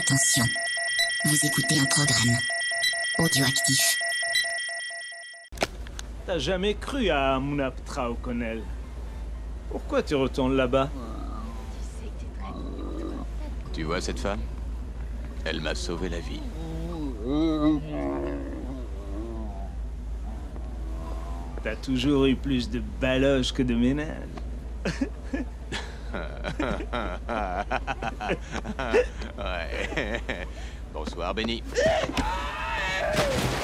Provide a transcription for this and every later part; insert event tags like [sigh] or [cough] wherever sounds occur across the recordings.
Attention, vous écoutez un programme audioactif. T'as jamais cru à Munaptra O'Connell Pourquoi tu retournes là-bas? Tu vois cette femme? Elle m'a sauvé la vie. T'as toujours eu plus de baloches que de ménage. [laughs] [laughs] Bonsoir, Benny. [laughs]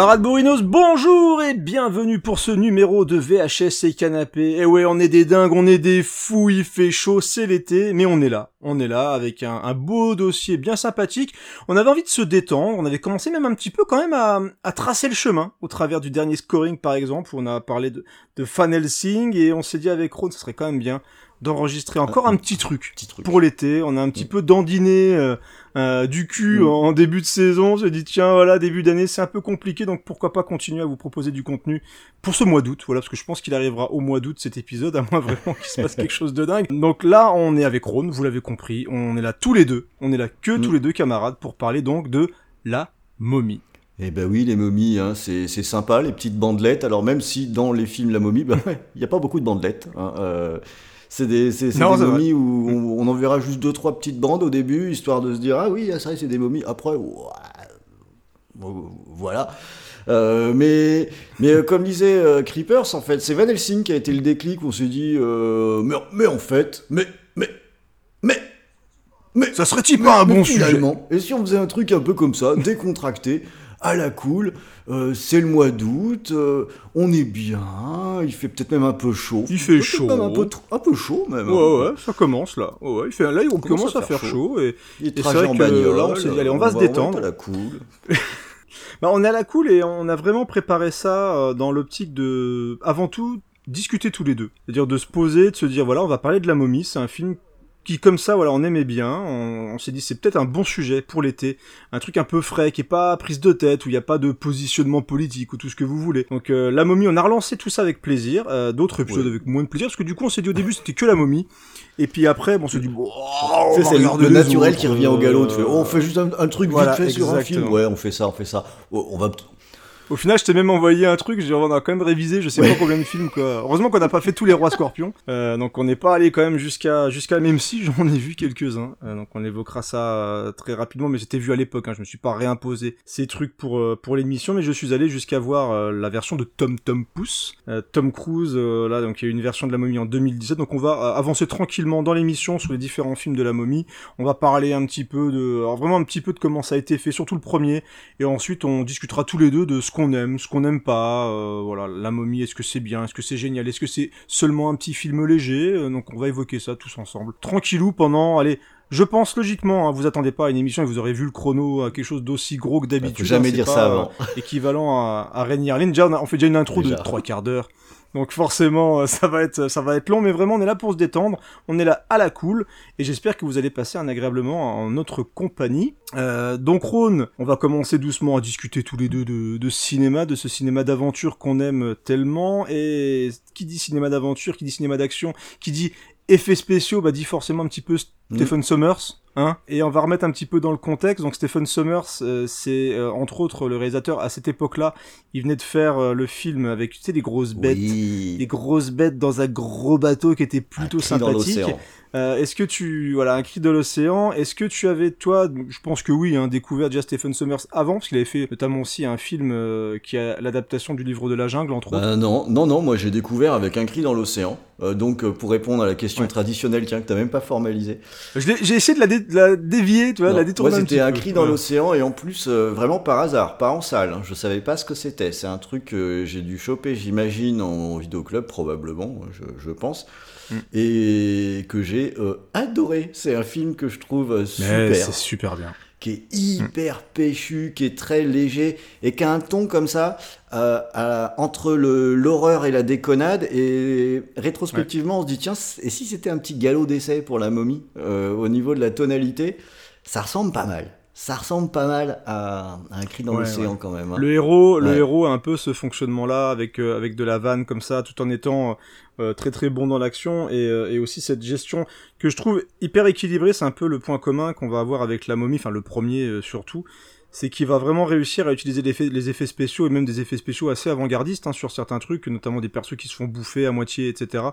Camarades bourrinos, bonjour et bienvenue pour ce numéro de VHS et canapé. Et ouais, on est des dingues, on est des fous, il fait chaud, c'est l'été, mais on est là. On est là avec un, beau dossier bien sympathique. On avait envie de se détendre, on avait commencé même un petit peu quand même à, tracer le chemin au travers du dernier scoring par exemple, où on a parlé de, de Fan et on s'est dit avec Ron, ce serait quand même bien d'enregistrer encore un petit truc, petit truc. pour l'été. On a un petit peu dandiné euh, euh, du cul en début de saison. On s'est dit tiens voilà début d'année c'est un peu compliqué donc pourquoi pas continuer à vous proposer du contenu pour ce mois d'août. Voilà parce que je pense qu'il arrivera au mois d'août cet épisode à moins vraiment qu'il se passe quelque chose de dingue. Donc là on est avec Ron, vous l'avez compris, on est là tous les deux. On est là que tous les deux camarades pour parler donc de la momie. Eh ben oui, les momies, hein, c'est c'est sympa, les petites bandelettes. Alors même si dans les films La momie, ben ouais, [laughs] il n'y a pas beaucoup de bandelettes. Hein, euh, c'est des, c'est, Non, des momies où on, on en verra juste deux trois petites bandes au début, histoire de se dire ah oui, ah, ça c'est des momies. Après, voilà. Euh, mais mais euh, comme disait euh, Creepers, en fait, c'est Van Helsing qui a été le déclic. où On s'est dit euh, mais mais en fait, mais mais mais mais Ça serait-il pas un bon sujet? Et si on faisait un truc un peu comme ça, décontracté, à la cool, euh, c'est le mois d'août, euh, on est bien, il fait peut-être même un peu chaud. Il fait chaud. Même un peu, tr- un peu chaud même. hein. Ouais, ouais, ça commence là. Ouais, il fait, là, on commence, à faire chaud. et, Et c'est vrai en que bagnole, là, on s'est dit, allez, on va se va détendre. à la cool. [laughs] bah, on est à la cool et on a vraiment préparé ça euh, dans l'optique de, avant tout, discuter tous les deux. C'est-à-dire de se poser, de se dire, voilà, on va parler de la momie, c'est un film qui, comme ça, voilà, on aimait bien. On, on s'est dit, c'est peut-être un bon sujet pour l'été. Un truc un peu frais, qui est pas prise de tête, où il n'y a pas de positionnement politique ou tout ce que vous voulez. Donc, euh, la momie, on a relancé tout ça avec plaisir. Euh, D'autres épisodes Ouais. avec moins de plaisir, parce que du coup, on s'est dit au début, c'était que la momie. Et puis après, bon, on s'est dit, va c'est les naturel autres, qui revient au galop. Tu fais, euh, oh, on fait juste un, un truc voilà, vite fait sur un film. Ouais, on fait ça, on fait ça. Oh, on va. Au final, je t'ai même envoyé un truc, j'ai on a quand même révisé, je sais pas combien de films, quoi. Heureusement qu'on n'a pas fait tous les rois scorpions. [laughs] Euh, donc on n'est pas allé quand même jusqu'à, jusqu'à, même si j'en ai vu quelques-uns. Euh, donc on évoquera ça euh, très rapidement, mais j'étais vu à l'époque, hein, je me suis pas réimposé ces trucs pour, euh, pour l'émission, mais je suis allé jusqu'à voir euh, la version de Tom Tom Pouce. Euh, Tom Cruise, euh, là, donc il y a eu une version de la momie en 2017, donc on va avancer tranquillement dans l'émission sur les différents films de la momie. On va parler un petit peu de, alors vraiment un petit peu de comment ça a été fait, surtout le premier, et ensuite on discutera tous les deux de ce qu'on aime, ce qu'on n'aime pas, euh, voilà, la momie, est-ce que c'est bien, est-ce que c'est génial, est-ce que c'est seulement un petit film léger, Euh, donc on va évoquer ça tous ensemble. Tranquillou pendant, allez, je pense logiquement, hein, vous attendez pas à une émission et vous aurez vu le chrono à quelque chose d'aussi gros que d'habitude. Faut jamais hein, c'est dire pas, ça euh, avant. équivalent à, à. Déjà, on, a- on fait déjà une intro Déjà. de trois quarts d'heure. Donc forcément, euh, ça va être, ça va être long, mais vraiment, on est là pour se détendre. On est là à la cool, et j'espère que vous allez passer un agréablement en notre compagnie. Euh, donc Ron, on va commencer doucement à discuter tous les deux de, de cinéma, de ce cinéma d'aventure qu'on aime tellement. Et qui dit cinéma d'aventure, qui dit cinéma d'action, qui dit effets spéciaux, bah dit forcément un petit peu Stephen Sommers. Hein et on va remettre un petit peu dans le contexte. Donc Stephen Sommers, euh, c'est euh, entre autres le réalisateur à cette époque-là. Il venait de faire euh, le film avec tu sais des grosses bêtes, des Oui. grosses bêtes dans un gros bateau qui était plutôt Un sympathique. l'océan. Euh, Est-ce que tu voilà un cri de l'océan Est-ce que tu avais toi, je pense que oui, hein, découvert déjà Stephen Sommers avant parce qu'il avait fait notamment aussi un film euh, qui a l'adaptation du livre de la jungle entre autres. Non, non, non, moi j'ai découvert avec un cri dans l'océan. Euh, donc euh, pour répondre à la question Ouais. traditionnelle, tiens, que t'as même pas l'ai- J'ai essayé de la, dé- la dévier, tu vois, la détourner moi c'était un, cri dans Ouais. l'océan et en plus euh, vraiment par hasard, pas en salle. hein. Je savais pas ce que c'était. C'est un truc que j'ai dû choper, j'imagine, en vidéoclub probablement, je, je pense. et que j'ai euh, adoré. C'est un film que je trouve super, c'est super bien. Qui est hyper péchu, qui est très léger et qui a un ton comme ça euh, entre l'horreur et la déconnade. Et rétrospectivement, on se dit tiens, et si c'était un petit galop d'essai pour la momie euh, au niveau de la tonalité, ça ressemble pas mal. Ça ressemble pas mal à, à un cri dans Ouais, l'océan ouais. quand même. hein. Le héros, le héros a un peu ce fonctionnement-là avec euh, avec de la vanne comme ça, tout en étant euh, très très bon dans l'action et, euh, et aussi cette gestion que je trouve hyper équilibrée. C'est un peu le point commun qu'on va avoir avec la momie, enfin le premier surtout, c'est qu'il va vraiment réussir à utiliser les effets, les effets spéciaux et même des effets spéciaux assez avant-gardistes hein, sur certains trucs, notamment des persos qui se font bouffer à moitié, etc.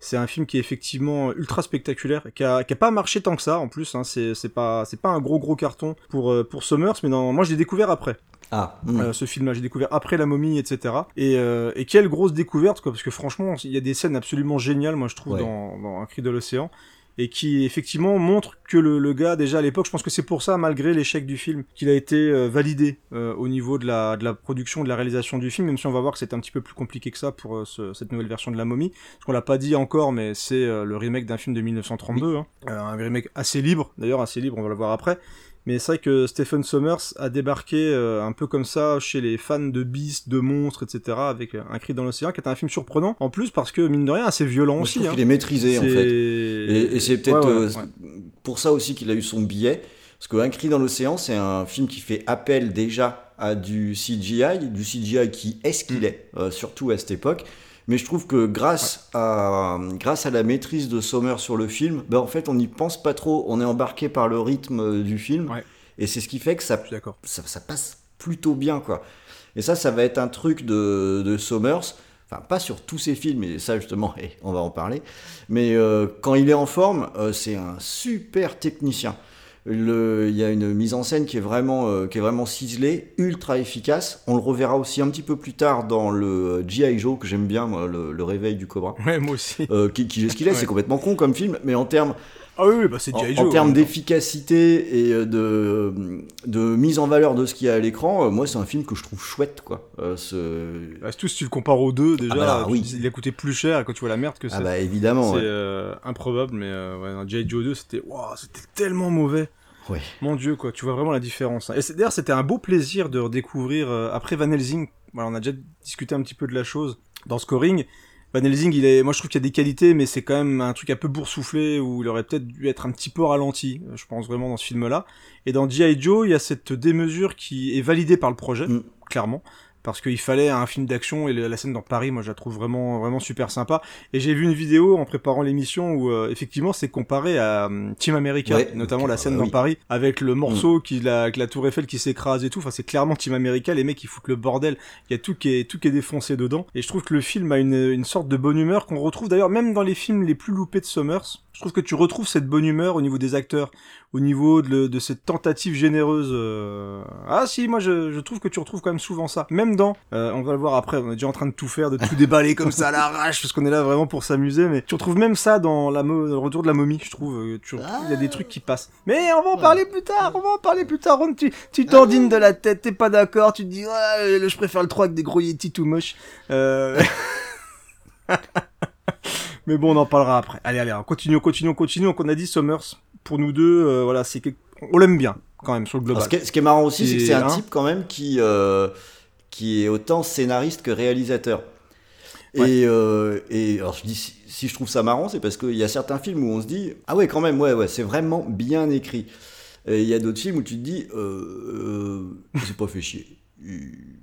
C'est un film qui est effectivement ultra spectaculaire, qui a, qui a pas marché tant que ça en plus. Hein, c'est c'est pas c'est pas un gros gros carton pour euh, pour Summers, mais non, moi je l'ai découvert après. Ah, hmm. Euh, ce film-là. J'ai découvert après La Momie, etc. Et, euh, et quelle grosse découverte, quoi, parce que franchement, il y a des scènes absolument géniales, moi je trouve, Ouais. dans, dans Un cri de l'océan, et qui effectivement montrent que le, le gars, déjà à l'époque, je pense que c'est pour ça, malgré l'échec du film, qu'il a été euh, validé euh, au niveau de la, de la production, de la réalisation du film, même si on va voir que c'est un petit peu plus compliqué que ça pour euh, ce- cette nouvelle version de La Momie. Parce qu'on l'a pas dit encore, mais c'est euh, le remake d'un film de 1932, hein. Euh, un remake assez libre, d'ailleurs assez libre, on va le voir après. Mais c'est vrai que Stephen Sommers a débarqué euh, un peu comme ça chez les fans de beasts, de monstres, etc. avec euh, Un cri dans l'océan, qui est un film surprenant. En plus, parce que mine de rien, assez violent je aussi. trouve hein. qu'il est maîtrisé en fait. Et, et c'est peut-être Ouais, ouais, euh, ouais. pour ça aussi qu'il a eu son billet. Parce que Un cri dans l'océan, c'est un film qui fait appel déjà à du CGI, du CGI qui est ce qu'il Mm. est, euh, surtout à cette époque. Mais je trouve que grâce, à, grâce à la maîtrise de Sommer sur le film, ben en fait, on n'y pense pas trop. On est embarqué par le rythme euh, du film. Ouais. Et c'est ce qui fait que ça ça, ça passe plutôt bien, quoi. Et ça, ça va être un truc de, de Sommers. Enfin, pas sur tous ses films, et ça, justement, [laughs] on va en parler. Mais euh, quand il est en forme, euh, c'est un super technicien. Le- Il y a une mise en scène qui est, vraiment, euh, qui est vraiment ciselée, ultra efficace. On le reverra aussi un petit peu plus tard dans le G.I. Joe, que j'aime bien, moi, le, le réveil du cobra. Ouais, moi aussi. Euh, qui, qui est ce qu'il est, Ouais. c'est complètement con comme film, mais en termes Ah oui, bah c'est en, en termes hein. d'efficacité et euh, de, de mise en valeur de ce qu'il y a à l'écran, euh, moi c'est un film que je trouve chouette quoi. Euh, ce- Bah, surtout si tu le compares aux deux, déjà, Ah bah là, tu oui. dis, il a coûté plus cher, et quand tu vois la merde que c'est. Ah bah évidemment. c'est ouais. euh, improbable, mais euh, ouais, G.I. Joe 2, c'était waouh, c'était tellement mauvais. Ouais. Mon dieu, quoi, tu vois vraiment la différence. hein. Et d'ailleurs, c'était un beau plaisir de redécouvrir, euh, après Van Helsing, voilà, on a déjà discuté un petit peu de la chose dans Scoring. Van Helsing, il est, moi je trouve qu'il y a des qualités, mais c'est quand même un truc un peu boursouflé, où il aurait peut-être dû être un petit peu ralenti, euh, je pense vraiment dans ce film-là. Et dans G.I. Joe, il y a cette démesure qui est validée par le projet, Mm. clairement. Parce qu'il fallait un film d'action et la scène dans Paris, moi je la trouve vraiment vraiment super sympa. Et j'ai vu une vidéo en préparant l'émission où euh, effectivement c'est comparé à hum, Team America, Ouais, notamment la scène bah dans oui. Paris avec le morceau qui la, avec la Tour Eiffel qui s'écrase et tout. Enfin c'est clairement Team America, les mecs qui foutent le bordel. Il y a tout qui est tout qui est défoncé dedans. Et je trouve que le film a une, une sorte de bonne humeur qu'on retrouve d'ailleurs même dans les films les plus loupés de Summers. Je trouve que tu retrouves cette bonne humeur au niveau des acteurs, au niveau de, le- de cette tentative généreuse. euh, Ah si, moi je, je trouve que tu retrouves quand même souvent ça. Même dans, euh, on va le voir après, on est déjà en train de tout faire, de tout [laughs] déballer comme ça à l'arrache, parce qu'on est là vraiment pour s'amuser. Mais tu retrouves même ça dans la mo- le retour de la momie, je trouve. euh, Tu retrouves- il y a des trucs qui passent. Mais on va en parler plus tard, on va en parler plus tard. Ron, tu tu t'endines de la tête, t'es pas d'accord, tu te dis ouais, je préfère le 3 avec des gros yétis tout moches. Euh... [laughs] Mais bon, on en parlera après. Allez, allez, on continue, on continue, on continue. Donc on a dit Summers. Pour nous deux, euh, voilà, c'est on l'aime bien quand même sur le global. Ce, qui est, ce qui est marrant aussi, c'est que c'est un hein. type quand même qui, euh, qui est autant scénariste que réalisateur. Ouais. Et, euh, et alors je dis si, si je trouve ça marrant, c'est parce qu'il y a certains films où on se dit ah ouais quand même ouais ouais c'est vraiment bien écrit. Et il y a d'autres films où tu te dis euh, s'est pas fait chier.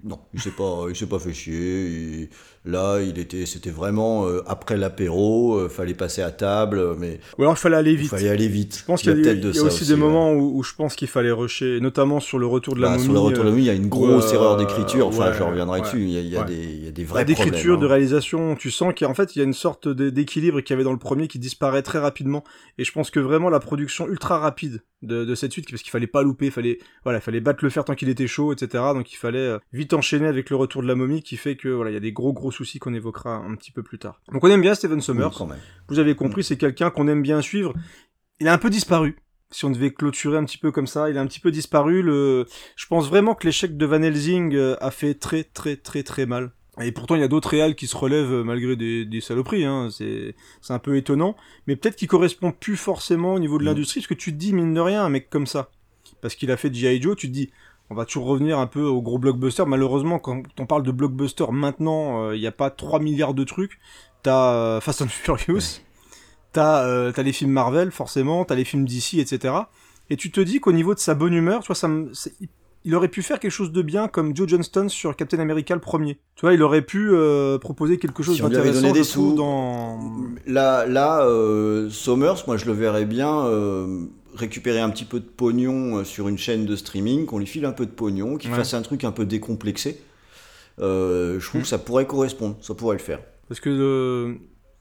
Non, il s'est pas, il s'est pas fait chier. Il- là, il était, c'était vraiment euh, après l'apéro, euh, fallait passer à table, mais Ou alors il fallait aller vite. fallait aller vite. Je pense qu'il y a, il de y a aussi, des moments où, où je pense qu'il fallait rusher, notamment sur le retour de la Bah, momie. sur le retour de la momie, il y a une grosse euh, erreur d'écriture. Enfin, ouais, je reviendrai ouais, dessus. Il y a, y a ouais. des, il y a des la vrais d'écriture, problèmes. de hein. réalisation, tu sens qu'en fait il y a une sorte d'équilibre qu'il y avait dans le premier qui disparaît très rapidement. Et je pense que vraiment la production ultra rapide de, de cette suite, parce qu'il fallait pas louper, il fallait voilà, il fallait battre le fer tant qu'il était chaud, etc. Donc il fallait euh, vite enchaîner avec le retour de la momie, qui fait que voilà, il y a des gros gros soucis qu'on évoquera un petit peu plus tard. Donc on aime bien Steven Oui, Sommers. quand même. Vous avez compris, c'est quelqu'un qu'on aime bien suivre. Il a un peu disparu. Si on devait clôturer un petit peu comme ça, il a un petit peu disparu. Le... Je pense vraiment que l'échec de Van Helsing euh, a fait très très très très mal Et pourtant, il y a d'autres réals qui se relèvent euh, malgré des, des saloperies. Hein. C'est c'est un peu étonnant, mais peut-être qu'il correspond plus forcément au niveau de Mm. l'industrie, parce que tu te dis mine de rien, un mec comme ça, parce qu'il a fait G.I. Joe, tu te dis, on va toujours revenir un peu au gros blockbuster. Malheureusement, quand on parle de blockbuster maintenant, euh, il n'y a pas 3 milliards de trucs. T'as euh, Fast and Furious, t'as euh, t'as les films Marvel, forcément, t'as les films DC, etc. Et tu te dis qu'au niveau de sa bonne humeur, ça me, il aurait pu faire quelque chose de bien comme Joe Johnston sur Captain America le premier. Tu vois, il aurait pu euh, proposer quelque chose Si d'intéressant, des sous. dans... Là, là euh, Somers, moi je le verrais bien euh, récupérer un petit peu de pognon euh, sur une chaîne de streaming, qu'on lui file un peu de pognon, qu'il Ouais. fasse un truc un peu décomplexé. Euh, je trouve Mm. que ça pourrait correspondre, ça pourrait le faire. Parce que euh,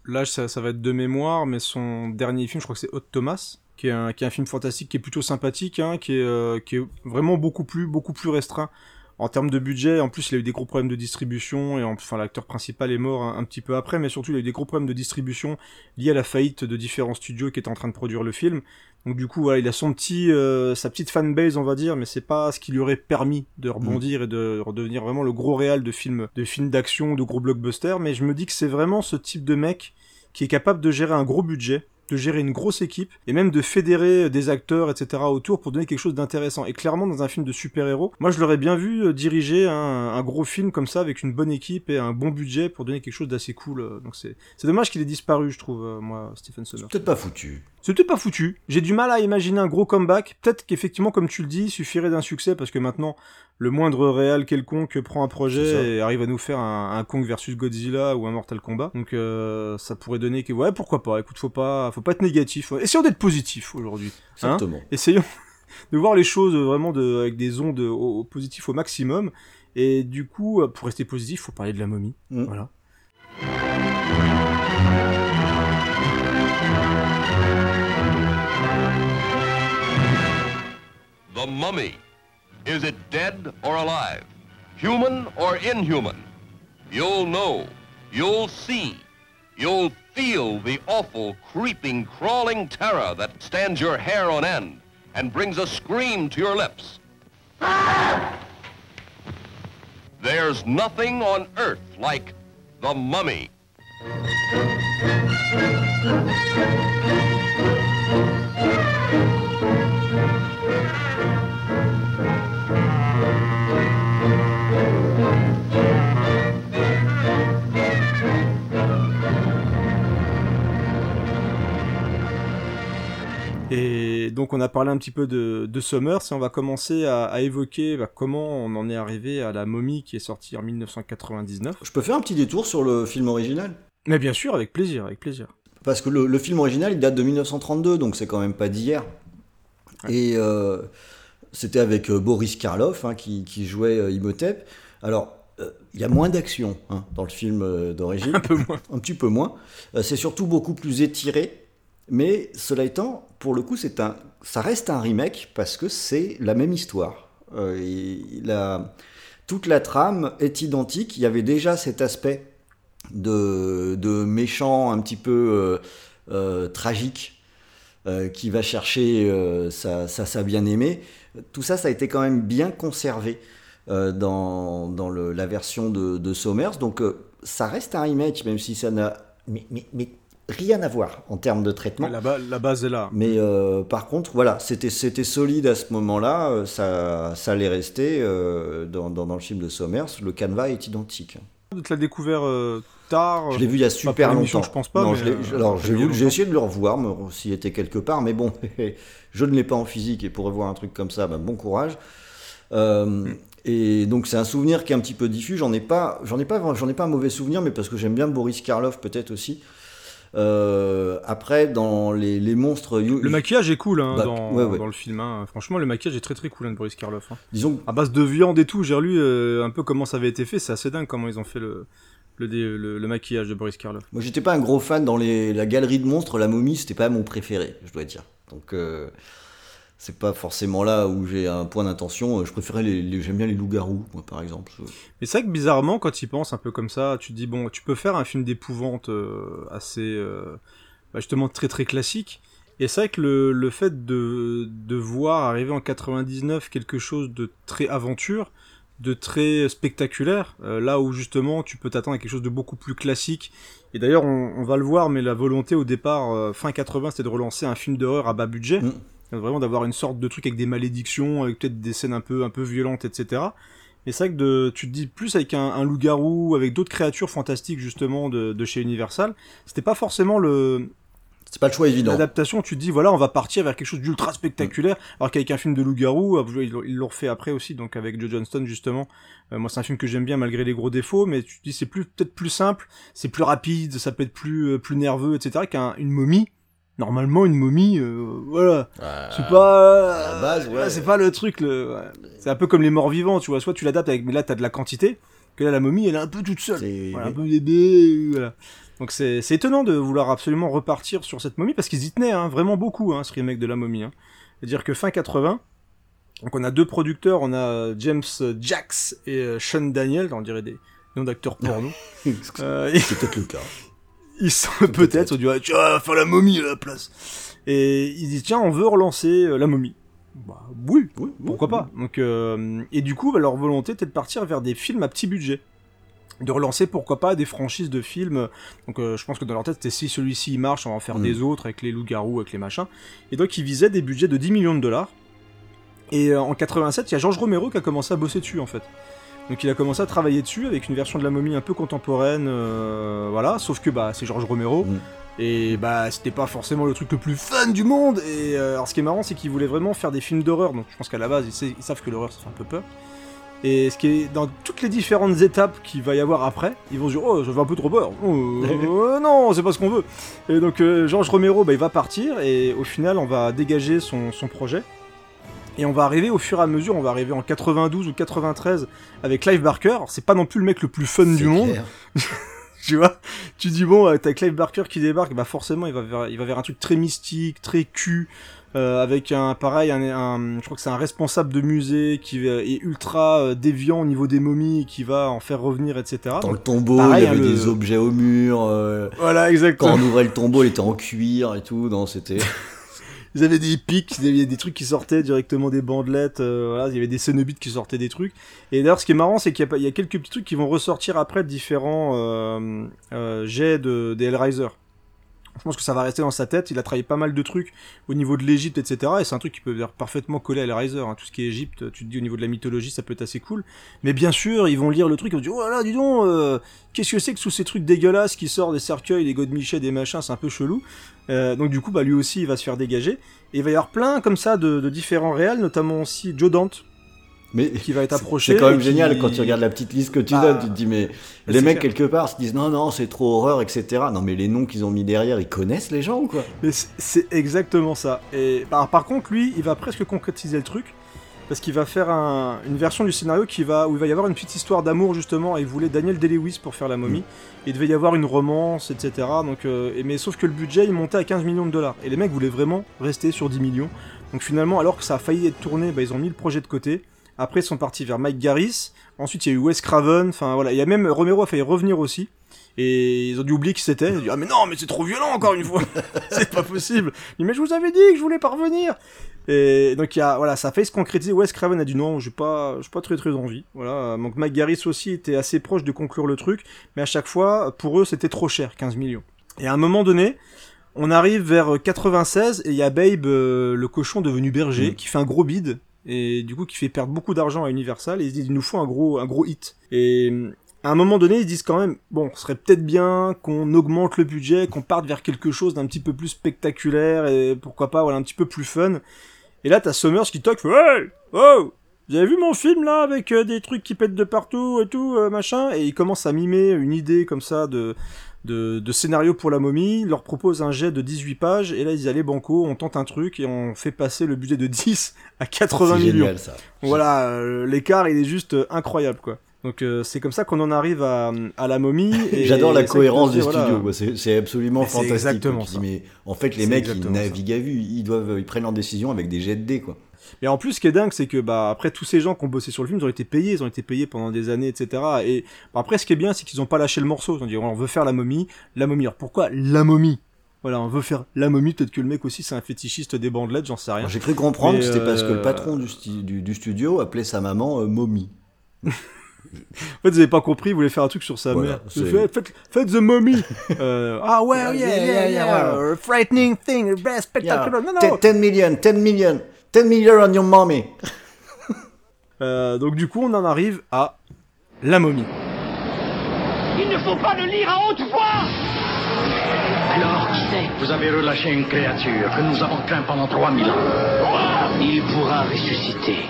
là, ça, ça va être de mémoire, mais son dernier film, je crois que c'est Hot Thomas, qui est un, qui est un film fantastique qui est plutôt sympathique, hein, qui, est, euh, qui est vraiment beaucoup plus, beaucoup plus restreint en termes de budget. En plus, il a eu des gros problèmes de distribution, et en- enfin, l'acteur principal est mort un, un petit peu après, mais surtout, il a eu des gros problèmes de distribution liés à la faillite de différents studios qui étaient en train de produire le film. Donc du coup, voilà, il a son petit, euh, sa petite fanbase, on va dire, mais c'est pas ce qui lui aurait permis de rebondir et de redevenir vraiment le gros réal de films, de films d'action, de gros blockbusters. Mais je me dis que c'est vraiment ce type de mec qui est capable de gérer un gros budget, de gérer une grosse équipe et même de fédérer des acteurs, etc. autour pour donner quelque chose d'intéressant. Et clairement, dans un film de super-héros, moi je l'aurais bien vu euh, diriger un, un gros film comme ça avec une bonne équipe et un bon budget pour donner quelque chose d'assez cool. euh. Donc c'est c'est dommage qu'il ait disparu, je trouve, euh, moi, Stephen Sommers. Peut-être pas foutu. C'est peut-être pas foutu. J'ai du mal à imaginer un gros comeback. Peut-être qu'effectivement, comme tu le dis, il suffirait d'un succès parce que maintenant, le moindre réal quelconque prend un projet et arrive à nous faire un, un Kong versus Godzilla ou un Mortal Kombat. Donc, euh, ça pourrait donner que, ouais, pourquoi pas. Écoute, faut pas, faut pas être négatif. Essayons d'être positif aujourd'hui. Hein Exactement. Essayons [laughs] de voir les choses vraiment de, avec des ondes au, au positif au maximum. Et du coup, pour rester positif, faut parler de la momie. Mm. Voilà. The mummy. Is it dead or alive? Human or inhuman? You'll know. You'll see. You'll feel the awful, creeping, crawling terror that stands your hair on end and brings a scream to your lips. There's nothing on earth like the mummy. Et donc on a parlé un petit peu de, de Summers et on va commencer à, à évoquer bah, comment on en est arrivé à la momie qui est sortie en 1999. Je peux faire un petit détour sur le film original? Mais bien sûr, avec plaisir, avec plaisir. Parce que le, le film original, il date de 1932, donc c'est quand même pas d'hier. Et euh, c'était avec euh, Boris Karloff hein, qui, qui jouait euh, Imhotep. Alors, euh, il y a moins d'action hein, dans le film d'origine. [laughs] Un peu moins. un petit peu moins. C'est surtout beaucoup plus étiré. Mais cela étant, pour le coup, ça reste un remake parce que c'est la même histoire. Euh, toute la trame est identique. Il y avait déjà cet aspect de, méchant un petit peu euh, euh, tragique qui va chercher sa, bien-aimée. Tout ça, ça a été quand même bien conservé dans, la version de, de Somers. Donc ça reste un remake, même si ça n'a rien à voir en termes de traitement. La, ba- la base est là. Mais euh, par contre, voilà, c'était solide à ce moment-là, euh, ça, ça allait rester euh, dans, dans, dans le film de Somers, le canevas est identique. Tu l'as découvert euh, tard. Je l'ai vu il y a super longtemps. je pense pas, Non, mais, je l'ai- alors j'ai essayé de le revoir, s'il était quelque part, mais bon, [laughs] je ne l'ai pas en physique et pour revoir un truc comme ça, ben, bon courage. Et donc c'est un souvenir qui est un petit peu diffus. J'en ai pas, j'en ai pas, j'en ai pas un mauvais souvenir, mais parce que j'aime bien Boris Karloff peut-être aussi. Euh, après, dans les, les monstres, you- Le maquillage est cool hein, Bah, dans, ouais, ouais. dans le film. hein. Franchement, le maquillage est très très cool hein, de Boris Karloff. hein. disons À base de viande et tout, j'ai relu euh, un peu comment ça avait été fait. C'est assez dingue comment ils ont fait le, le, le maquillage de Boris Karloff. Moi, j'étais pas un gros fan dans les, la galerie de monstres. La momie, c'était pas mon préféré, je dois dire. Donc, euh, c'est pas forcément là où j'ai un point d'intention. Je préférais les, les- j'aime bien les loups-garous, moi, par exemple. Mais c'est vrai que bizarrement, quand tu y penses un peu comme ça, tu te dis, bon, tu peux faire un film d'épouvante euh, assez, euh, bah, justement, très très classique. Et c'est vrai que le, le fait de, de voir arriver en 99 quelque chose de très aventure, de très spectaculaire, euh, là où justement tu peux t'attendre à quelque chose de beaucoup plus classique. Et d'ailleurs, on, on va le voir, mais la volonté au départ, fin 80, c'était de relancer un film d'horreur à bas budget, Mm. Vraiment d'avoir une sorte de truc avec des malédictions, avec peut-être des scènes un peu un peu violentes, etc. Mais c'est vrai que de, tu te dis plus avec un, un loup-garou, avec d'autres créatures fantastiques justement de, de chez Universal, c'était pas forcément le, C'est pas le choix évident. L'adaptation, tu te dis, voilà, on va partir vers quelque chose d'ultra spectaculaire, alors qu'avec un film de loup-garou, ils l'ont- ils l'ont refait après aussi, donc avec Joe Johnston, justement. Euh, moi, c'est un film que j'aime bien malgré les gros défauts, mais tu te dis, c'est plus, peut-être plus simple, c'est plus rapide, ça peut être plus, euh, plus nerveux, etc., qu'une momie. Normalement, une momie, euh, voilà. C'est pas, à base, ouais. c'est pas le truc, le, ouais. C'est un peu comme les morts vivants, tu vois. Soit tu l'adaptes avec, mais là, t'as de la quantité, que là, la momie, elle est un peu toute seule. C'est- Voilà, un peu bébé, voilà. Donc c'est c'est étonnant de vouloir absolument repartir sur cette momie parce qu'ils y tenaient hein, vraiment beaucoup hein, ce remake de la momie. Hein. C'est-à-dire que fin 80, donc on a deux producteurs, on a James Jax et euh, Sean Daniel, on dirait des noms d'acteurs porno. [laughs] Euh, C'est peut-être le cas. [laughs] ils sont [laughs] peut-être, on dirait tu vas faire la momie à la place. Et ils disent tiens on veut relancer euh, la momie. Bah oui, Oui, pourquoi oui, pas. Donc euh, et du coup bah, leur volonté était de partir vers des films à petit budget, de relancer pourquoi pas des franchises de films. Donc euh, je pense que dans leur tête c'était si celui-ci marche, on va en faire Mm. des autres avec les loups-garous, avec les machins. Et donc ils visaient des budgets de 10 millions de dollars. Et euh, en 87 il y a Georges Romero qui a commencé à bosser dessus en fait. Donc il a commencé à travailler dessus avec une version de la momie un peu contemporaine, euh, voilà. Sauf que bah c'est Georges Romero. Mm. Et bah c'était pas forcément le truc le plus fun du monde. Et euh, alors ce qui est marrant c'est qu'ils voulaient vraiment faire des films d'horreur. Donc je pense qu'à la base ils, sa- ils savent que l'horreur ça fait un peu peur. Et ce qui est dans toutes les différentes étapes qu'il va y avoir après, ils vont se dire oh ça fait un peu trop peur. Oh, [laughs] euh, non c'est pas ce qu'on veut. Et donc Georges Romero bah, il va partir et au final on va dégager son, son projet. Et on va arriver au fur et à mesure, on va arriver en 92 ou 93 avec Clive Barker. C'est pas non plus le mec le plus fun du monde, [laughs] tu vois. Tu dis bon, euh, t'as Clive Barker qui débarque, bah forcément il va vers, il va vers un truc très mystique, très cul, euh, avec un pareil, un, un- je crois que c'est un responsable de musée qui est ultra euh, déviant au niveau des momies, et qui va en faire revenir, etc. Dans le tombeau, Pareil, il y avait hein, le- des objets au mur. euh, Voilà, Quand exactement. on ouvrait le tombeau, il était en cuir et tout. Non, c'était. [laughs] Ils avaient des pics, il y avait des trucs qui sortaient directement des bandelettes, euh, voilà, il y avait des cénobites qui sortaient des trucs. Et d'ailleurs, ce qui est marrant, c'est qu'il y, a quelques petits trucs qui vont ressortir après différents euh, euh, jets de, des Hellraiser. Je pense que ça va rester dans sa tête. Il a travaillé pas mal de trucs au niveau de l'Égypte, etc. Et c'est un truc qui peut parfaitement coller à Hellraiser. Hein. Tout ce qui est Égypte, tu te dis au niveau de la mythologie, ça peut être assez cool. Mais bien sûr, ils vont lire le truc, ils vont dire, oh là, dis donc, qu'est-ce que c'est que tous ces trucs dégueulasses qui sortent des cercueils, des godemichets, des machins, c'est un peu chelou. Euh, donc du coup, bah lui aussi, il va se faire dégager. Et il va y avoir plein comme ça de, de différents réels, notamment aussi Joe Dante, Mais qui va être approché. C'est quand même qui- génial quand tu regardes la petite liste que tu Bah, donnes. Tu te dis, mais les c'est mecs, clair. quelque part, se disent non, non, c'est trop horreur, etc. Non, mais les noms qu'ils ont mis derrière, ils connaissent les gens ou quoi? Mais c'est- exactement ça. Et bah, par contre, lui, il va presque concrétiser le truc. Parce qu'il va faire un- une version du scénario qui va, où il va y avoir une petite histoire d'amour justement. Et il voulait Daniel Day-Lewis pour faire la momie. Il devait y avoir une romance, etc. Donc, euh, et- mais sauf que le budget il montait à 15 millions de dollars. Et les mecs voulaient vraiment rester sur 10 millions. Donc finalement, alors que ça a failli être tourné, bah, ils ont mis le projet de côté. Après, ils sont partis vers Mike Garris. Ensuite, il y a eu Wes Craven. Enfin voilà, il y a même Romero a failli revenir aussi. Et ils ont dû oublier qui c'était. Ils ont dit ah mais non mais c'est trop violent encore une fois. [laughs] c'est pas possible. Dit, mais je vous avais dit que je voulais pas revenir. Et donc il y a voilà, ça a failli se concrétiser. Wes Craven a dit non, j'ai pas, j'ai pas très très envie. Voilà. Donc Mike Garris aussi était assez proche de conclure le truc, mais à chaque fois pour eux c'était trop cher, 15 millions. Et à un moment donné, on arrive vers 96 et il y a Babe, euh, le cochon devenu berger, Mm. qui fait un gros bid et du coup qui fait perdre beaucoup d'argent à Universal et ils se disent il nous faut un gros un gros hit. Et à un moment donné, ils disent quand même bon, ce serait peut-être bien qu'on augmente le budget, qu'on parte vers quelque chose d'un petit peu plus spectaculaire et pourquoi pas voilà un petit peu plus fun. Et là t'as Summers qui toque, hey oh vous avez vu mon film là avec euh, des trucs qui pètent de partout et tout euh, machin? Et il commence à mimer une idée comme ça de de, de scénario pour la momie, il leur propose un jet de 18 pages, et là ils allez banco, on tente un truc, et on fait passer le budget de 10 [laughs] à 80 C'est millions. génial ça. Voilà, euh, l'écart il est juste incroyable quoi. Donc euh, c'est comme ça qu'on en arrive à, à la momie. [laughs] et- J'adore la cohérence dis, voilà, studio, quoi. c'est absolument Mais fantastique. exactement dis, mais en fait, les mecs, ils ça. naviguent à vue, ils doivent, ils prennent leurs décisions avec des jets de dés, quoi. Et en plus, ce qui est dingue, c'est que bah après tous ces gens qui ont bossé sur le film, ils ont été payés, ils ont été payés pendant des années, etc. Et bah, après, ce qui est bien, c'est qu'ils ont pas lâché le morceau. Ils ont dit on veut faire la momie, la momie. Alors pourquoi la momie? Voilà, on veut faire la momie. Peut-être que le mec aussi, c'est un fétichiste des bandelettes, j'en sais rien. J'ai cru comprendre Mais, que c'était parce que le euh, patron du, du- du studio appelait sa maman euh, Mommy. [laughs] En fait, vous avez pas compris, il voulait faire un truc sur sa Voilà, mère. Faites, faites, faites The Mummy. Euh, ah ouais, yeah, Yeah, yeah, yeah, yeah, yeah, a frightening thing, spectacular. Non, non. 10, 10 million, 10 million, 10 million on your mommy. [laughs] Euh, donc du coup, on en arrive à la momie. Il ne faut pas le lire à haute voix Vous avez relâché une créature que nous avons craint pendant 3000 ans. Il pourra ressusciter.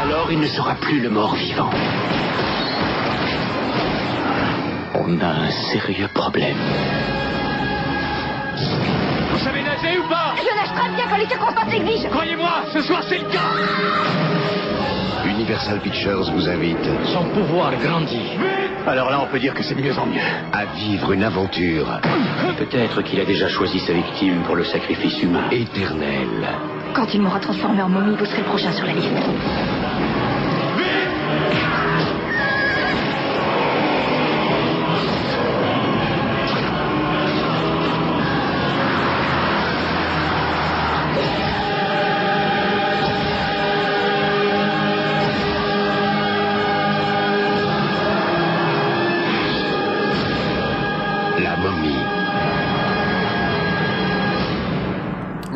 Alors il ne sera plus le mort vivant. On a un sérieux problème. Vous savez nager ou pas? Je nage très bien quand les circonstances l'exigent. Croyez-moi, ce soir c'est le cas Universal Pictures vous invite Son pouvoir grandit. Alors là, on peut dire que c'est mieux en mieux. à vivre une aventure Peut-être qu'il a déjà choisi sa victime pour le sacrifice humain. éternelle. Quand il m'aura transformé en momie, vous serez le prochain sur la liste.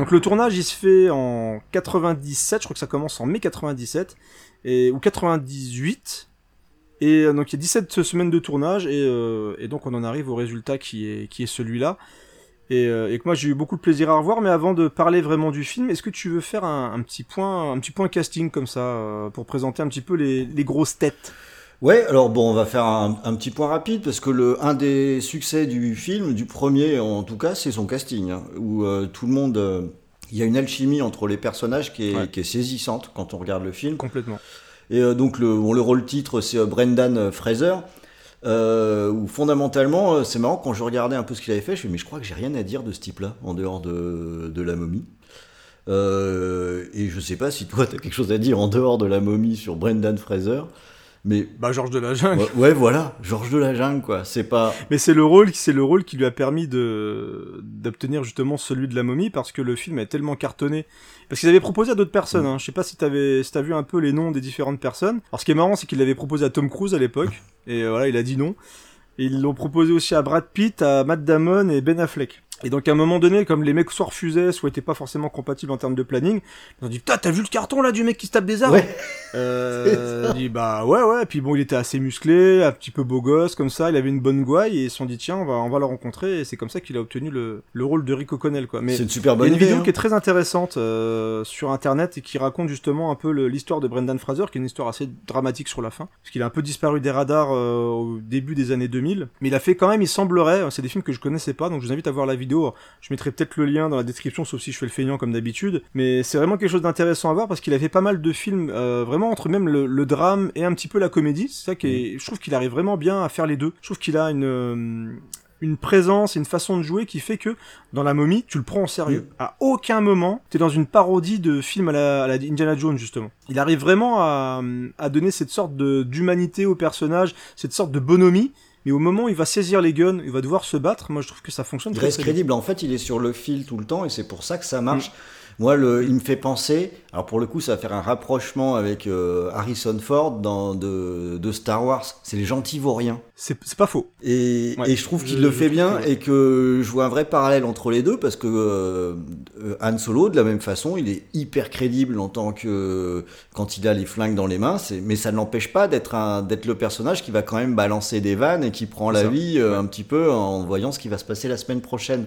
Donc le tournage, il se fait en 97, je crois que ça commence en mai 97, et, ou 98. Et euh, donc il y a 17 semaines de tournage, et, euh, et donc on en arrive au résultat qui est, qui est celui-là. Et, euh, et que moi j'ai eu beaucoup de plaisir à revoir, mais avant de parler vraiment du film, est-ce que tu veux faire un, petit point, un petit point casting comme ça, pour présenter un petit peu les grosses têtes? Ouais, alors bon, on va faire un, un petit point rapide parce que le un des succès du film, du premier en tout cas, c'est son casting, hein, où euh, tout le monde, euh, il y a une alchimie entre les personnages qui est, Ouais. qui est saisissante quand on regarde le film. Complètement. Et euh, donc le, bon, le rôle titre, c'est Brendan Fraser. Où fondamentalement, c'est marrant quand je regardais un peu ce qu'il avait fait, je me mais je crois que j'ai rien à dire de ce type-là en dehors de, de la momie. Et je sais pas si toi t'as quelque chose à dire en dehors de la momie sur Brendan Fraser, mais Bah Georges de la Jungle. ouais, ouais, voilà, Georges de la Jungle quoi. C'est pas Mais c'est le rôle, c'est le rôle qui lui a permis de d'obtenir justement celui de la momie parce que le film est tellement cartonné. Parce qu'ils avaient proposé à d'autres personnes. Hein. Je sais pas si t'avais, si t'as vu un peu les noms des différentes personnes. Alors ce qui est marrant, c'est qu'il l'avait proposé à Tom Cruise à l'époque [laughs] et euh, voilà, il a dit non. Et ils l'ont proposé aussi à Brad Pitt, à Matt Damon et Ben Affleck. Et donc à un moment donné, comme les mecs soit refusaient, soit étaient pas forcément compatibles en termes de planning, ils ont dit putain t'as vu le carton là du mec qui se tape des arbres Ouais. euh, [laughs] il dit bah ouais ouais, puis bon il était assez musclé, un petit peu beau gosse comme ça, il avait une bonne gouaille et ils se sont dit tiens on va on va le rencontrer et c'est comme ça qu'il a obtenu le, le rôle de Rick O'Connell quoi. Mais c'est une super il y a bonne une vidéo hein. qui est très intéressante euh, sur internet et qui raconte justement un peu l'histoire de Brendan Fraser, qui est une histoire assez dramatique sur la fin, parce qu'il a un peu disparu des radars euh, au début des années 2000, mais il a fait quand même, il semblerait, c'est des films que je connaissais pas, donc je vous invite à voir la vidéo. Je mettrai peut-être le lien dans la description, sauf si je fais le feignant comme d'habitude, mais c'est vraiment quelque chose d'intéressant à voir parce qu'il a fait pas mal de films, euh, vraiment entre même le, le drame et un petit peu la comédie. C'est ça qui est, je trouve qu'il arrive vraiment bien à faire les deux. Je trouve qu'il a une euh, une présence et une façon de jouer qui fait que dans la momie, tu le prends en sérieux. À aucun moment, t'es dans une parodie de film à la, à la Indiana Jones, justement. Il arrive vraiment à, à donner cette sorte de, d'humanité au personnage, cette sorte de bonhomie, mais au moment où il va saisir les guns, il va devoir se battre, moi je trouve que ça fonctionne Il très, reste crédible. En fait, il est sur le fil tout le temps et c'est pour ça que ça marche. Moi, le, il me fait penser. Alors pour le coup, ça va faire un rapprochement avec euh, Harrison Ford dans de, de Star Wars. C'est les gentils vauriens. C'est, c'est pas faux. Et, Ouais, et je trouve qu'il je- le fait bien et que je vois un vrai parallèle entre les deux parce que euh, euh, Han Solo, de la même façon, il est hyper crédible en tant que quand il a les flingues dans les mains. C'est, mais ça ne l'empêche pas d'être un d'être le personnage qui va quand même balancer des vannes et qui prend la ça. vie euh, un petit peu en voyant ce qui va se passer la semaine prochaine.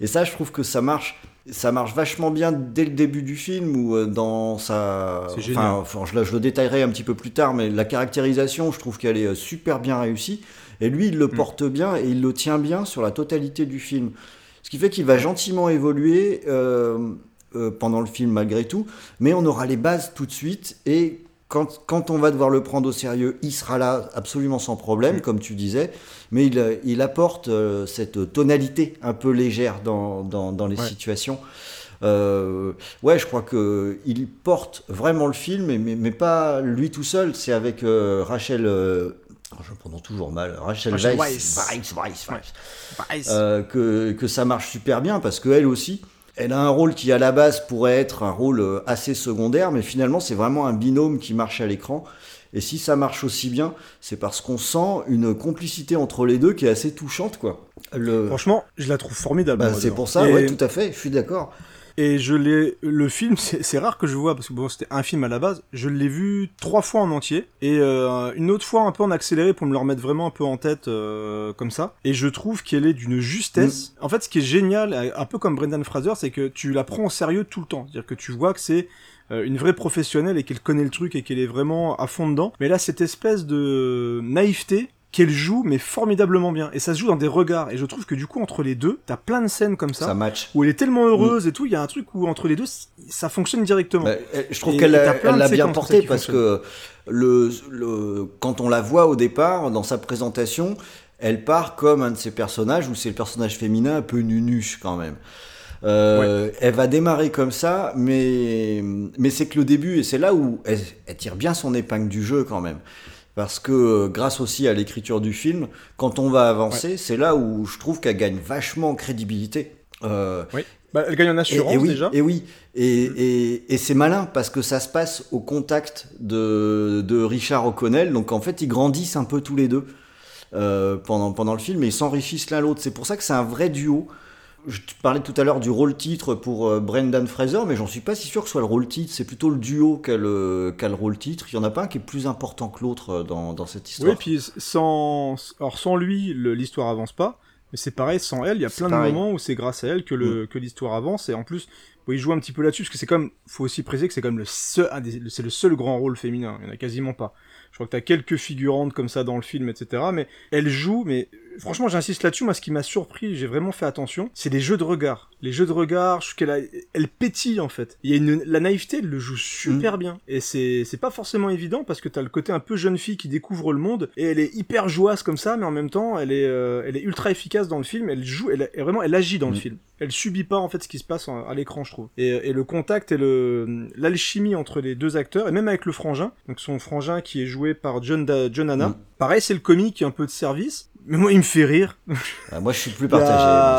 Et ça, je trouve que ça marche. Ça marche vachement bien dès le début du film ou dans sa. Enfin, enfin, je, le- je le détaillerai un petit peu plus tard, mais la caractérisation, je trouve qu'elle est euh, super bien réussie. Et lui, Mm. il le porte bien et il le tient bien sur la totalité du film. Ce qui fait qu'il va gentiment évoluer euh, euh, pendant le film malgré tout, mais on aura les bases tout de suite et quand, quand on va devoir le prendre au sérieux, il sera là absolument sans problème, comme tu disais, mais il, il apporte euh, cette tonalité un peu légère dans, dans, dans les Ouais. situations. Euh, ouais, je crois que il porte vraiment le film, mais, mais, mais pas lui tout seul. C'est avec euh, Rachel. oh, je le prononce toujours mal. Rachel, Rachel Weisz, Weisz. Weisz, Weisz, Weisz. Nice. Euh, que, que ça marche super bien parce qu'elle aussi, elle a un rôle qui à la base pourrait être un rôle euh, assez secondaire, mais finalement c'est vraiment un binôme qui marche à l'écran. Et si ça marche aussi bien, c'est parce qu'on sent une complicité entre les deux qui est assez touchante, quoi. Le... Franchement, je la trouve formidable. Bah, c'est pour ça, Et- ouais, tout à fait, je suis d'accord. Et je l'ai, le film, [laughs] c'est rare que je vois parce que bon, c'était un film à la base. Je l'ai vu trois fois en entier et euh, une autre fois un peu en accéléré pour me le remettre vraiment un peu en tête euh, comme ça. Et je trouve qu'elle est d'une justesse. En fait, ce qui est génial, un peu comme Brendan Fraser, c'est que tu la prends au sérieux tout le temps. C'est-à-dire que tu vois que c'est euh, une vraie professionnelle et qu'elle connaît le truc et qu'elle est vraiment à fond dedans. Mais là, cette espèce de naïveté qu'elle joue mais formidablement bien et ça se joue dans des regards et je trouve que du coup entre les deux t'as plein de scènes comme ça, Ça match. où elle est tellement heureuse et tout il y a un truc où entre les deux ça fonctionne directement Bah, elle- je trouve qu'elle l'a bien porté parce que le, le, quand on la voit au départ, dans sa présentation, elle part comme un de ces personnages où c'est le personnage féminin un peu nunuche quand même. Euh, Elle va démarrer comme ça, mais, mais c'est que le début, et c'est là où elle, elle tire bien son épingle du jeu quand même. Parce que euh, grâce aussi à l'écriture du film, quand on va avancer, c'est là où je trouve qu'elle gagne vachement en crédibilité. Euh, oui bah, elle gagne en assurance et, et oui, déjà Et oui, et, et, et c'est malin parce que ça se passe au contact de, de Richard O'Connell, donc en fait ils grandissent un peu tous les deux euh, pendant, pendant le film et ils s'enrichissent l'un l'autre. C'est pour ça que c'est un vrai duo. Je parlais tout à l'heure du rôle titre pour euh, Brendan Fraser, mais j'en suis pas si sûr que ce soit le rôle titre. C'est plutôt le duo qu'a le, qu'a le rôle titre. Il y en a pas un qui est plus important que l'autre euh, dans, dans cette histoire. oui puis sans alors sans lui l'histoire avance pas mais c'est pareil sans elle il y a plein de moments où c'est grâce à elle que le que l'histoire avance et en plus bon, il joue un petit peu là-dessus parce que c'est comme faut aussi préciser que c'est comme le seul c'est le seul grand rôle féminin il y en a quasiment pas je crois que t'as quelques figurantes comme ça dans le film etc mais elle joue mais franchement j'insiste là-dessus moi ce qui m'a surpris j'ai vraiment fait attention c'est les jeux de regard. Les jeux de regard je trouve qu'elle a- elle pétille en fait. Il y a une la naïveté elle le joue super bien. Et c'est c'est pas forcément évident parce que t'as le côté un peu jeune fille qui découvre le monde et elle est hyper jouasse comme ça mais en même temps elle est euh, elle est ultra efficace dans le film. Elle joue elle, elle- vraiment elle agit dans le Mm. film. Elle subit pas en fait ce qui se passe à l'écran je trouve. Et, et le contact et le l'alchimie entre les deux acteurs et même avec le frangin donc son frangin qui est joué par John Da- John Hanna Mm. pareil c'est le comique qui est un peu de service mais moi il me fait rire Ah, moi je suis plus a- partagé. moi,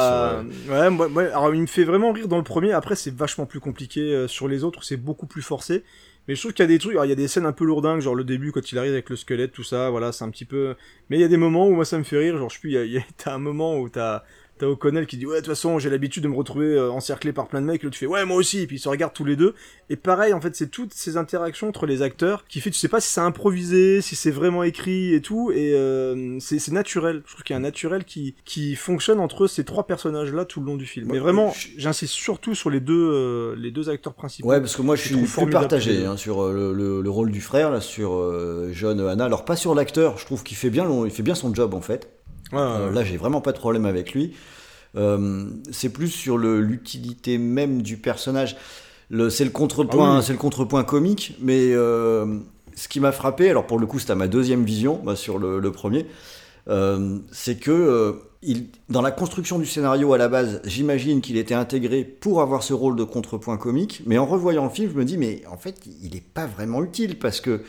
sur, euh, Ouais, moi, moi, alors il me fait vraiment rire dans le premier. Après, c'est vachement plus compliqué euh, sur les autres. C'est beaucoup plus forcé. Mais je trouve qu'il y a des trucs. Alors, il y a des scènes un peu lourdingues, genre le début quand il arrive avec le squelette, tout ça. Voilà, c'est un petit peu. Mais il y a des moments où moi ça me fait rire. Genre, je sais plus. il y a- il y a- [laughs] T'as un moment où t'as t'as O'Connell qui dit ouais de toute façon j'ai l'habitude de me retrouver euh, encerclé par plein de mecs. Et l'autre fait ouais moi aussi. Et puis ils se regardent tous les deux. Et pareil, en fait, c'est toutes ces interactions entre les acteurs qui fait tu sais pas si c'est improvisé, si c'est vraiment écrit et tout. Et euh, c'est naturel. Je trouve qu'il y a un naturel qui qui fonctionne entre ces trois personnages là tout le long du film. Mais vraiment, j'insiste surtout sur les deux euh, les deux acteurs principaux. Ouais, parce que moi je Je suis plus partagé hein, sur le, le- le rôle du frère, là, sur euh, John Hanna. Alors pas sur l'acteur, je trouve qu'il fait bien, le- il fait bien son job en fait. Ouais, Euh, ouais. là, j'ai vraiment pas de problème avec lui. Euh, c'est plus sur l'utilité même du personnage. C'est le contrepoint, Ah oui. c'est le contrepoint comique, mais euh, ce qui m'a frappé, alors pour le coup, c'était à ma deuxième vision bah, sur le, le premier, euh, c'est que euh, il, dans la construction du scénario à la base, j'imagine qu'il était intégré pour avoir ce rôle de contrepoint comique, mais en revoyant le film, je me dis, mais en fait, il n'est pas vraiment utile parce que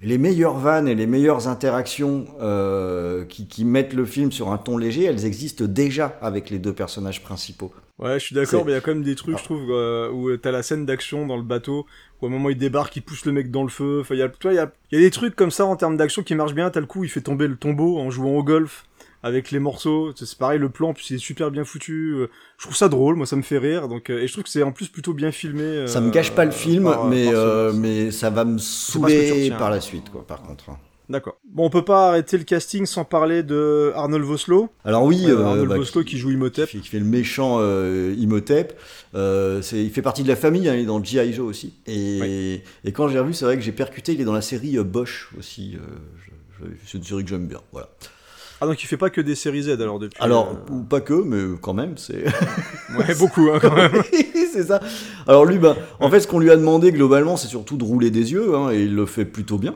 les meilleures vannes et les meilleures interactions euh, qui, qui mettent le film sur un ton léger, elles existent déjà avec les deux personnages principaux. Ouais, je suis d'accord, mais il y a quand même des trucs, je trouve, euh, où t'as la scène d'action dans le bateau, où à un moment il débarque, il pousse le mec dans le feu. Enfin, il y a, tu vois, il y a, il y a des trucs comme ça en termes d'action qui marchent bien. T'as le coup, il fait tomber le tombeau en jouant au golf avec les morceaux. C'est pareil, le plan, puis c'est super bien foutu. Euh, Je trouve ça drôle, moi, ça me fait rire. Donc, euh, et je trouve que c'est en plus plutôt bien filmé. ça me gâche pas le euh, film, par- mais, par euh, mais ça va me saouler par la suite, quoi, par contre. D'accord. Bon, on peut pas arrêter le casting sans parler de Arnold Vosloo. Alors oui, Euh, euh, Arnold bah, Vosloo qui joue Imhotep. Qui fait, qui fait le méchant euh, Imhotep. Euh, il fait partie de la famille, hein, il est dans G.I. Joe aussi. Et, et quand j'ai revu, c'est vrai que j'ai percuté, il est dans la série euh, Bosch aussi. euh, je- je- c'est une série que j'aime bien, voilà. Ah, donc il fait pas que des séries Z alors depuis. Alors, euh, ou pas que, mais quand même, c'est... [laughs] Ouais, beaucoup, hein, quand même. [laughs] c'est ça. Alors lui, bah, en fait, ce qu'on lui a demandé globalement, c'est surtout de rouler des yeux, hein, et il le fait plutôt bien.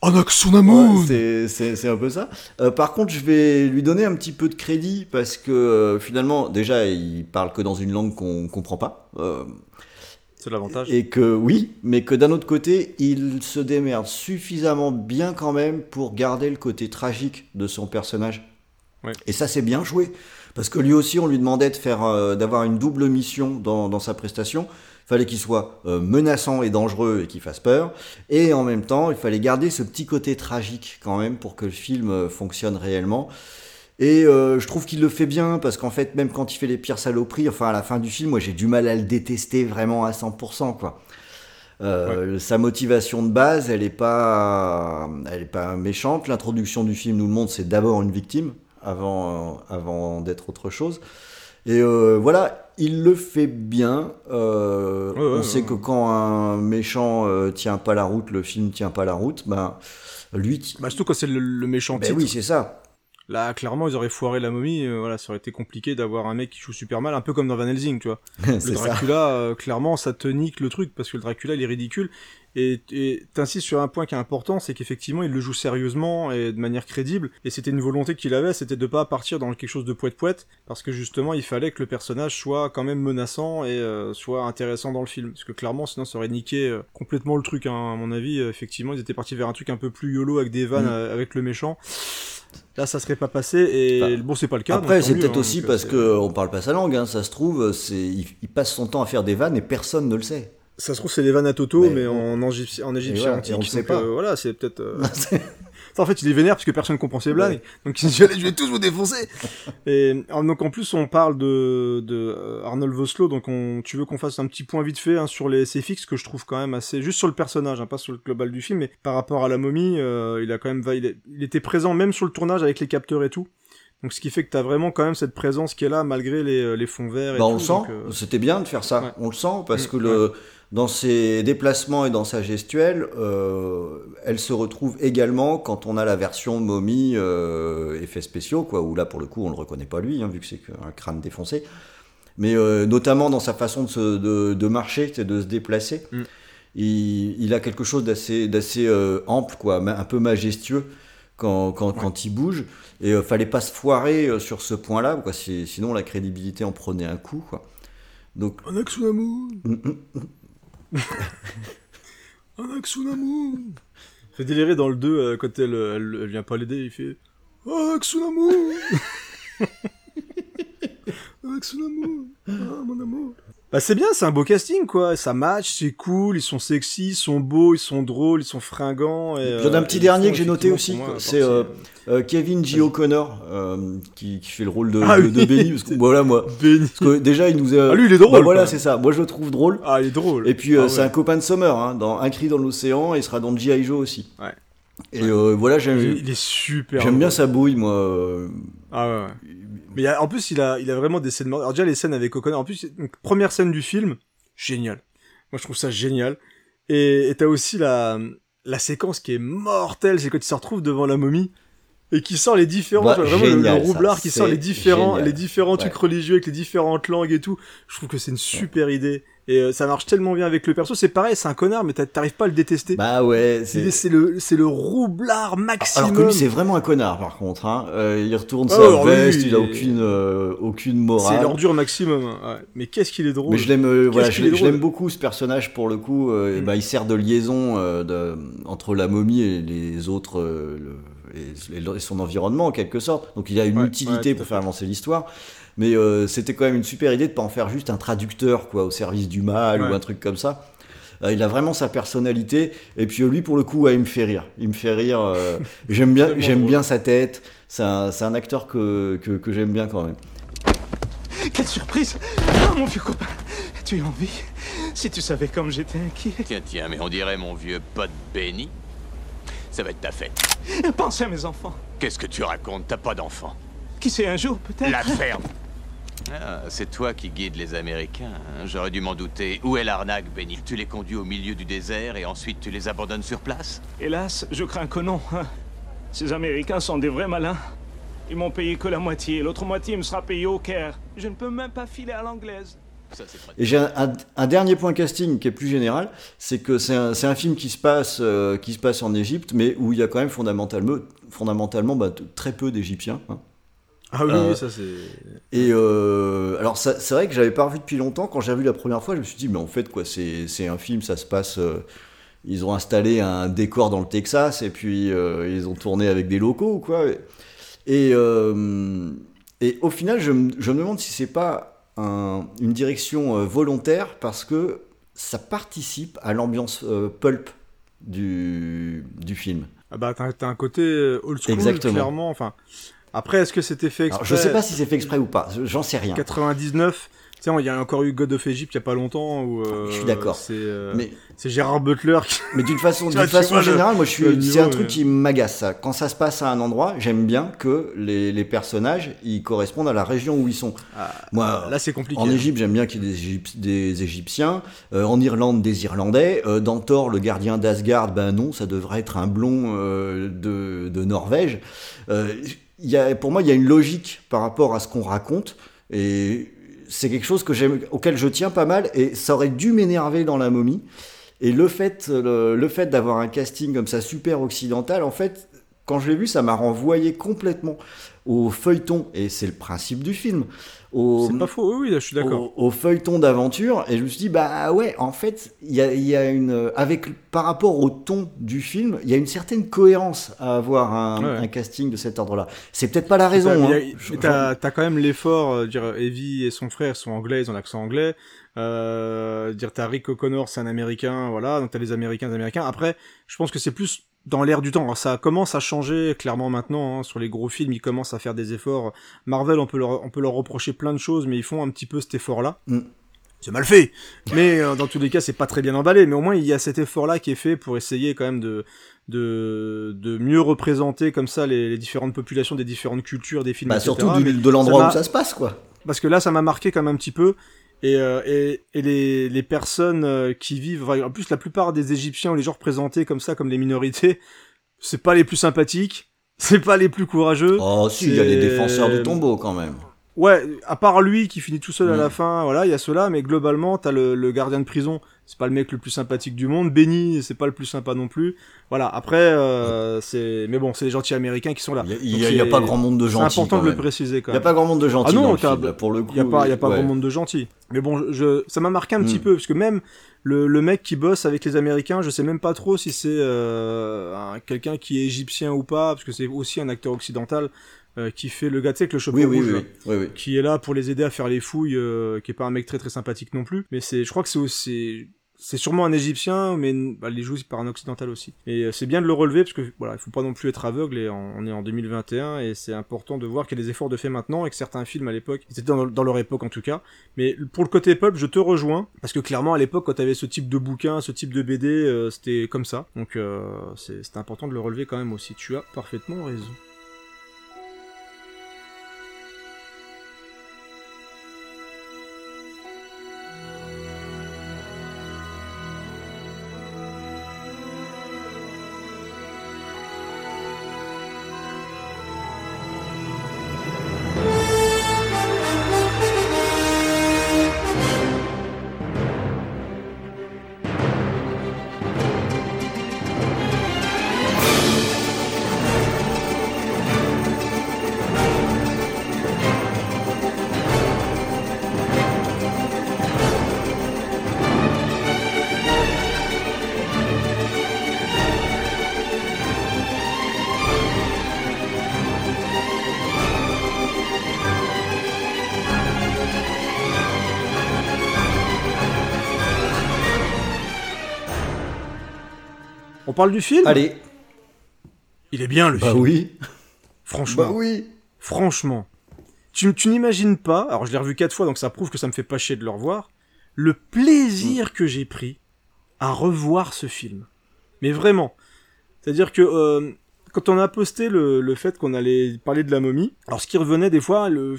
Anaxunamoon Ouais, c'est- c'est c'est un peu ça. Euh, par contre, je vais lui donner un petit peu de crédit parce que euh, finalement, déjà, il parle que dans une langue qu'on comprend pas. C'est l'avantage. et que oui, mais que d'un autre côté, il se démerde suffisamment bien quand même pour garder le côté tragique de son personnage. Ouais. Et ça, c'est bien joué. Parce que lui aussi, on lui demandait de faire, euh, d'avoir une double mission dans, dans sa prestation. Il fallait qu'il soit euh, menaçant et dangereux et qu'il fasse peur. Et en même temps, il fallait garder ce petit côté tragique quand même pour que le film euh, fonctionne réellement. Et euh, je trouve qu'il le fait bien parce qu'en fait, même quand il fait les pires saloperies, enfin à la fin du film, moi j'ai du mal à le détester vraiment à 100%. Quoi. Euh, Sa motivation de base, elle est pas, elle est pas méchante. L'introduction du film nous le montre, c'est d'abord une victime avant, euh, avant d'être autre chose. Et euh, voilà, il le fait bien. Euh, Ouais, on ouais, sait ouais. que quand un méchant euh, tient pas la route, le film tient pas la route. Ben lui, Bah, surtout quand c'est le, le méchant ben titre. oui, c'est ça. Là, clairement, ils auraient foiré la momie. euh, voilà, ça aurait été compliqué d'avoir un mec qui joue super mal, un peu comme dans Van Helsing, tu vois. [laughs] Le. Dracula, euh, clairement, ça te nique le truc parce que le Dracula, il est ridicule. Et t'insistes sur un point qui est important, c'est qu'effectivement, il le joue sérieusement et de manière crédible. Et c'était une volonté qu'il avait, c'était de pas partir dans quelque chose de poète-poète, parce que justement, il fallait que le personnage soit quand même menaçant et euh, soit intéressant dans le film. Parce que clairement, sinon, ça aurait niqué euh, complètement le truc. hein. À mon avis, euh, effectivement, ils étaient partis vers un truc un peu plus yolo avec des vannes Mm. avec le méchant. Là, ça serait pas passé. Et Enfin, bon, c'est pas le cas. Après, c'est peut-être hein, aussi parce c'est- que on parle pas sa langue. Hein, ça se trouve, c'est il, il passe son temps à faire des vannes et personne ne le sait. Ça se trouve, c'est les vannes à Toto, Mais- mais, en, égyptien, en égyptien antique. on sait donc, pas. euh, voilà, c'est peut-être. euh, [laughs] en fait, il est vénère parce que personne comprend ses blagues. Donc il dit, allez, je vais tous vous défoncer. Et donc en plus, on parle de, de euh, Arnold Vosloo. Donc on, tu veux qu'on fasse un petit point vite fait hein, sur les SFX que je trouve quand même assez, juste sur le personnage, hein, pas sur le global du film, mais par rapport à la momie, euh, il a quand même, il était présent même sur le tournage avec les capteurs et tout. Donc ce qui fait que t'as vraiment quand même cette présence qui est là malgré les, euh, les fonds verts. Et Bah, on tout, le sent. euh, C'était bien de faire ça. Ouais. On le sent parce Mm, que le dans ses déplacements et dans sa gestuelle, euh, elle se retrouve également quand on a la version momie euh, effets spéciaux, quoi. Où là, pour le coup, on le reconnaît pas lui, hein, vu que c'est un crâne défoncé. Mais notamment dans sa façon de, se, de, de marcher, de se déplacer. Mm. Il, il a quelque chose d'assez ample, quoi, un peu majestueux quand, quand, quand il bouge. Et euh, fallait pas se foirer euh, sur ce point-là, quoi. si- Sinon, la crédibilité en prenait un coup, quoi. Donc, Un Aksunamu Un Aksunamu [laughs] fait délirer dans le 2 euh, quand elle, elle, elle vient pas l'aider, il fait Aksunamu [laughs] Aksunamu Ah, mon amour Bah c'est bien, c'est un beau casting quoi, ça match, c'est cool, ils sont sexy, ils sont beaux, ils sont drôles, ils sont fringants. Et, J'en ai un euh, petit et dernier que j'ai noté aussi, moi, c'est euh, euh, Kevin J. O'Connor euh, qui, qui fait le rôle de, Ah de, oui. de Benny. Parce que, voilà, moi, Benny. parce que déjà, il nous a. Ah, lui, il est drôle, Bah, voilà, c'est ça. Moi, je le trouve drôle. Ah, il est drôle. Et puis, Ah, c'est un copain de Summer, hein, dans Un cri dans l'océan, et il sera dans G.I. Joe aussi. Ouais. Et voilà, j'aime Il, il est super. j'aime bien sa bouille, moi. Ah ouais, ouais. Mais en plus, il a, il a vraiment des scènes. mor- Alors déjà les scènes avec O'Connor. En plus, donc, première scène du film, génial. Moi, je trouve ça génial. Et t'as aussi la, la séquence qui est mortelle, c'est quand il se retrouve devant la momie et qui sort les différents, Bah, vois, vraiment le- génial, le, ça. roublard qui sort les différents, génial. les différents Ouais. trucs religieux avec les différentes langues et tout. Je trouve que c'est une super idée. Et euh, ça marche tellement bien avec le perso. C'est pareil, c'est un connard, mais t'a- t'arrives pas à le détester. Bah ouais, c'est. C'est le, c'est le roublard maximum. Alors que lui, c'est vraiment un connard, par contre. Hein. Euh, il retourne Ah, sa lui, veste, il a il aucune, euh, aucune c'est morale. l'ordure maximum. hein. Ouais. Mais qu'est-ce qu'il est drôle. Mais je l'aime, euh, voilà, je beaucoup ce personnage pour le coup. Mm. bah, il sert de liaison de- entre la momie et les autres, le- et, et son environnement en quelque sorte. Donc il a une Ouais, utilité pour faire avancer l'histoire. Mais euh, c'était quand même une super idée de pas en faire juste un traducteur quoi au service du mal Ouais. ou un truc comme ça. Euh, il a vraiment sa personnalité et puis euh, lui pour le coup ouais, il me fait rire. Il me fait rire. euh, [laughs] j'aime bien, j'aime bien sa tête. C'est un, c'est un acteur que, que, que j'aime bien quand même. Quelle surprise Ah, mon vieux copain Tu es en vie Si tu savais comme j'étais inquiet. Tiens, tiens, mais on dirait mon vieux pote Benny. Ça va être ta fête. Pensez à mes enfants. Qu'est-ce que tu racontes? T'as pas d'enfant. Qui sait un jour, peut-être? La ferme Ah, c'est toi qui guides les Américains. hein, J'aurais dû m'en douter. Où est l'arnaque, Benny? Tu les conduis au milieu du désert et ensuite tu les abandonnes sur place? Hélas, je crains que non. hein. Ces Américains sont des vrais malins. Ils m'ont payé que la moitié. L'autre moitié me sera payée au Caire. Je ne peux même pas filer à l'anglaise. Et j'ai un, un- un dernier point casting qui est plus général, c'est que c'est un, c'est un film qui se passe euh, qui se passe en Égypte, mais où il y a quand même fondamentalement, fondamentalement bah, t- très peu d'Égyptiens. hein. Ah oui, Euh, oui, ça c'est. Et euh, alors c'est vrai que j'avais pas revu depuis longtemps. Quand j'ai vu la première fois, je me suis dit mais en fait quoi, c'est c'est un film, ça se passe. euh, ils ont installé un décor dans le Texas et puis ils ont tourné avec des locaux ou quoi. Et Et au final, je, me- je me demande si c'est pas un- une direction volontaire parce que ça participe à l'ambiance pulp du, du film. Ah bah, t'as t'as un côté old school, Exactement. clairement. Enfin, après, est-ce que c'était fait exprès Alors, je sais pas si c'est fait exprès ou pas, j'en sais rien. 99, tu sais, il y a encore eu God of Egypt il y a pas longtemps où. euh, Je suis d'accord. C'est euh, Mais, c'est Gérard Butler qui. [laughs] mais d'une façon, [laughs] d'une façon générale, moi, je suis, c'est un truc mais- qui m'agace. ça. Quand ça se passe à un endroit, j'aime bien que les, les personnages, ils correspondent à la région où ils sont. moi, Ah, Là, c'est compliqué. En Égypte, j'aime bien qu'il y ait des, Égyp- des Égyptiens. Euh, en Irlande, des Irlandais. Euh, dans Thor, le gardien d'Asgard, ben non, ça devrait être un blond euh, de, de Norvège. Pour moi, il y a une logique par rapport à ce qu'on raconte. Et c'est quelque chose que auquel je tiens pas mal. Et ça aurait dû m'énerver dans la momie. Et le fait, le, le fait d'avoir un casting comme ça super occidental, en fait, quand je l'ai vu, ça m'a renvoyé complètement au feuilleton. Et c'est le principe du film. Au, C'est pas faux, oui, oui, là, je suis d'accord. au, au feuilleton d'aventure et je me suis dit bah ouais en fait il y a, il y a une avec par rapport au ton du film il y a une certaine cohérence à avoir un, Ouais. un casting de cet ordre là c'est peut-être pas la raison T'as- hein. Je- T'as t'as quand même l'effort, euh, dire Evie et son frère sont anglais, ils ont l'accent anglais. Euh, dire t'as Rick O'Connor, c'est un américain, voilà. Donc t'as les américains, les américains. Après, je pense que c'est plus dans l'air du temps. Alors, ça commence à changer clairement maintenant hein, sur les gros films. Ils commencent à faire des efforts. Marvel, on peut leur, on peut leur reprocher plein de choses, mais ils font un petit peu cet effort-là. Mm. C'est mal fait, mais euh, dans tous les cas, c'est pas très bien emballé. Mais au moins, il y a cet effort-là qui est fait pour essayer quand même de de, de mieux représenter comme ça les, les différentes populations des différentes cultures des films. bah, etc. surtout de l'endroit où ça se passe quoi parce que là, ça m'a marqué quand même un petit peu. Et, euh, et, et les, les personnes euh, qui vivent, en plus la plupart des Égyptiens ou les gens représentés comme ça, comme les minorités, c'est pas les plus sympathiques, c'est pas les plus courageux. oh si il y a les défenseurs du tombeau quand même Ouais, à part lui qui finit tout seul à Mm. la fin, voilà, il y a ceux-là, mais globalement, t'as le, le gardien de prison, c'est pas le mec le plus sympathique du monde. Benny, c'est pas le plus sympa non plus. Voilà, après, euh, c'est, mais bon, c'est les gentils américains qui sont là. il y a, y a- c'est- pas grand monde de C'est gentils important quand de le préciser quand il y a pas grand monde de gentils Ah non, dans le film, là, pour le coup Il y a pas, y a pas ouais. grand monde de gentils. Mais bon, je, ça m'a marqué un petit Mm. peu parce que même le, le mec qui bosse avec les Américains, je sais même pas trop si c'est euh, un- quelqu'un qui est égyptien ou pas, parce que c'est aussi un acteur occidental euh, qui fait le gars, tu sais, avec le chapeau oui rouge, oui, oui, qui est là pour les aider à faire les fouilles, euh, qui est pas un mec très très sympathique non plus. Mais c'est, je crois que c'est aussi, c'est sûrement un égyptien, mais bah, il est joué par un occidental aussi. Et euh, c'est bien de le relever parce que voilà, il faut pas non plus être aveugle et on est en 2021 et c'est important de voir qu'il y a des efforts de fait maintenant et que certains films à l'époque, ils étaient dans, dans leur époque en tout cas. Mais pour le côté pulp, je te rejoins parce que clairement à l'époque quand t'avais ce type de bouquin, ce type de BD, euh, c'était comme ça. Donc euh, c'est important de le relever quand même aussi. Tu as parfaitement raison. On parle du film allez Il est bien le bah film. oui Franchement. bah oui Franchement. Tu, tu n'imagines pas, alors je l'ai revu quatre fois, donc ça prouve que ça me fait pas chier de le revoir, le plaisir que j'ai pris à revoir ce film. Mais vraiment. C'est-à-dire que euh, quand on a posté le, le fait qu'on allait parler de la momie, alors ce qui revenait des fois, le,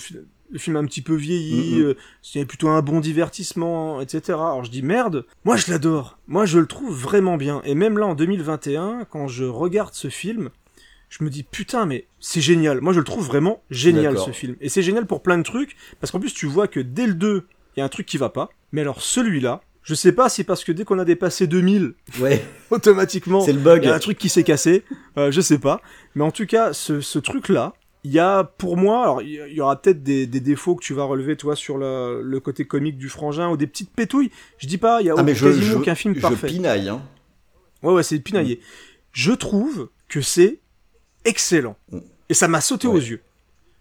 le film a un petit peu vieilli, Mhm. euh, c'était plutôt un bon divertissement, etc. Alors je dis merde, moi je l'adore, moi je le trouve vraiment bien. Et même là en 2021, quand je regarde ce film, je me dis putain mais c'est génial. Moi je le trouve vraiment génial ce film. Et c'est génial pour plein de trucs, parce qu'en plus tu vois que dès le 2, il y a un truc qui va pas. Mais alors celui-là, je sais pas si parce que dès qu'on a dépassé 2000, ouais [laughs] automatiquement, c'est le bug il y a un truc qui s'est cassé, euh, je sais pas. Mais en tout cas, ce, ce truc-là, il y a pour moi, alors il y- aura peut-être des, des défauts que tu vas relever toi sur le, le côté comique du frangin ou des petites pétouilles. Je dis pas, il y a ah mais je, quasiment je, aucun film je parfait. pinaille hein Ouais, ouais, c'est pinaillé. Je trouve que c'est excellent. Mm. Et ça m'a sauté Ouais. aux yeux.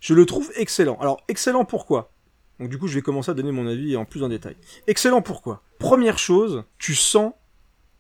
Je le trouve excellent. Alors, excellent pourquoi? Donc du coup, je vais commencer à donner mon avis en plus en détail. Excellent pourquoi? Première chose, tu sens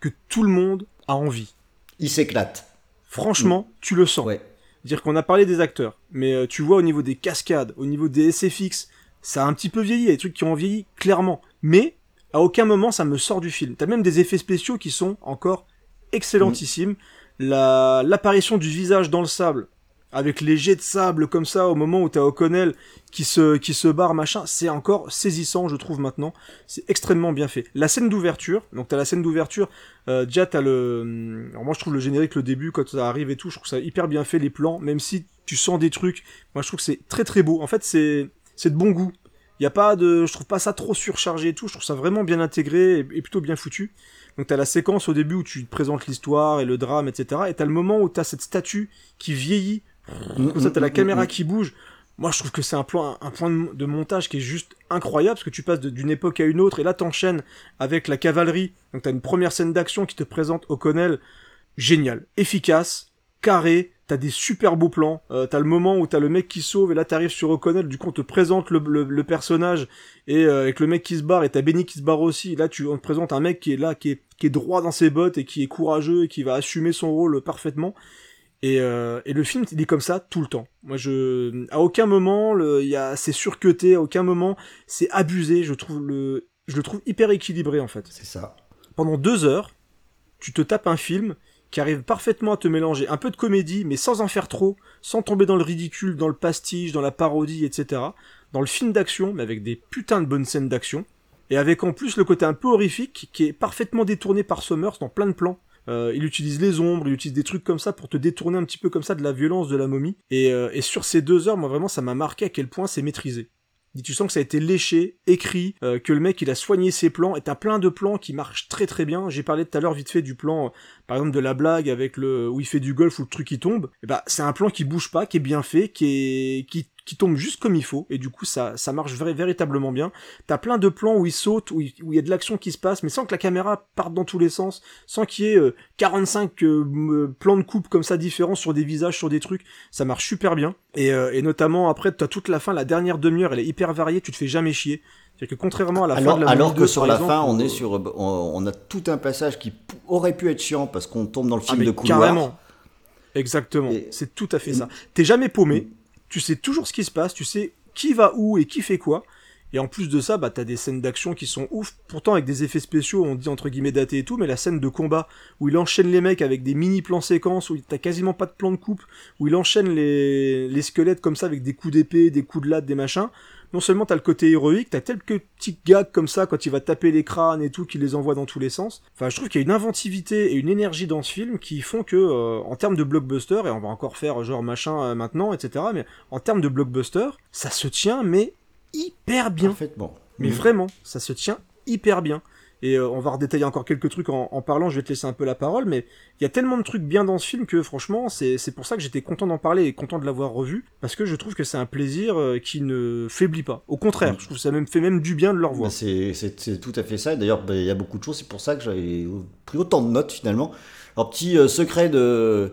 que tout le monde a envie. Il s'éclate. Franchement, tu le sens. Ouais. Dire qu'on a parlé des acteurs, mais euh, tu vois au niveau des cascades, au niveau des SFX, ça a un petit peu vieilli, il y a des trucs qui ont vieilli clairement. Mais à aucun moment ça me sort du film. T'as même des effets spéciaux qui sont encore excellentissimes. La l'apparition du visage dans le sable, avec les jets de sable comme ça au moment où t'as O'Connell qui se qui se barre machin, c'est encore saisissant je trouve maintenant. C'est extrêmement bien fait. La scène d'ouverture, donc t'as la scène d'ouverture, euh, déjà t'as le, alors moi je trouve le générique le début quand ça arrive et tout, je trouve ça hyper bien fait les plans, même si tu sens des trucs, moi je trouve que c'est très très beau. En fait c'est c'est de bon goût. Y a pas de, je trouve pas ça trop surchargé et tout. Je trouve ça vraiment bien intégré et, et plutôt bien foutu. Donc t'as la séquence au début où tu te présentes l'histoire et le drame, etc. Et t'as le moment où t'as cette statue qui vieillit. Comme ça t'as la caméra qui bouge. Moi je trouve que c'est un plan, un point de, montage qui est juste incroyable parce que tu passes d'une époque à une autre et là t'enchaînes avec la cavalerie. Donc t'as une première scène d'action qui te présente O'Connell. Génial, efficace, carré, t'as des super beaux plans, euh, t'as le moment où t'as le mec qui sauve et là t'arrives sur O'Connell, du coup on te présente le, le, le personnage et euh, avec le mec qui se barre et t'as Benny qui se barre aussi, là tu on te présente un mec qui est là, qui est, qui est droit dans ses bottes et qui est courageux et qui va assumer son rôle parfaitement. Et, euh, et le film, il est comme ça tout le temps. Moi, je, à aucun moment, le, y a, c'est surcuté, à aucun moment, c'est abusé. Je trouve le, je le trouve hyper équilibré en fait. C'est ça. Pendant deux heures, tu te tapes un film qui arrive parfaitement à te mélanger un peu de comédie, mais sans en faire trop, sans tomber dans le ridicule, dans le pastiche, dans la parodie, etc. Dans le film d'action, mais avec des putains de bonnes scènes d'action. Et avec en plus le côté un peu horrifique, qui est parfaitement détourné par Summers dans plein de plans. Euh, il utilise les ombres, il utilise des trucs comme ça pour te détourner un petit peu comme ça de la violence de la momie. Et, euh, et sur ces deux heures, moi vraiment, ça m'a marqué à quel point c'est maîtrisé. Et tu sens que ça a été léché, écrit, euh, que le mec il a soigné ses plans, et t'as plein de plans qui marchent très très bien. J'ai parlé tout à l'heure vite fait du plan, euh, par exemple de la blague avec le où il fait du golf où le truc il tombe. Bah c'est un plan qui bouge pas, qui est bien fait, qui est qui qui tombe juste comme il faut et du coup ça ça marche véritablement bien. T'as plein de plans où il saute, où il, y a de l'action qui se passe, mais sans que la caméra parte dans tous les sens, sans qu'il y ait euh, 45 euh, m- plans de coupe comme ça différents sur des visages, sur des trucs, ça marche super bien. Et, euh, et notamment après t'as toute la fin, la dernière demi-heure, elle est hyper variée, tu te fais jamais chier. C'est-à-dire que contrairement à la alors, fin de la alors que 2, sur la exemple, fin, on est sur, on, on a tout un passage qui aurait pu être chiant parce qu'on tombe dans le Ah, film de couloir. carrément. Exactement. C'est tout à fait ça. T'es jamais paumé. Tu sais toujours ce qui se passe. Tu sais qui va où et qui fait quoi. Et en plus de ça, bah, t'as des scènes d'action qui sont ouf. Pourtant, avec des effets spéciaux, on dit entre guillemets datés et tout, mais la scène de combat où il enchaîne les mecs avec des mini plans séquences, où t'as quasiment pas de plan de coupe, où il enchaîne les, les squelettes comme ça avec des coups d'épée, des coups de latte, des machins. Non seulement t'as le côté héroïque, t'as quelques petits gags comme ça quand il va taper les crânes et tout, qui les envoie dans tous les sens. Enfin, je trouve qu'il y a une inventivité et une énergie dans ce film qui font que, euh, en termes de blockbuster, et on va encore faire genre machin euh, maintenant, etc. Mais en termes de blockbuster, ça se tient mais hyper bien. Parfaitement. Mais vraiment, ça se tient hyper bien. Et euh, on va redétailler encore quelques trucs en, parlant, je vais te laisser un peu la parole, mais il y a tellement de trucs bien dans ce film que franchement, c'est pour ça que j'étais content d'en parler et content de l'avoir revu, parce que je trouve que c'est un plaisir euh, qui ne faiblit pas. Au contraire, je trouve que ça même fait même du bien de le revoir. Bah, c'est tout à fait ça. D'ailleurs, bah, il y a beaucoup de choses. C'est pour ça que j'avais pris autant de notes finalement. Alors, petit euh, secret de,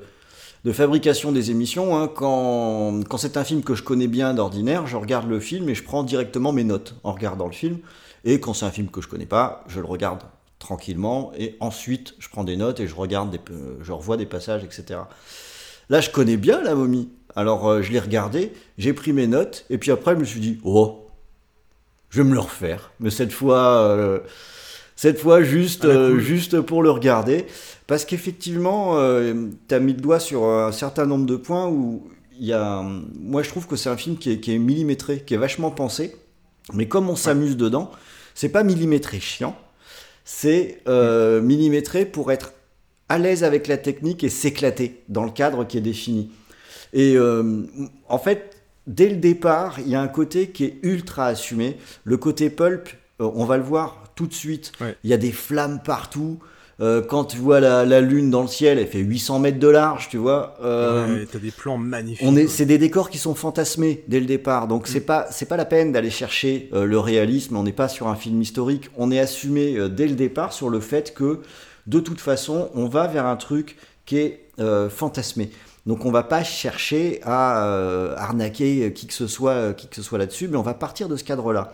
de fabrication des émissions. hein, quand quand c'est un film que je connais bien d'ordinaire, je regarde le film et je prends directement mes notes en regardant le film. Et quand c'est un film que je connais pas, je le regarde tranquillement et ensuite je prends des notes et je regarde, des, euh, je revois des passages, etc. Là, je connais bien la momie. Alors, euh, je l'ai regardé, j'ai pris mes notes et puis après, je me suis dit, oh, je vais me le refaire. Mais cette fois, euh, cette fois juste, euh, cool. juste pour le regarder. Parce qu'effectivement, tu as mis le doigt sur un certain nombre de points où il y a. Moi, je trouve que c'est un film qui est, qui est millimétré, qui est vachement pensé. Mais comme on s'amuse dedans, c'est pas millimétré chiant. C'est euh, millimétré pour être à l'aise avec la technique et s'éclater dans le cadre qui est défini. Et euh, en fait, dès le départ, il y a un côté qui est ultra assumé. Le côté pulp, euh, on va le voir tout de suite. Ouais. Il y a des flammes partout. Euh, quand tu vois la, la lune dans le ciel, elle fait 800 mètres de large, tu vois. Euh, Ouais, t'as des plans magnifiques. on est, quoi. c'est des décors qui sont fantasmés dès le départ, donc Mm. c'est pas, c'est pas la peine d'aller chercher euh, le réalisme. On n'est pas sur un film historique. On est assumé euh, dès le départ sur le fait que, de toute façon, on va vers un truc qui est fantasmé. Donc on va pas chercher à arnaquer qui que ce soit, qui que ce soit là-dessus, mais on va partir de ce cadre-là.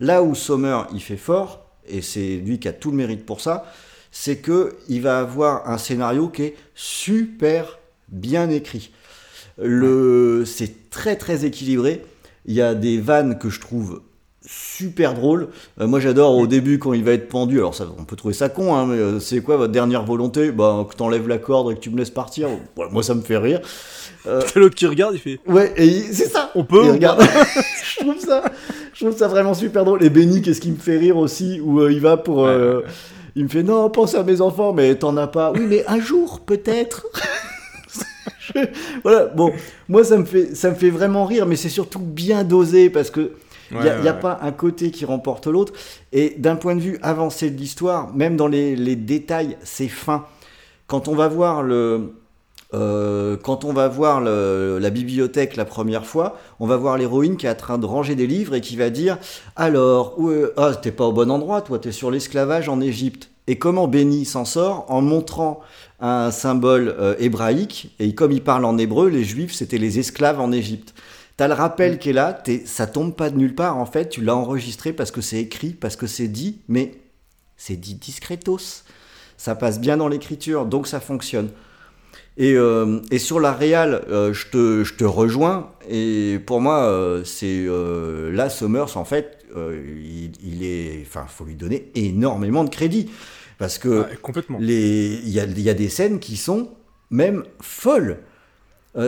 Là où Sommer il fait fort, et c'est lui qui a tout le mérite pour ça, c'est que il va avoir un scénario qui est super bien écrit. Le, c'est très très équilibré. Il y a des vannes que je trouve super drôles. Euh, moi j'adore au début quand il va être pendu. Alors ça, on peut trouver ça con, hein, mais euh, c'est quoi votre dernière volonté? Bah que t'enlèves la corde et que tu me laisses partir. Moi ça me fait rire. Euh, C'est [laughs] l'autre qui regarde, il fait. [laughs] Ouais, et c'est ça. On peut Il ou regarde. [laughs] je trouve ça, je trouve ça vraiment super drôle. Et Benny, qu'est-ce qui me fait rire aussi Où euh, il va pour, il me fait non, pense à mes enfants, mais t'en as pas. Oui, mais un jour peut-être. [laughs] Je- voilà. Bon, moi ça me fait, ça me fait vraiment rire, mais c'est surtout bien dosé parce que. Il n'y a, Ouais, il y a ouais, pas un côté qui remporte l'autre. Et d'un point de vue avancé de l'histoire, même dans les, les détails, c'est fin. Quand on va voir le, euh, quand on va voir la bibliothèque la première fois, on va voir l'héroïne qui est en train de ranger des livres et qui va dire Alors, ah, t'es pas au bon endroit, toi, t'es sur l'esclavage en Égypte. Et comment Béni s'en sort En montrant un symbole euh, hébraïque, et comme il parle en hébreu, les juifs c'était les esclaves en Égypte. T'as le rappel qui est là, t'es- ça tombe pas de nulle part, en fait, tu l'as enregistré parce que c'est écrit, parce que c'est dit, mais c'est dit discretos. Ça passe bien dans l'écriture, donc ça fonctionne. Et, euh, et sur la réal, euh, je, te, je te rejoins. Et pour moi, euh, c'est là, Summers, en fait, il, il est, enfin, faut lui donner énormément de crédit parce que Ah, complètement. il y a, il y a des scènes qui sont même folles.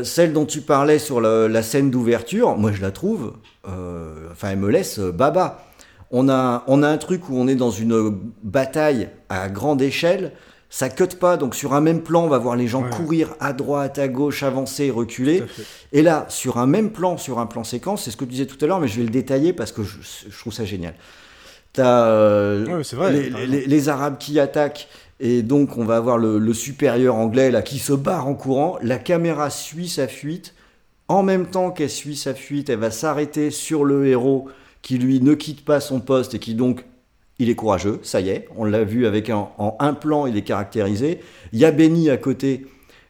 Celle dont tu parlais sur la, la scène d'ouverture, moi je la trouve, enfin elle me laisse baba. On a, on a un truc où on est dans une bataille à grande échelle, ça cut pas, donc sur un même plan, on va voir les gens Ouais. courir à droite, à gauche, avancer, reculer. Et là, sur un même plan, sur un plan séquence, c'est ce que tu disais tout à l'heure, mais je vais le détailler parce que je, je trouve ça génial. T'as euh, Ouais, c'est vrai, les, t'as raison. les- les Arabes qui attaquent, et donc on va avoir le, le supérieur anglais là qui se barre en courant. La caméra suit sa fuite. En même temps qu'elle suit sa fuite, elle va s'arrêter sur le héros qui lui ne quitte pas son poste et qui donc il est courageux, ça y est, on l'a vu avec un, en un plan, il est caractérisé. Il y a Benny à côté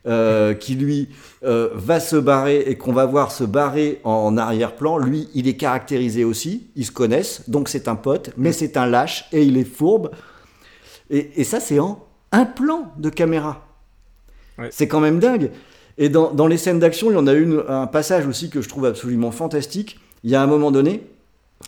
euh, qui lui euh, va se barrer et qu'on va voir se barrer en arrière-plan. Lui, il est caractérisé aussi, ils se connaissent, donc c'est un pote, mais c'est un lâche et il est fourbe. Et, et ça, c'est en un plan de caméra. Ouais. C'est quand même dingue. Et dans, dans les scènes d'action, il y en a une, un passage aussi que je trouve absolument fantastique. Il y a un moment donné,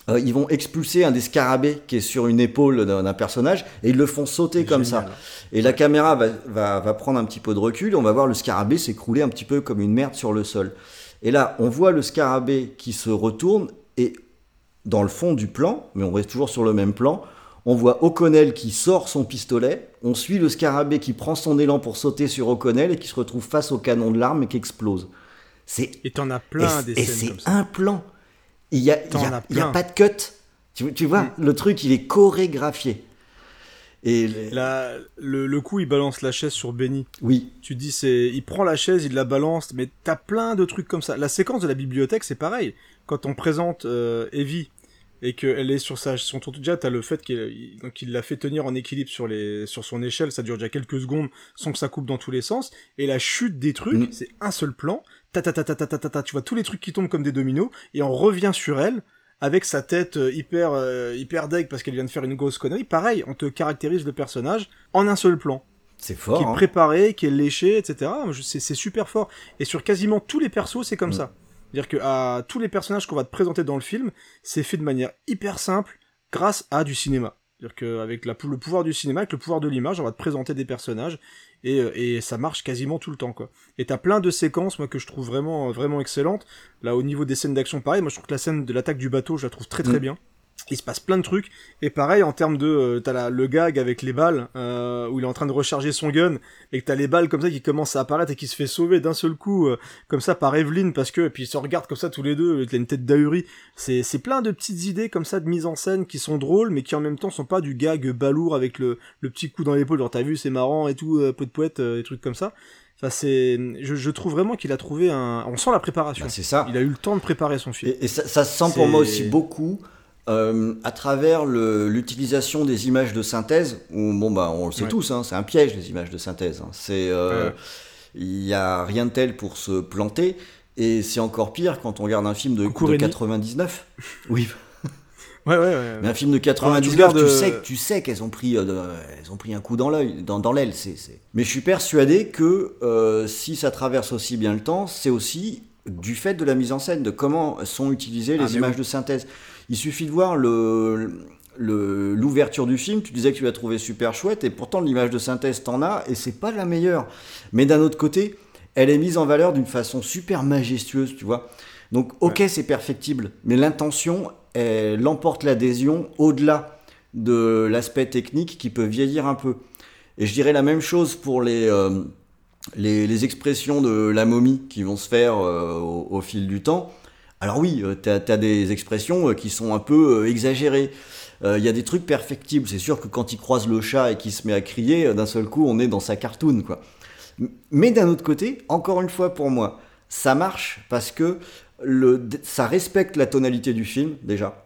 euh, ils vont expulser un des scarabées qui est sur une épaule d'un personnage et ils le font sauter comme ça. Et la caméra va, va, va prendre un petit peu de recul et on va voir le scarabée s'écrouler un petit peu comme une merde sur le sol. Et là, on voit le scarabée qui se retourne et dans le fond du plan, mais on reste toujours sur le même plan, on voit O'Connell qui sort son pistolet, on suit le scarabée qui prend son élan pour sauter sur O'Connell et qui se retrouve face au canon de l'arme et qui explose. C'est Et t'en as plein et, des et scènes c'est comme ça. un plan. Il y a, il T'en y a- as il y a pas de cut. Tu, tu vois, le truc, il est chorégraphié. Et les- Là, le, le coup, il balance la chaise sur Benny. oui, Tu dis, c'est, il prend la chaise, il la balance, mais t'as plein de trucs comme ça. La séquence de la bibliothèque, c'est pareil. Quand on présente euh, Evie et qu'elle est sur sa, son tour, déjà, t'as le fait qu'il il- donc il l'a fait tenir en équilibre sur les, sur son échelle, ça dure déjà quelques secondes sans que ça coupe dans tous les sens. Et la chute des trucs, Mm. c'est un seul plan. Ta ta ta ta ta ta ta ta, tu vois tous les trucs qui tombent comme des dominos et on revient sur elle avec sa tête euh, hyper euh, hyper deg parce qu'elle vient de faire une grosse connerie. Pareil, on te caractérise le personnage en un seul plan c'est qui fort. est hein. préparé, qui est léché, etc. Je- C'est c'est super fort. Et sur quasiment tous les persos, c'est comme Mm. ça. C'est-à-dire que à tous les personnages qu'on va te présenter dans le film, c'est fait de manière hyper simple grâce à du cinéma. C'est-à-dire qu'avec le pouvoir du cinéma, avec le pouvoir de l'image, on va te présenter des personnages et, euh, et ça marche quasiment tout le temps, quoi. Et t'as plein de séquences, moi, que je trouve vraiment, vraiment excellentes. Là, au niveau des scènes d'action, pareil, moi, je trouve que la scène de l'attaque du bateau, je la trouve très, très Mm. bien. Il se passe plein de trucs. Et pareil, en termes de, euh, t'as la- le gag avec les balles, euh, où il est en train de recharger son gun, et que t'as les balles comme ça qui commencent à apparaître et qui se fait sauver d'un seul coup, euh, comme ça, par Evelyn, parce que, et puis ils se regardent comme ça tous les deux, il a une tête d'ahurie. C'est, c'est plein de petites idées comme ça de mise en scène qui sont drôles, mais qui en même temps sont pas du gag balourd avec le, le petit coup dans l'épaule, genre t'as vu, c'est marrant et tout, euh, peu de poète, euh, des trucs comme ça. Enfin, c'est, je, je trouve vraiment qu'il a trouvé un, on sent la préparation. Bah, c'est ça. Il a eu le temps de préparer son film. Et, et ça, ça se sent pour moi aussi beaucoup euh, à travers l'utilisation des images de synthèse. Où, bon, bah, on le sait Ouais. tous, hein, c'est un piège les images de synthèse. hein. C'est euh, Ouais. il y a rien de tel pour se planter. Et c'est encore pire quand on regarde un film de, de Rémi. 99. [laughs] Oui. Ouais, ouais, ouais. Mais un film de 99, Ah, tu tu, euh, sais, tu sais qu'elles ont pris, euh, elles ont pris un coup dans l'œil, dans, dans l'aile. C'est, Mais je suis persuadé que si ça traverse aussi bien le temps, c'est aussi du fait de la mise en scène, de comment sont utilisées les Ah, mais images oui. de synthèse. Il suffit de voir le, l'ouverture du film. Tu disais que tu l'as trouvé super chouette, et pourtant l'image de synthèse t'en as, et c'est pas la meilleure. Mais d'un autre côté, elle est mise en valeur d'une façon super majestueuse, tu vois. Donc, ok, c'est perfectible, mais l'intention, elle emporte l'adhésion au-delà de l'aspect technique qui peut vieillir un peu. Et je dirais la même chose pour les, euh, les, les expressions de la momie qui vont se faire euh, au, au fil du temps. Alors oui, euh, t'as as des expressions euh, qui sont un peu euh, exagérées. Il y a des trucs perfectibles. C'est sûr que quand il croise le chat et qu'il se met à crier, d'un seul coup, on est dans sa cartoon, quoi. Mais d'un autre côté, encore une fois pour moi, ça marche parce que le, ça respecte la tonalité du film déjà.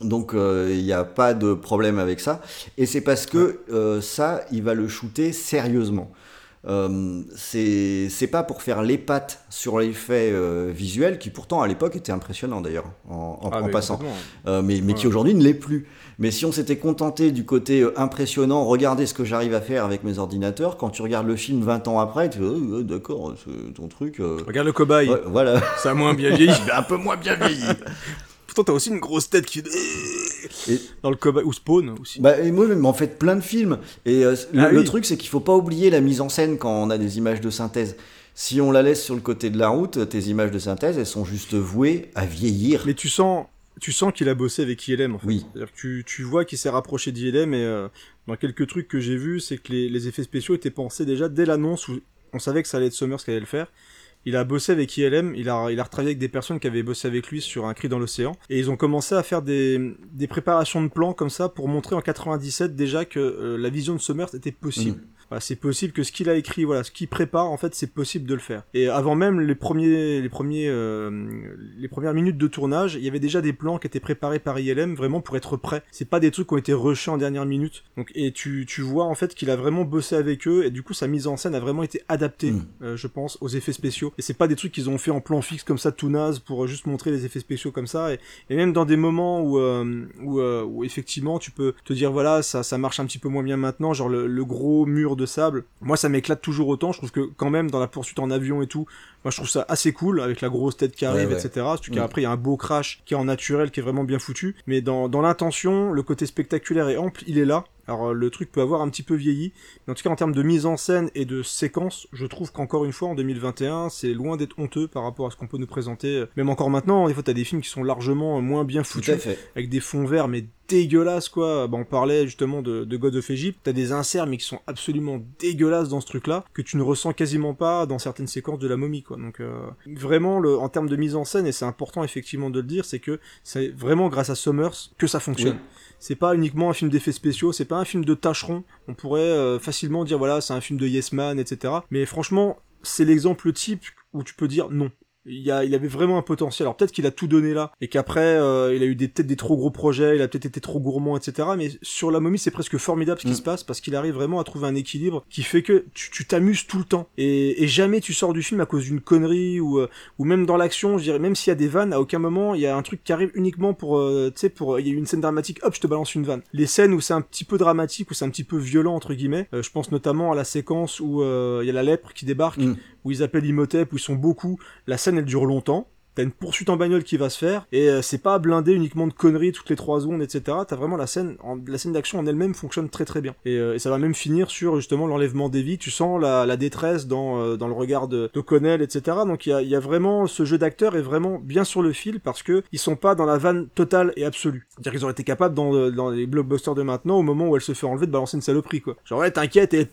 Donc euh, il n'y a pas de problème avec ça. Et c'est parce que euh, ça, il va le shooter sérieusement. Euh, c'est pas pour faire les pattes sur l'effet euh, visuel qui pourtant à l'époque était impressionnant d'ailleurs en, en- Ah, en passant. Euh, mais, mais qui aujourd'hui ne l'est plus mais si on s'était contenté du côté impressionnant regardez ce que j'arrive à faire avec mes ordinateurs quand tu regardes le film 20 ans après tu oh, ouais, d'accord c'est ton truc Regarde le cobaye. ouais, voilà Ça a moins bien vieilli. [laughs] un peu moins bien vieilli Pourtant, t'as aussi une grosse tête qui. Et- Dans le cobaye. Ou Spawn aussi. Bah, et moi, même en fait, plein de films. Et euh, le, Ah le truc, c'est qu'il faut pas oublier la mise en scène quand on a des images de synthèse. Si on la laisse sur le côté de la route, tes images de synthèse, elles sont juste vouées à vieillir. Mais tu sens, tu sens qu'il a bossé avec ILM en fait. Oui. Que tu, tu vois qu'il s'est rapproché d'ILM et euh, dans quelques trucs que j'ai vus, c'est que les, les effets spéciaux étaient pensés déjà dès l'annonce où on savait que ça allait être Summers qui allait le faire. Il a bossé avec ILM, il a, il a retravaillé avec des personnes qui avaient bossé avec lui sur Un cri dans l'océan, et ils ont commencé à faire des, des préparations de plans comme ça pour montrer en 97 déjà que euh, la vision de Summers était possible. Voilà, c'est possible que ce qu'il a écrit, voilà, ce qu'il prépare, en fait, c'est possible de le faire. Et avant même les premiers, les premiers, euh, les premières minutes de tournage, il y avait déjà des plans qui étaient préparés par ILM vraiment pour être prêts. C'est pas des trucs qui ont été rushés en dernière minute. Donc, et tu, tu vois en fait qu'il a vraiment bossé avec eux et du coup sa mise en scène a vraiment été adaptée, Mm. euh, je pense, aux effets spéciaux. Et c'est pas des trucs qu'ils ont fait en plan fixe comme ça tout naze pour juste montrer les effets spéciaux comme ça. Et, et même dans des moments où, euh, où, euh, où effectivement tu peux te dire voilà ça, ça marche un petit peu moins bien maintenant, genre le, le gros mur de sable. Moi ça m'éclate toujours autant. Je trouve que quand même dans la poursuite en avion et tout, moi je trouve ça assez cool avec la grosse tête qui arrive, ouais. etc. Surtout Mm. qu'après il y a un beau crash qui est en naturel, qui est vraiment bien foutu. Mais dans, dans l'intention, le côté spectaculaire et ample, il est là. Alors euh, le truc peut avoir un petit peu vieilli, mais en tout cas en termes de mise en scène et de séquence, je trouve qu'encore une fois en 2021, c'est loin d'être honteux par rapport à ce qu'on peut nous présenter. euh, Même encore maintenant, des fois t'as des films qui sont largement euh, moins bien foutus avec des fonds verts mais dégueulasses quoi. Bah, on parlait justement de, de God of Egypt, t'as des inserts mais qui sont absolument dégueulasses dans ce truc-là que tu ne ressens quasiment pas dans certaines séquences de la momie quoi. Donc euh, vraiment le, en termes de mise en scène et c'est important effectivement de le dire, c'est que c'est vraiment grâce à Summers que ça fonctionne. Oui. C'est pas uniquement un film d'effets spéciaux, c'est pas un film de tâcheron. On pourrait euh, facilement dire voilà c'est un film de Yes Man etc. Mais franchement c'est l'exemple type où tu peux dire non. Il, y a, il avait vraiment un potentiel. Alors peut-être qu'il a tout donné là et qu'après euh, il a eu des peut-être des trop gros projets, il a peut-être été trop gourmand, etc. Mais sur la momie c'est presque formidable ce qui Mm. se passe parce qu'il arrive vraiment à trouver un équilibre qui fait que tu tu t'amuses tout le temps et, et jamais tu sors du film à cause d'une connerie ou euh, ou même dans l'action, je dirais même s'il y a des vannes, à aucun moment il y a un truc qui arrive uniquement pour euh, tu sais pour il y a eu une scène dramatique, hop je te balance une vanne. Les scènes où c'est un petit peu dramatique où c'est un petit peu violent entre guillemets, euh, je pense notamment à la séquence où euh, il y a la lèpre qui débarque, Mm. Où ils appellent Imhotep, où ils sont beaucoup. La scène elle dure longtemps. T'as une poursuite en bagnole qui va se faire et euh, c'est pas blindé uniquement de conneries toutes les trois secondes, etc. T'as vraiment la scène, la scène d'action en elle-même fonctionne très très bien et, euh, ça va même finir sur justement l'enlèvement des vies. Tu sens la, détresse dans euh, dans le regard de d'O'Connell, etc. Donc il y a, vraiment ce jeu d'acteur est vraiment bien sur le fil parce que ils sont pas dans la vanne totale et absolue. C'est-à-dire qu'ils auraient été capables dans, dans les blockbusters de maintenant au moment où elle se fait enlever de balancer une saloperie quoi. Genre ouais t'inquiète et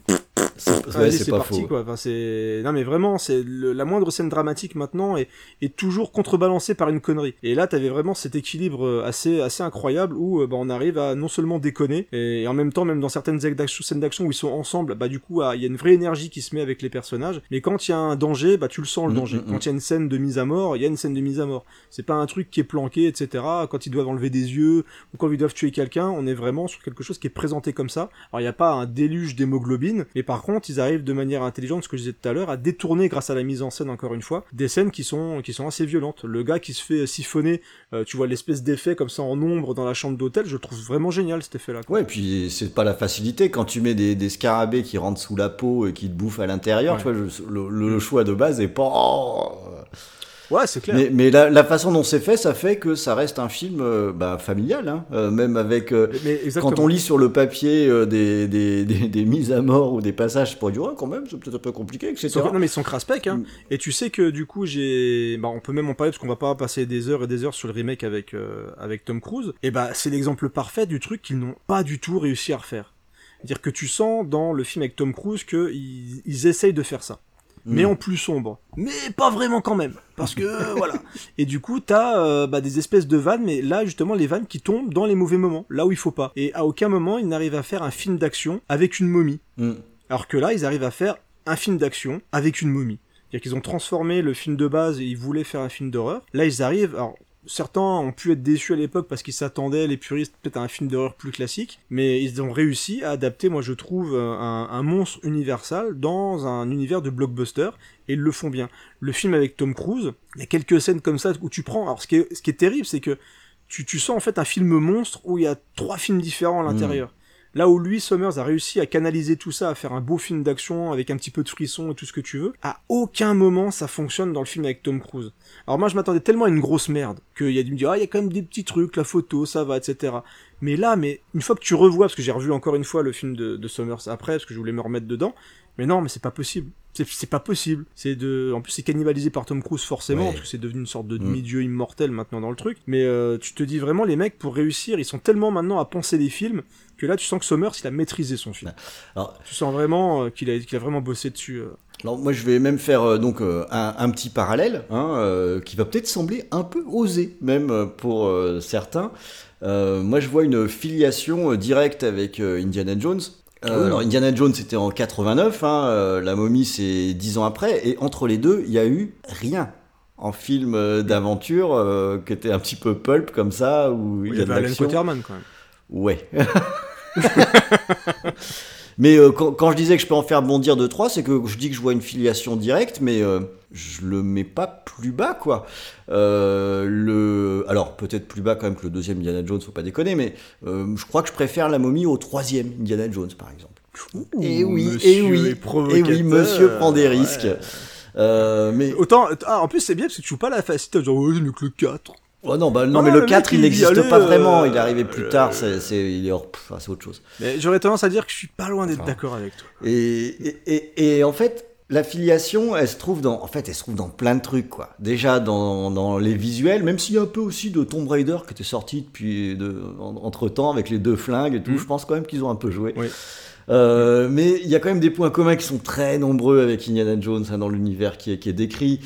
C'est ouais, c'est parti faux. quoi. Enfin, c'est non mais vraiment c'est le- la moindre scène dramatique maintenant est, est toujours contrebalancée par une connerie. Et là t'avais vraiment cet équilibre euh, assez assez incroyable où euh, bah, on arrive à non seulement déconner et, en même temps même dans certaines scènes d'action scènes d'action où ils sont ensemble bah du coup ah, il y a une vraie énergie qui se met avec les personnages. Mais quand il y a un danger bah tu le sens le Mm, danger. mm, mm. Quand il y a une scène de mise à mort il y a une scène de mise à mort. C'est pas un truc qui est planqué etc. Quand ils doivent enlever des yeux ou quand ils doivent tuer quelqu'un on est vraiment sur quelque chose qui est présenté comme ça. Alors il n'y a pas un déluge d'hémoglobine mais par par contre, ils arrivent de manière intelligente, ce que je disais tout à l'heure, à détourner grâce à la mise en scène encore une fois, des scènes qui sont qui sont assez violentes. Le gars qui se fait siphonner, euh, tu vois l'espèce d'effet comme ça en ombre dans la chambre d'hôtel, je trouve vraiment génial cet effet-là. Ouais, et puis c'est pas la facilité quand tu mets des, des scarabées qui rentrent sous la peau et qui te bouffent à l'intérieur. Ouais. Tu vois, je- le, le choix de base est pas. Ouais, c'est clair. Mais, mais la, la façon dont c'est fait, ça fait que ça reste un film euh, bah, familial, hein. Euh, même avec. euh, Mais quand on lit sur le papier euh, des, des, des, des mises à mort ou des passages pour dire, quand même, c'est peut-être un peu compliqué, etc. Non mais ils sont crasse-pec, hein. Et tu sais que du coup j'ai, bah on peut même en parler parce qu'on va pas passer des heures et des heures sur le remake avec euh, avec Tom Cruise. Et bah c'est l'exemple parfait du truc qu'ils n'ont pas du tout réussi à refaire. C'est-à-dire que tu sens dans le film avec Tom Cruise que ils, ils essayent de faire ça. Mais Mm. en plus sombre. Mais pas vraiment quand même. Parce que, [laughs] voilà. Et du coup, t'as euh, bah, des espèces de vannes, mais là, justement, les vannes qui tombent dans les mauvais moments, là où il faut pas. Et à aucun moment, ils n'arrivent à faire un film d'action avec une momie. Mm. Alors que là, ils arrivent à faire un film d'action avec une momie. C'est-à-dire qu'ils ont transformé le film de base et ils voulaient faire un film d'horreur. Là, ils arrivent. Alors, certains ont pu être déçus à l'époque parce qu'ils s'attendaient, les puristes, peut-être à un film d'horreur plus classique. Mais ils ont réussi à adapter, moi, je trouve, un, un monstre universal dans un univers de blockbuster. Et ils le font bien. Le film avec Tom Cruise, il y a quelques scènes comme ça où tu prends. Alors, ce qui est, ce qui est terrible, c'est que tu, tu sens en fait un film monstre où il y a trois films différents à l'intérieur. Là où lui, Summers, a réussi à canaliser tout ça, à faire un beau film d'action avec un petit peu de frisson et tout ce que tu veux, à aucun moment ça fonctionne dans le film avec Tom Cruise. Alors moi, je m'attendais tellement à une grosse merde qu'il y a dû me dire, ah, il y a quand même des petits trucs, la photo, ça va, etc. Mais là, mais une fois que tu revois, parce que j'ai revu encore une fois le film de, de Summers après, parce que je voulais me remettre dedans, mais non, mais c'est pas possible. C'est, pas possible. C'est de, en plus c'est cannibalisé par Tom Cruise forcément, Ouais. parce que c'est devenu une sorte de Mm. demi-dieu immortel maintenant dans le truc. Mais euh, tu te dis vraiment, les mecs pour réussir, ils sont tellement maintenant à penser les films que là tu sens que Summers il a maîtrisé son film. Alors, Tu sens vraiment euh, qu'il a, vraiment bossé dessus. euh. Alors moi je vais même faire donc un, un petit parallèle hein, qui va peut-être sembler un peu osé même pour certains. Moi je vois une filiation directe avec Indiana Jones. Euh. Alors Indiana Jones c'était en 89, hein, euh, la momie c'est 10 ans après et entre les deux il y a eu rien en film euh, d'aventure qui était un petit peu pulp comme ça où il Il y a de avait Alan. Quaterman quand même. Ouais. [laughs] [laughs] mais euh, quand, quand je disais que je peux en faire bondir de 3, c'est que je dis que je vois une filiation directe, mais euh, je le mets pas plus bas, quoi. Euh, le... Alors, peut-être plus bas quand même que le deuxième Indiana Jones, faut pas déconner, mais euh, je crois que je préfère la momie au troisième Indiana Jones, par exemple. et oui, monsieur et oui, est et provocateur, oui, monsieur prend des risques. Mais Autant, ah, en plus c'est bien parce que tu joues pas la facilité, genre, ouais, que le 4. Oh non, bah, non, Ah, mais le le mec, 4, il n'existe pas vraiment. euh, Il est arrivé plus euh, tard. C'est, c'est, il est hors, pff, ah, c'est autre chose. Mais j'aurais tendance à dire que je suis pas loin d'être d'accord avec toi. Et, et, et, et en fait, la filiation, elle se trouve dans, en fait, elle se trouve dans plein de trucs, quoi. Déjà dans, dans les visuels, même s'il y a un peu aussi de Tomb Raider qui était sorti depuis de, entre temps avec les deux flingues et tout. Mhm. Je pense quand même qu'ils ont un peu joué. Oui. Euh, mais il y a quand même des points communs qui sont très nombreux avec Indiana Jones hein, dans l'univers qui est, qui est décrit.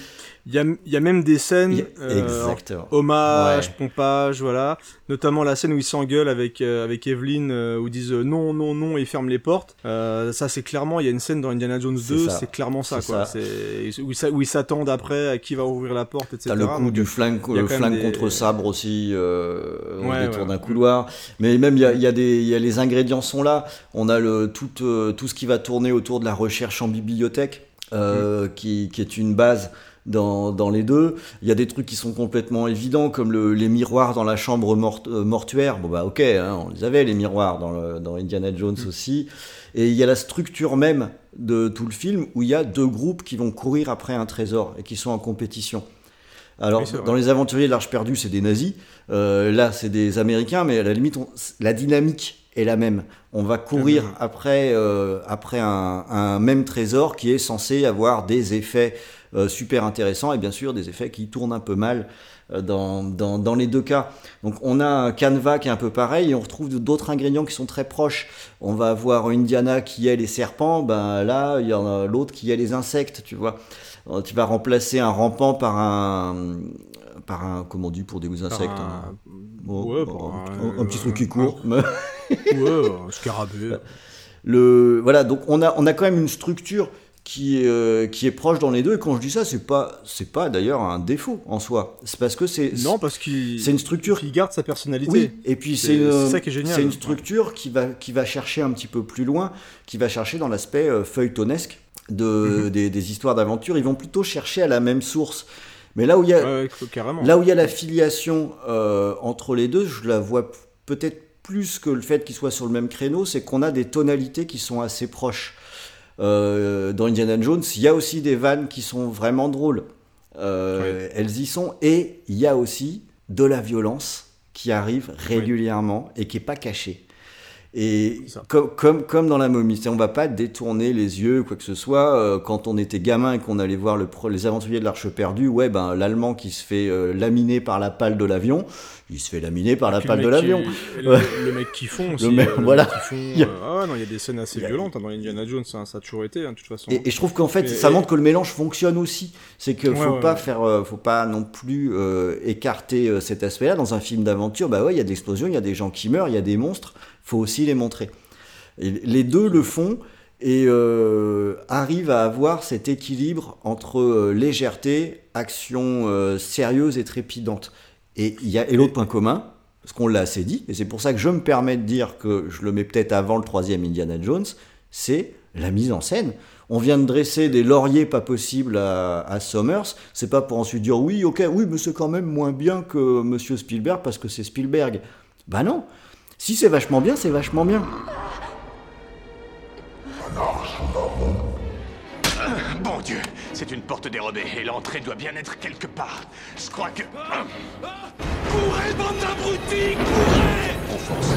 Il y a, y a même des scènes, euh, hommage, Ouais. pompage, voilà. Notamment la scène où ils s'engueulent avec euh, avec Evelyn, euh, où ils disent euh, non, non, non et ils ferment les portes. Euh, ça c'est clairement, il y a une scène dans Indiana Jones C'est 2, ça. c'est clairement ça, quoi. ça. Où ils s'a- où ils s'attendent après à qui va ouvrir la porte, etc. T'as le coup Donc, du flingue, le des- contre sabre aussi, au Ouais, détour ouais. d'un couloir. Mais même il y a, y a des, il y a les ingrédients sont là. On a le tout, tout ce qui va tourner autour de la recherche en bibliothèque, euh, qui, qui est une base dans, dans les deux. Il y a des trucs qui sont complètement évidents, comme le- les miroirs dans la chambre mort- euh, mortuaire. Bon bah ok, hein, on les avait les miroirs dans, le- dans Indiana Jones aussi. Et il y a la structure même de tout le film où il y a deux groupes qui vont courir après un trésor et qui sont en compétition. Alors, Oui, dans les aventuriers de l'Arche perdue, c'est des nazis. Euh, là, c'est des Américains, mais à la limite, on- la dynamique est la même. On va courir Mhm. après, euh, après un, un même trésor qui est censé avoir des effets euh, super intéressants et bien sûr des effets qui tournent un peu mal euh, dans, dans, dans les deux cas. Donc on a un canevas qui est un peu pareil et on retrouve d'autres ingrédients qui sont très proches. On va avoir Indiana qui est les serpents, ben là il y en a l'autre qui est les insectes, tu vois. Euh, Tu vas remplacer un rampant par un par un comment on dit pour des insectes un- bon, ouais, par un, petit truc qui court. [laughs] ouais, un scarabée. [laughs] Le voilà donc on a on a quand même une structure qui, euh, qui est proche dans les deux. Et quand je dis ça, c'est pas, c'est pas d'ailleurs un défaut en soi. C'est parce que c'est. Non, parce qu'il. C'est une structure. qui garde sa personnalité. Oui, et puis c'est une, c'est ça qui est génial. c'est une structure qui va, qui va chercher un petit peu plus loin, qui va chercher dans l'aspect euh, feuilletonesque de, Mhm. des, des histoires d'aventure. Ils vont plutôt chercher à la même source. Mais là où il y a, Ouais, là où il y a la filiation euh, entre les deux, je la vois peut-être plus que le fait qu'ils soient sur le même créneau, c'est qu'on a des tonalités qui sont assez proches. Euh, dans Indiana Jones, il y a aussi des vannes qui sont vraiment drôles. Euh, Elles y sont. Et il y a aussi de la violence qui arrive régulièrement et qui n'est pas cachée. Et comme, comme, comme dans la momie, on va pas détourner les yeux, quoi que ce soit. Euh, quand on était gamin et qu'on allait voir le, les aventuriers de l'Arche perdue, ouais, ben, l'Allemand qui se fait euh, laminer par la pale de l'avion, il se fait laminer par la Puis pale le de l'avion. [laughs] Le, Ouais. le mec qui fond Le aussi. mec- euh, le voilà. mec qui fond, euh, ah ouais, non, il y a des scènes assez a- violentes hein, dans Indiana Jones, ça, ça a toujours été, hein, de toute façon. Et, et je trouve qu'en fait, ça montre que le mélange fonctionne aussi. C'est que Ouais, faut ouais, pas faire, euh, faut pas non plus euh, écarter cet aspect-là. Dans un film d'aventure, bah ouais, il y a des explosions, il y a des gens qui meurent, il y a des monstres. Faut aussi les montrer. Les deux le font et euh, arrivent à avoir cet équilibre entre euh, légèreté, action euh, sérieuse et trépidante. Et il l'autre point commun, parce qu'on l'a assez dit, et c'est pour ça que je me permets de dire que je le mets peut-être avant le troisième Indiana Jones, c'est la mise en scène. On vient de dresser des lauriers pas possibles à, à Summers. C'est pas pour ensuite dire oui, ok, oui, mais c'est quand même moins bien que Monsieur Spielberg parce que c'est Spielberg. Bah non. Si c'est vachement bien, c'est vachement bien. Bon Dieu, c'est une porte dérobée et l'entrée doit bien être quelque part. Je crois que... Courez, bande d'abrutis, courez On fonce.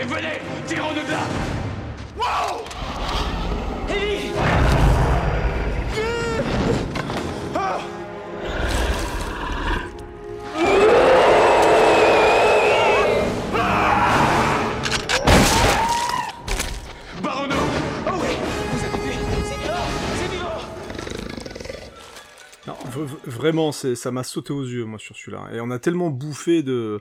Et venez Tirons-nous de là Wow Ellie Ah vraiment, ça m'a sauté aux yeux, moi, sur celui-là. Et on a tellement bouffé de...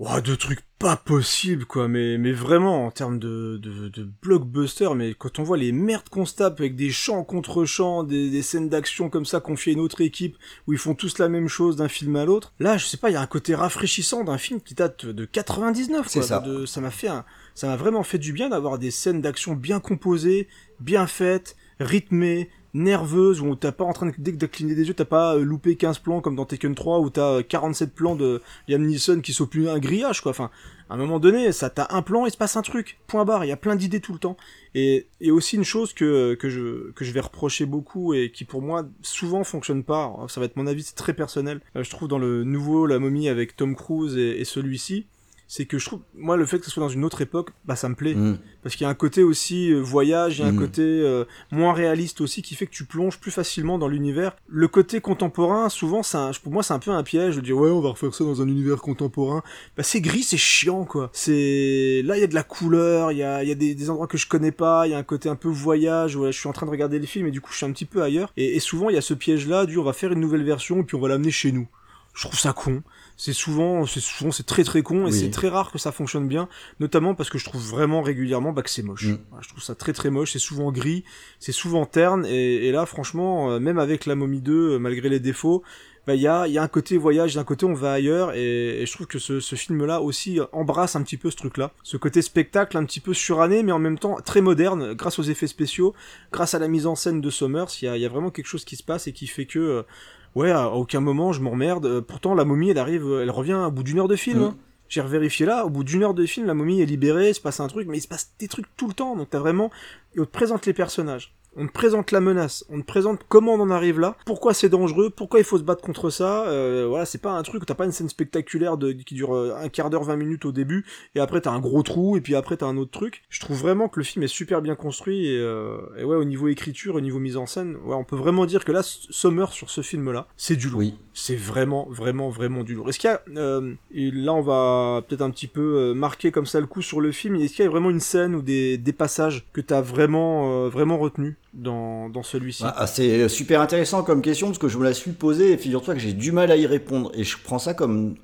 Ouah, de trucs pas possibles, quoi, mais, mais vraiment, en termes de, de, de blockbuster, mais quand on voit les merdes qu'on se tape avec des chants contre chants, des, des scènes d'action comme ça confiées à une autre équipe, où ils font tous la même chose d'un film à l'autre, là, je sais pas, il y a un côté rafraîchissant d'un film qui date de 99, C'est quoi. ça. De- ça m'a fait un, ça m'a vraiment fait du bien d'avoir des scènes d'action bien composées, bien faites, rythmées, nerveuses, où t'as pas en train de, dès que t'as cligné des yeux, t'as pas euh, loupé 15 plans comme dans Tekken 3 où t'as euh, 47 plans de Liam Neeson qui plus un grillage, quoi. Enfin, à un moment donné, ça t'as un plan, il se passe un truc. Point barre, il y a plein d'idées tout le temps. Et, et aussi une chose que, que je, que je vais reprocher beaucoup et qui pour moi souvent fonctionne pas, ça va être mon avis, c'est très personnel. Euh, je trouve dans le nouveau La Momie avec Tom Cruise et, et celui-ci, c'est que je trouve, moi, le fait que ce soit dans une autre époque, bah, ça me plaît. Mm. Parce qu'il y a un côté aussi euh, voyage, il y a un Mm. côté euh, moins réaliste aussi qui fait que tu plonges plus facilement dans l'univers. Le côté contemporain, souvent, pour moi, c'est un peu un piège de dire ouais, on va refaire ça dans un univers contemporain. Bah, c'est gris, c'est chiant, quoi. C'est là, il y a de la couleur, il y a, y a des, des endroits que je connais pas, il y a un côté un peu voyage. Voilà, je suis en train de regarder le film et du coup, je suis un petit peu ailleurs. Et, et souvent, il y a ce piège-là du on va faire une nouvelle version et puis on va l'amener chez nous. Je trouve ça con. C'est souvent, c'est souvent, c'est très très con et Oui. c'est très rare que ça fonctionne bien, notamment parce que je trouve vraiment régulièrement bah, que c'est moche. Mm. Je trouve ça très très moche, c'est souvent gris, c'est souvent terne et, et là franchement, euh, même avec la momie 2, euh, malgré les défauts, bah il y a, il y a un côté voyage, il y a un côté on va ailleurs et, et je trouve que ce, ce film-là aussi euh, embrasse un petit peu ce truc-là, ce côté spectacle un petit peu suranné mais en même temps très moderne grâce aux effets spéciaux, grâce à la mise en scène de Summers, il y a, il y a vraiment quelque chose qui se passe et qui fait que ouais à aucun moment je m'emmerde. Euh, Pourtant la momie elle arrive, euh, elle revient au bout d'une heure de film. Mm. hein. J'ai revérifié là, au bout d'une heure de film, la momie est libérée, il se passe un truc, mais il se passe des trucs tout le temps, donc t'as vraiment, et on te présente les personnages, On te présente la menace, on te présente comment on en arrive là, pourquoi c'est dangereux, pourquoi il faut se battre contre ça. Euh, voilà, c'est pas un truc, t'as pas une scène spectaculaire qui dure euh, un quart d'heure, 20 minutes au début, et après t'as un gros trou, et puis après t'as un autre truc. Je trouve vraiment que le film est super bien construit, et, euh, et ouais, au niveau écriture, au niveau mise en scène, ouais, on peut vraiment dire que là, Sommer sur ce film-là, c'est du lourd. C'est vraiment, vraiment, vraiment du lourd. Est-ce qu'il y a, euh, et là on va peut-être un petit peu euh, marquer comme ça le coup sur le film, est-ce qu'il y a vraiment une scène ou des, des passages que t'as vraiment, euh, vraiment retenu dans, dans celui-ci? Ah, c'est super intéressant comme question parce que je me la suis posée et figure-toi que j'ai du mal à y répondre et je prends ça comme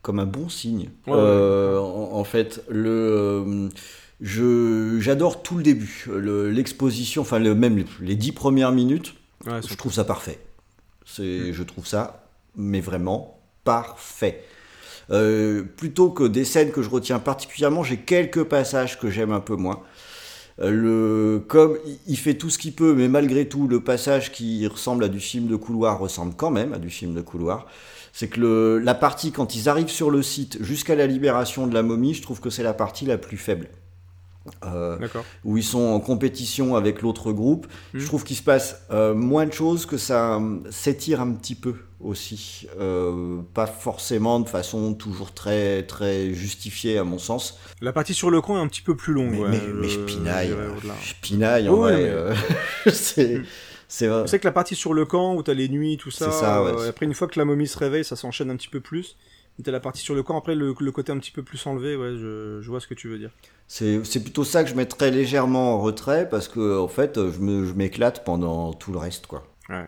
comme un bon signe. Ouais, Euh, en, en fait, le je j'adore tout le début, le- l'exposition, enfin le, même les, les dix premières minutes. Ouais, je trouve ça parfait. C'est, je trouve ça, mais vraiment parfait. Euh, plutôt que des scènes que je retiens particulièrement, j'ai quelques passages que j'aime un peu moins. Euh, Le, comme il- fait tout ce qu'il peut, mais malgré tout, le passage qui ressemble à du film de couloir ressemble quand même à du film de couloir. C'est que la partie quand ils arrivent sur le site jusqu'à la libération de la momie, je trouve que c'est la partie la plus faible. Euh, où ils sont en compétition avec l'autre groupe. Mhm. Je trouve qu'il se passe euh, moins de choses, que ça euh, s'étire un petit peu aussi. Euh, pas forcément de façon toujours très, très justifiée à mon sens. La partie sur le camp est un petit peu plus longue. Mais, ouais, mais, je- mais je pinaille, je pinaille en Ouais, vrai. mais- euh, [laughs] c'est, c'est vrai. C'est que la partie sur le camp où t'as les nuits, tout ça. C'est ça, ouais. après, une fois que la momie se réveille, ça s'enchaîne un petit peu plus. T'as la partie sur le camp, après le, le côté un petit peu plus enlevé, ouais, je, je vois ce que tu veux dire. C'est, plutôt ça que je mettrais légèrement en retrait parce que en fait, je, m'éclate pendant tout le reste, quoi. Ouais.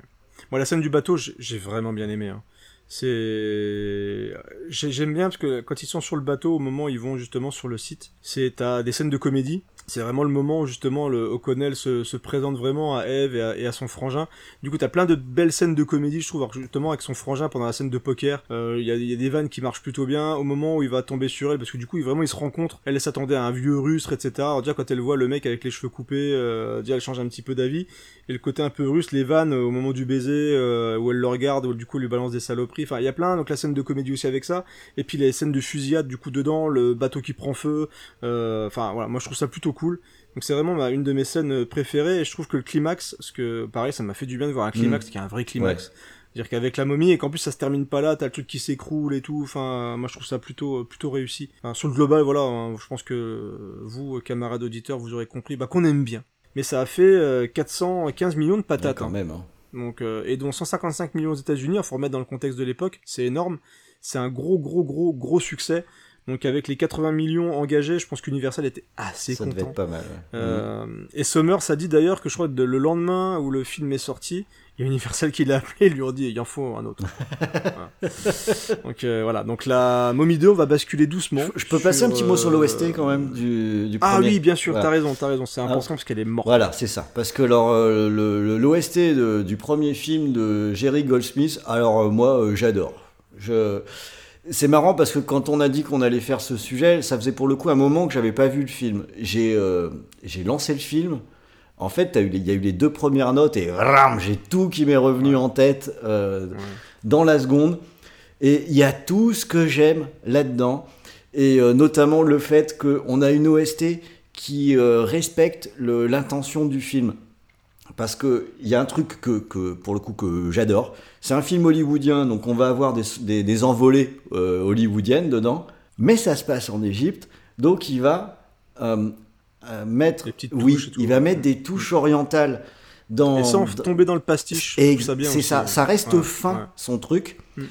Moi, la scène du bateau, j'ai vraiment bien aimé. hein. C'est, j'ai- j'aime bien parce que quand ils sont sur le bateau, au moment où ils vont justement sur le site, c'est t'as des scènes de comédie. C'est vraiment le moment où justement le O'Connell se, se présente vraiment à Eve et à, son frangin. Du coup, t'as plein de belles scènes de comédie, je trouve, alors justement avec son frangin pendant la scène de poker. euh, Il y, a, il des vannes qui marchent plutôt bien. Au moment où il va tomber sur elle, parce que du coup, il, vraiment, ils se rencontrent. Elle, s'attendait à un vieux rustre, etc. Alors déjà, quand elle voit le mec avec les cheveux coupés, euh, elle change un petit peu d'avis. Et le côté un peu russe, les vannes euh, au moment du baiser, où elle le regarde, où du coup, elle lui balance des saloperies. Enfin, il y a plein. Donc la scène de comédie aussi avec ça. Et puis les scènes de fusillade, du coup, dedans, le bateau qui prend feu. Enfin, voilà, moi, je trouve ça plutôt cool. Donc c'est vraiment une de mes scènes euh, préférées. Et je trouve que le climax, parce que pareil, ça m'a fait du bien de voir un climax qui est un vrai climax. C'est-à-dire qu'avec la momie, et qu'en plus ça se termine pas là, t'as le truc qui s'écroule et tout, enfin, moi je trouve ça plutôt, plutôt réussi. Enfin, sur le global, voilà, hein, je pense que vous, euh, camarades auditeurs, vous aurez compris, bah, qu'on aime bien. Mais ça a fait euh, 415 millions de patates. quand hein. même. hein. Donc, euh, et dont 155 millions aux États-Unis, il faut remettre dans le contexte de l'époque, c'est énorme. C'est un gros, gros, gros, gros succès. Donc, avec les 80 millions engagés, je pense qu'Universal était assez Ça content. devait être pas mal. Euh, Et Summers a dit d'ailleurs que je crois que le lendemain où le film est sorti, il y a Universal qui l'a appelé et lui a dit il en faut un autre. [laughs] Voilà. Donc euh, voilà, donc la Mommy 2 on va basculer doucement. Je peux passer un petit mot sur euh, l'OST quand même du, du Ah premier oui, bien sûr, Voilà. t'as raison, t'as raison, c'est Ah. important parce qu'elle est morte. Voilà, c'est ça. Parce que euh, l'OST du premier film de Jerry Goldsmith, alors euh, moi, euh, j'adore. Je... C'est marrant parce que quand on a dit qu'on allait faire ce sujet, ça faisait pour le coup un moment que j'avais pas vu le film. J'ai euh, lancé le film. En fait, t'as eu les- il y a eu les deux premières notes et ram, j'ai tout qui m'est revenu en tête euh, dans la seconde. Et il y a tout ce que j'aime là-dedans. Et euh, notamment le fait qu'on a une OST qui respecte l'intention du film. Parce qu'il y a un truc que, que, pour le coup, que j'adore. C'est un film hollywoodien, donc on va avoir des, des, des envolées euh, hollywoodiennes dedans. Mais ça se passe en Égypte, donc il va euh, euh, mettre, oui, il va mettre des touches orientales dans. Et sans tomber dans le pastiche. et ça c'est ça, ça reste Ouais, fin ouais. son truc. Mm.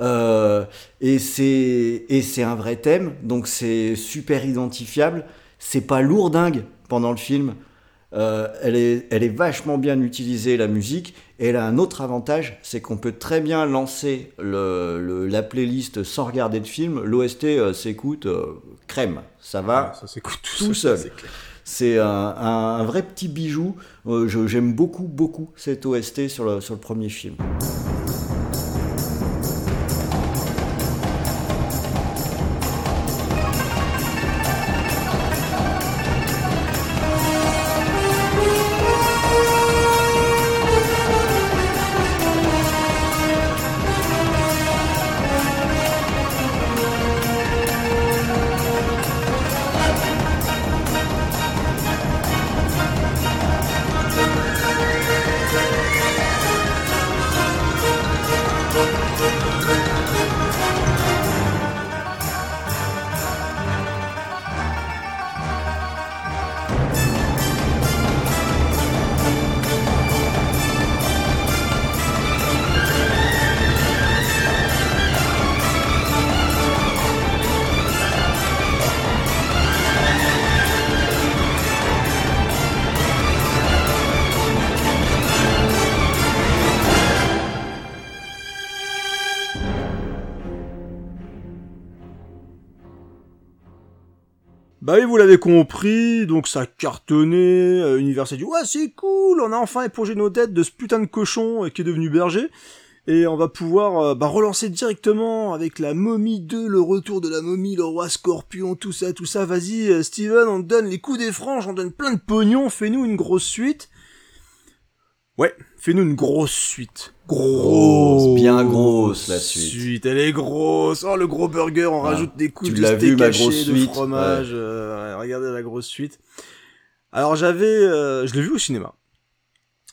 Euh, et c'est et c'est un vrai thème, donc c'est super identifiable. C'est pas lourdingue pendant le film. Euh, elle est elle est vachement bien utilisée la musique. Et elle a un autre avantage, c'est qu'on peut très bien lancer le, le- la playlist sans regarder le film. L'OST euh, s'écoute euh, crème, ça va ça s'écoute tout seul. C'est un, vrai petit bijou. Euh, je- J'aime beaucoup, beaucoup cette OST sur le, sur le premier film. Donc ça cartonnait, euh, ouais c'est cool, on a enfin épongé nos dettes de ce putain de cochon euh, qui est devenu berger, et on va pouvoir euh, bah, relancer directement avec la momie 2, le retour de la momie, le roi scorpion, tout ça, tout ça, vas-y euh, Steven, on donne les coups des franges, on donne plein de pognon, fais-nous une grosse suite. Ouais, fais-nous une grosse suite. Grosse, bien grosse, la suite. Elle est grosse. Oh, le gros burger, on Ah, rajoute des couches tu de steak vu, ma grosse de suite, fromage. euh, regardez la grosse suite. Alors j'avais, euh, je l'ai vu au cinéma.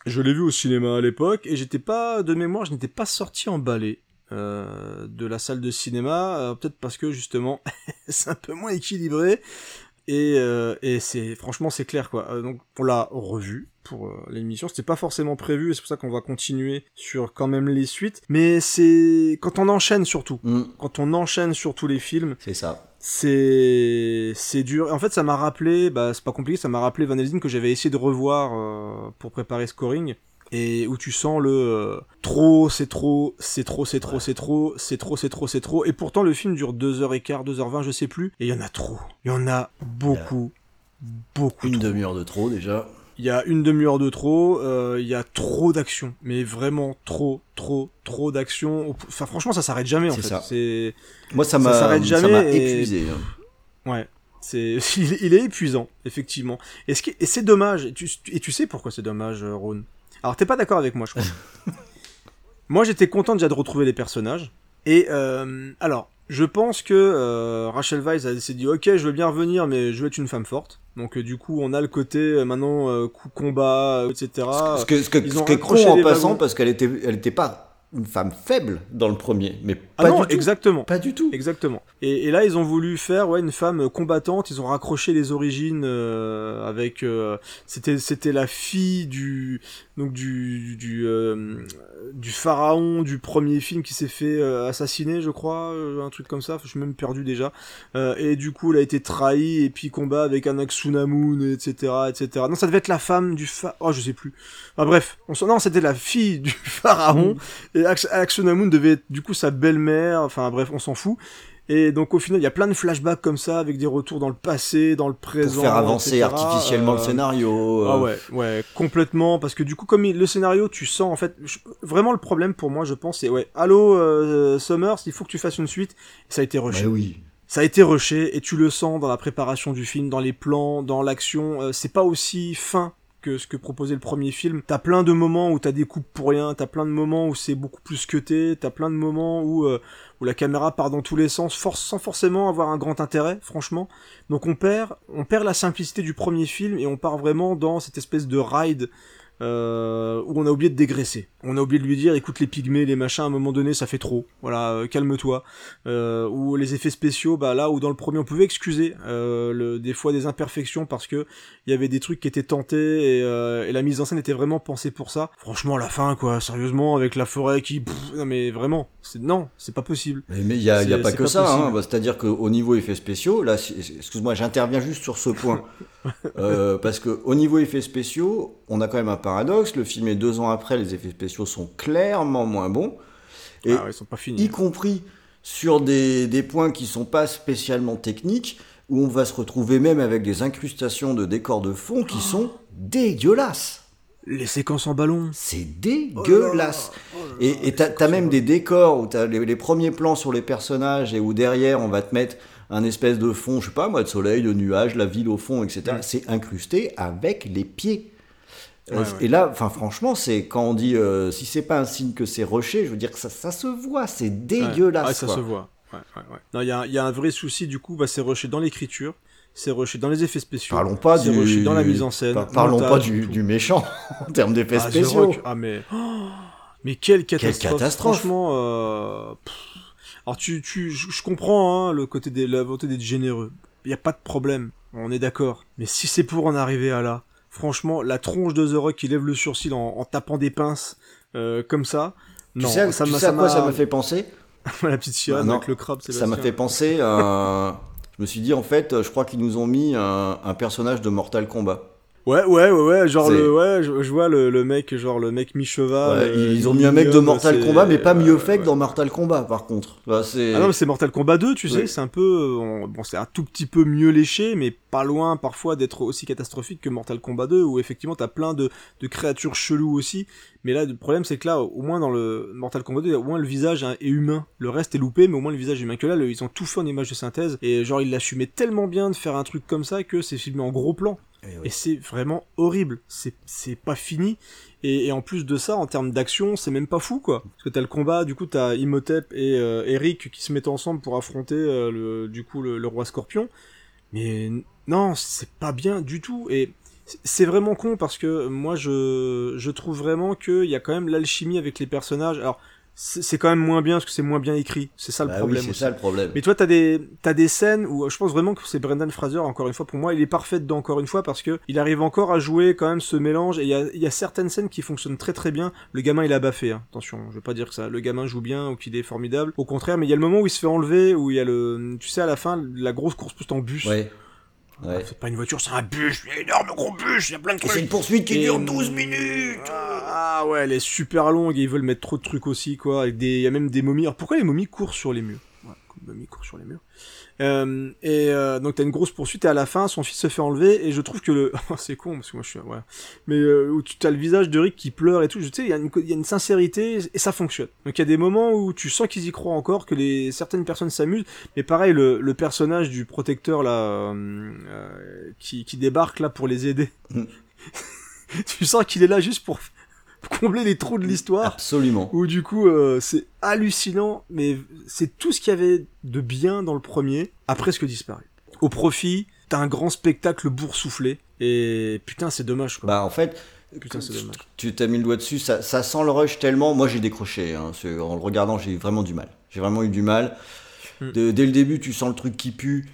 Je l'ai vu au cinéma à l'époque et j'étais pas de mémoire, je n'étais pas sorti emballé euh, de la salle de cinéma, euh, peut-être parce que justement [laughs] c'est un peu moins équilibré et, et c'est franchement c'est clair quoi. Donc on l'a revu pour euh, l'émission, c'était pas forcément prévu et c'est pour ça qu'on va continuer sur quand même les suites. Mais c'est quand on enchaîne surtout, quand on enchaîne sur tous les films, c'est ça. C'est c'est dur. En fait, ça m'a rappelé, bah c'est pas compliqué, ça m'a rappelé Van Helsing que j'avais essayé de revoir euh, pour préparer Scoring et où tu sens le euh, trop, c'est trop, c'est trop, c'est trop, c'est trop, c'est trop, c'est trop, c'est trop. Et pourtant, le film dure 2h15, 2h20, je sais plus. Et il y en a trop. Il y en a beaucoup, beaucoup. Une demi-heure de trop déjà. Il y a une demi-heure de trop, euh, il y a trop d'action, mais vraiment trop, trop, trop d'action. Enfin, franchement, ça s'arrête jamais en fait. ça. Moi, ça m'a- et- épuisé, hein. Ouais, c'est [laughs] il, est- il est épuisant effectivement. Et ce qui et c'est dommage. Et tu, et tu sais pourquoi c'est dommage, euh, Ron Alors t'es pas d'accord avec moi, je crois. [laughs] moi, j'étais content déjà de retrouver les personnages. Et euh, alors, je pense que euh, Rachel Weisz a- s'est dit ok, je veux bien revenir, mais je veux être une femme forte. Donc euh, du coup, on a le côté euh, maintenant euh, coup combat, etc. Ce que, ce que, Ils ce ont est accroché con en passant wagons. parce qu'elle était, elle était pas une femme faible dans le premier, mais Ah pas non, du tout. exactement. Pas du tout. Exactement. Et, et là, ils ont voulu faire ouais une femme combattante. Ils ont raccroché les origines euh, avec. euh, c'était c'était la fille du donc du du euh, du pharaon du premier film qui s'est fait assassiner, je crois, un truc comme ça. Je suis même perdu déjà. Et du coup, elle a été trahie et puis combat avec un Aksunamun, etc., etc. Non, ça devait être la femme du pharaon. Oh, je sais plus. Bref, on non, c'était la fille du [laughs] pharaon. Et Ax- Aksunamun devait être du coup sa belle-mère. Enfin, bref, on s'en fout. Et donc au final, il y a plein de flashbacks comme ça, avec des retours dans le passé, dans le présent. Pour faire avancer etc. artificiellement le Euh, scénario. euh. Ah ouais, ouais, complètement. Parce que du coup, comme il- le scénario, tu sens en fait, je- vraiment le problème pour moi, je pense, c'est ouais, allô euh, Summers, il faut que tu fasses une suite. Ça a été rushé. Bah oui. Ça a été rushé et tu le sens dans la préparation du film, dans les plans, dans l'action. c'est pas aussi fin ce que proposait le premier film. T'as plein de moments où t'as des coupes pour rien, t'as plein de moments où c'est beaucoup plus cuté, t'as plein de moments où euh, où la caméra part dans tous les sens, sans forcément avoir un grand intérêt, franchement. Donc on perd, on perd la simplicité du premier film et on part vraiment dans cette espèce de ride euh, où on a oublié de dégraisser. On a oublié de lui dire, écoute les pygmées, les machins, à un moment donné, ça fait trop. Voilà, euh, calme-toi. Euh, ou les effets spéciaux, bah là où dans le premier on pouvait excuser euh, le, des fois des imperfections parce que il y avait des trucs qui étaient tentés et, euh, et la mise en scène était vraiment pensée pour ça. Franchement, la fin, quoi, sérieusement, avec la forêt qui, pff, non mais vraiment, c'est non, c'est pas possible. Mais il n'y a, y a pas que ça, hein. Bah, c'est-à-dire qu'au niveau effets spéciaux, là, excuse-moi, j'interviens juste sur ce point. [laughs] Euh, parce que au niveau effets spéciaux, on a quand même un paradoxe. Le film est deux ans après, les effets spéciaux sont clairement moins bons. Et Ah ils sont pas finis. y compris sur des, des points qui sont pas spécialement techniques, où on va se retrouver même avec des incrustations de décors de fond qui sont dégueulasses. Les séquences en ballon. C'est dégueulasse. et et t'as t'as même des décors où t'as les, les premiers plans sur les personnages et où derrière on va te mettre un espèce de fond, je sais pas moi, de soleil, de nuages, la ville au fond, etc. C'est incrusté avec les pieds. Ouais, ouais. Et là, enfin franchement, c'est quand on dit euh, si c'est pas un signe que c'est rushé, je veux dire que ça, ça se voit, c'est dégueulasse. Ouais, ça quoi. se voit. Il y a, il y a un vrai souci du coup, bah, c'est rushé dans l'écriture, c'est rushé dans les effets spéciaux. Parlons pas du. rushé dans la mise en scène. par- Parlons montage, pas du, méchant [laughs] en termes d'effets Ah, spéciaux. Ah mais oh, mais quelle catastrophe. catastrophe. Franchement, euh, alors tu tu je comprends hein, le côté de la volonté d'être généreux. Il y a pas de problème, on est d'accord. Mais si c'est pour en arriver à là, franchement, la tronche de The Rock qui lève le sourcil en, en tapant des pinces euh, comme ça. Tu sais, ça tu m'a sais à quoi ça m'a fait penser [laughs] la petite sirène Ah non, avec le crabe. Ça m'a fait penser à. Je me suis dit, en fait, je crois qu'ils nous ont mis un, un personnage de Mortal Kombat. Ouais, ouais, ouais, ouais, genre le, ouais, je, je vois le, le mec, genre le mec mi-cheval. Ouais, euh, ils ont mis un mec de Mortal Kombat, mais pas mieux fait que dans Mortal Kombat, par contre. C'est... Ah non, mais c'est Mortal Kombat 2, tu sais, c'est un peu, euh, on- bon, c'est un tout petit peu mieux léché, mais pas loin parfois d'être aussi catastrophique que Mortal Kombat 2, où effectivement t'as plein de, de créatures cheloues aussi. Mais là, le problème c'est que là, au moins dans le Mortal Kombat 2, au moins le visage est humain. Le reste est loupé, mais au moins le visage est humain. Que là, le- ils ont tout fait en image de synthèse, et genre ils l'assumaient tellement bien de faire un truc comme ça que c'est filmé en gros plan. Eh. Et c'est vraiment horrible. C'est, pas fini. Et, en plus de ça, en termes d'action, c'est même pas fou, quoi. Parce que t'as le combat, du coup, t'as Imhotep et euh, Eric qui se mettent ensemble pour affronter, euh, le, du coup, le, roi Scorpion. Mais non, c'est pas bien du tout. Et c'est- c'est vraiment con parce que moi, je, je trouve vraiment qu'il y a quand même l'alchimie avec les personnages. Alors, c'est quand même moins bien parce que c'est moins bien écrit. C'est ça le Bah oui, problème c'est ça le problème. Mais toi, t'as des, t'as des scènes où je pense vraiment que c'est Brendan Fraser, encore une fois, pour moi, il est parfait dedans, encore une fois, parce que il arrive encore à jouer quand même ce mélange, et il y a, il y a certaines scènes qui fonctionnent très très bien. Le gamin, il a baffé, hein. attention, je veux pas dire que ça, le gamin joue bien ou qu'il est formidable. Au contraire, mais il y a le moment où il se fait enlever, où il y a le, tu sais, à la fin, la grosse course pousse en bus. Ouais. Ouais. C'est pas une voiture, c'est un bus, un énorme gros bus, il y a plein de Et c'est trucs. une poursuite qui Et, dure hum, 12 minutes Ah ouais, elle est super longue et ils veulent mettre trop de trucs aussi, quoi. Avec des, il y a même des momies. Alors pourquoi les momies courent sur les murs? Ouais, les momies courent sur les murs. Euh, et euh, donc t'as une grosse poursuite et à la fin son fils se fait enlever et je trouve que le [laughs] c'est con parce que moi je suis ouais. Mais euh, où tu as le visage de Rick qui pleure et tout. Je sais il y, a une- y a une sincérité et ça fonctionne. Donc il y a des moments où tu sens qu'ils y croient encore que les certaines personnes s'amusent. Mais pareil le, le personnage du protecteur là euh, euh, qui, qui débarque là pour les aider. Mm. [laughs] tu sens qu'il est là juste pour [laughs] combler les trous de l'histoire Absolument. où du coup euh, c'est hallucinant, mais c'est tout ce qu'il y avait de bien dans le premier a presque disparu. Au profit d'un grand spectacle boursouflé et putain c'est dommage quoi. Bah en fait, Putain, c'est dommage. tu t'as mis le doigt dessus, ça, ça sent le rush tellement. Moi j'ai décroché, hein, en le regardant j'ai vraiment du mal. J'ai vraiment eu du mal. Mm. De- dès le début tu sens le truc qui pue.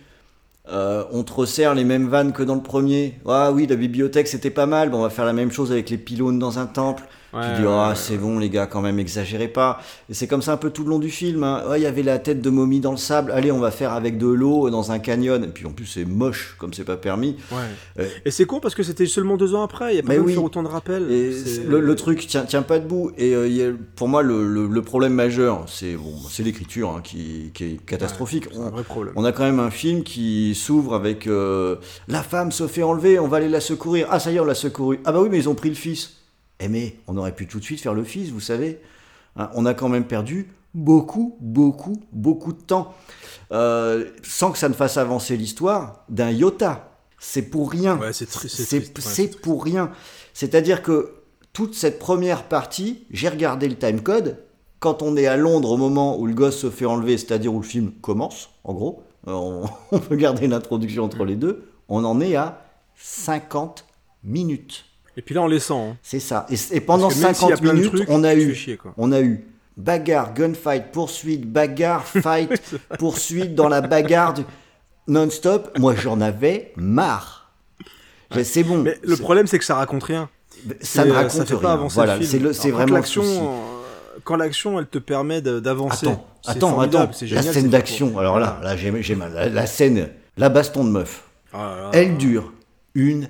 Euh, on te resserre les mêmes vannes que dans le premier. Ah oui, la bibliothèque c'était pas mal. Bon, on va faire la même chose avec les pylônes dans un temple. Ouais, tu dis, ah, c'est bon, les gars, quand même, exagérez pas. Et c'est comme ça un peu tout le long du film. hein. Ouais, il y avait la tête de momie dans le sable. Allez, on va faire avec de l'eau dans un canyon. Et puis en plus, c'est moche, comme c'est pas permis. Ouais. Euh, Et c'est con parce que c'était seulement deux ans après, il y a pas oui. faire autant de rappels. Le, le truc tient, tient pas debout. Et euh, il y a- pour moi, le, le- le problème majeur, c'est bon, c'est l'écriture hein, qui, qui est catastrophique. c'est un vrai problème. On a quand même un film qui s'ouvre avec euh, la femme se fait enlever, on va aller la secourir. Ah ça y est, on l'a secouru. Ah bah oui, mais ils ont pris le fils. Eh mais on aurait pu tout de suite faire le fils, vous savez. Hein, on a quand même perdu beaucoup, beaucoup, beaucoup de temps euh, sans que ça ne fasse avancer l'histoire d'un iota. C'est pour rien. Ouais, c'est ouais, pour rien. C'est-à-dire que toute cette première partie, j'ai regardé le timecode. Quand on est à Londres au moment où le gosse se fait enlever, c'est-à-dire où le film commence, en gros, euh, on, [laughs] on peut garder l'introduction entre les deux, on en est à 50 minutes. Et puis là on les sent. hein. C'est ça. Et, et pendant Parce que même s'il y a 50 plein de minutes, trucs, on a eu, chier, on a eu bagarre, gunfight, poursuite, bagarre, [laughs] fight, poursuite dans la bagarre du- non-stop. Moi, j'en avais marre. Mais C'est bon. Mais le problème c'est que ça raconte rien. ça ne euh, raconte ça fait rien. pas avancer voilà, c'est vraiment l'action, euh, quand l'action elle te permet d'avancer. Attends, attends, formidable, attends. La scène d'action. Alors là, là, j'ai j'ai mal. La, la scène, la baston de meuf. Ah là là. Elle dure une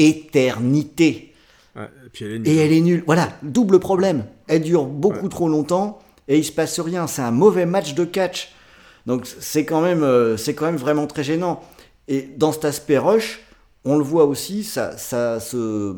éternité. Ouais, et puis elle est nulle. Et elle est nulle. Voilà, double problème. Elle dure beaucoup trop longtemps et il se passe rien. C'est un mauvais match de catch. Donc c'est quand même, euh, c'est quand même vraiment très gênant. Et dans cet aspect rush, on le voit aussi, ça, ça, se,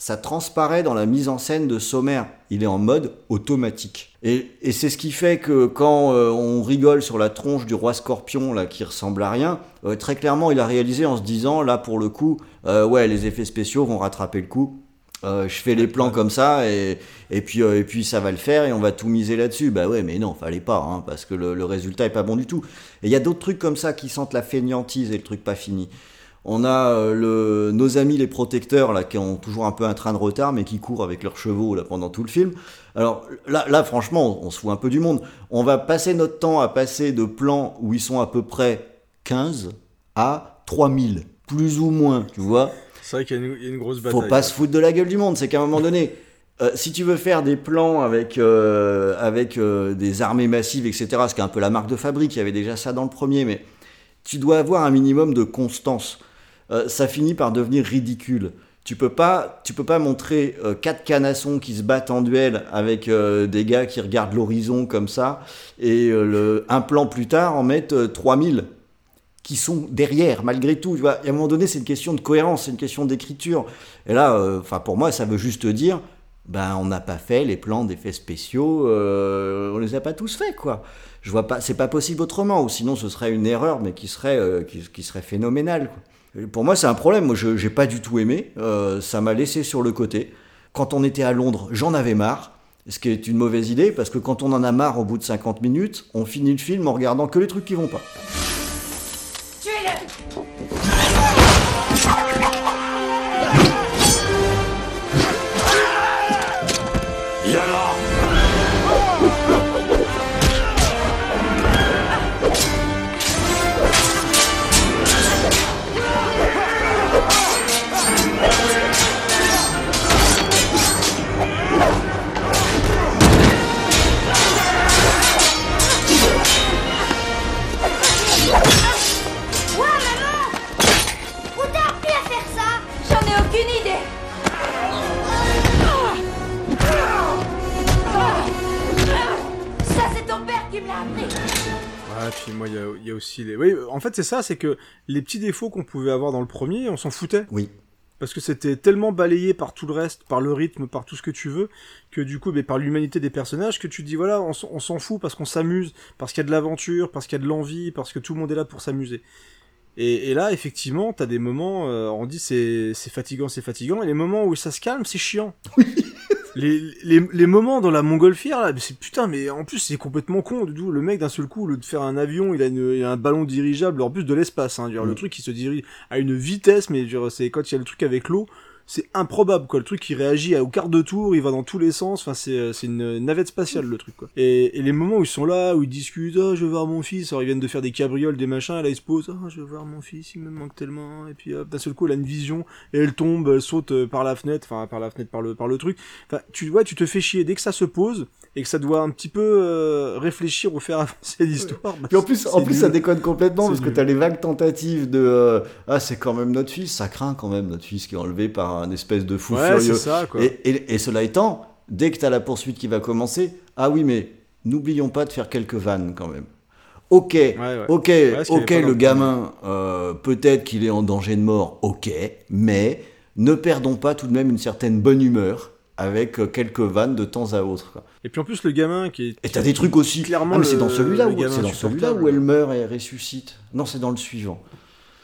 ça transparaît dans la mise en scène de Sommer. Il est en mode automatique. Et, et c'est ce qui fait que quand euh, on rigole sur la tronche du roi scorpion, là, qui ressemble à rien, euh, très clairement, il a réalisé en se disant, là, pour le coup, euh, ouais, les effets spéciaux vont rattraper le coup. Je fais les plans comme ça et, et, puis, et puis ça va le faire et on va tout miser là-dessus. Bah ouais, mais non, fallait pas, hein, parce que le, le résultat est pas bon du tout. Et il y a d'autres trucs comme ça qui sentent la fainéantise et le truc pas fini. On a euh, le, nos amis les protecteurs là qui ont toujours un peu un train de retard mais qui courent avec leurs chevaux là pendant tout le film. Alors là, là franchement, on se fout un peu du monde. On va passer notre temps à passer de plans où ils sont à peu près 15 à 3000, plus ou moins, tu vois. C'est vrai qu'il y, a une- il y a une grosse bataille. Faut pas se foutre de la gueule du monde, c'est qu'à un moment donné, euh, si tu veux faire des plans avec, euh, avec euh, des armées massives, etc., ce qui est un peu la marque de fabrique, il y avait déjà ça dans le premier, mais tu dois avoir un minimum de constance. Euh, ça finit par devenir ridicule. Tu peux pas, tu peux pas montrer euh, quatre canassons qui se battent en duel avec euh, des gars qui regardent l'horizon comme ça et le, un plan plus tard en mettre euh, 3000 qui sont derrière malgré tout. Tu vois, Et à un moment donné, c'est une question de cohérence, c'est une question d'écriture. Et là, enfin pour moi, ça veut juste dire, ben on n'a pas fait les plans d'effets spéciaux, on les a pas tous faits quoi. Je vois pas, c'est pas possible autrement, ou sinon ce serait une erreur, mais qui serait, qui, serait phénoménale. Pour moi, c'est un problème. Moi, je j'ai pas du tout aimé. Euh, ça m'a laissé sur le côté. Quand on était à Londres, j'en avais marre. Ce qui est une mauvaise idée, parce que quand on en a marre au bout de 50 minutes, on finit le film en regardant que les trucs qui vont pas. Qui me l'a appris. Ouais, puis moi, il y a, il y a aussi les. Oui, en fait, c'est ça, c'est que les petits défauts qu'on pouvait avoir dans le premier, on s'en foutait. Oui. Parce que c'était tellement balayé par tout le reste, par le rythme, par tout ce que tu veux, que du coup, mais par l'humanité des personnages, que tu te dis voilà, on, s'en fout parce qu'on s'amuse, parce qu'il y a de l'aventure, parce qu'il y a de l'envie, parce que tout le monde est là pour s'amuser. Et, et là, effectivement, t'as des moments, euh, on dit c'est c'est fatigant, c'est fatigant, et les moments où ça se calme, c'est chiant. Les, les, les moments dans la montgolfière, là, c'est putain, mais en plus c'est complètement con. Du coup, le mec d'un seul coup, lieu de faire un avion, il a, une, il a un ballon dirigeable, en plus de l'espace. Hein, Le Mm. truc qui se dirige à une vitesse, mais c'est quand il y a le truc avec l'eau, c'est improbable quoi. Le truc qui réagit au quart de tour, il va dans tous les sens. Enfin, c'est euh, c'est une navette spatiale le truc quoi. Et, et les moments où ils sont là, où ils discutent, ah je veux voir mon fils, alors ils viennent de faire des cabrioles, des machins, et là ils se posent, ah je veux voir mon fils, il me manque tellement. Et puis hop, d'un seul coup, elle a une vision et elle tombe, elle saute euh, par la fenêtre, enfin par la fenêtre, par le par le truc. Enfin, tu vois, tu te fais chier dès que ça se pose et que ça doit un petit peu euh, réfléchir ou faire [laughs] avancer l'histoire. bah, Puis en plus, en plus nul. ça déconne complètement parce que nul. t'as les vagues tentatives de euh, ah c'est quand même notre fils, ça craint quand même notre fils qui est enlevé par un espèce de fou Ouais, furieux. c'est ça, quoi. Et, et- et cela étant, dès que t'as la poursuite qui va commencer, ah oui mais n'oublions pas de faire quelques vannes quand même. Ok, ok, Ouais, ok, le gamin, euh, peut-être qu'il est en danger de mort, ok, mais ne perdons pas tout de même une certaine bonne humeur avec euh, quelques vannes de temps à autre. quoi. Et puis en plus le gamin qui est. Et t'as des trucs aussi. Clairement, Ah, c'est dans celui-là où dans insupportable. où elle meurt et elle ressuscite. Non, c'est dans le suivant.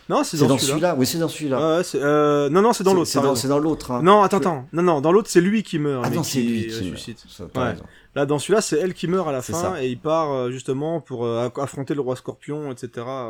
Non, c'est dans, celui-là. Oui, c'est dans celui-là. Euh, non, non, c'est dans l'autre. c'est dans- dans l'autre, hein. Non, attends, attends. Non, non, dans l'autre, c'est lui qui meurt. Ah mais non, c'est qui lui qui ressuscite. Ça, t'as Ouais. Là, dans celui-là, c'est elle qui meurt à la fin ça. et il part euh, justement pour euh, aff- affronter le roi Scorpion, etc.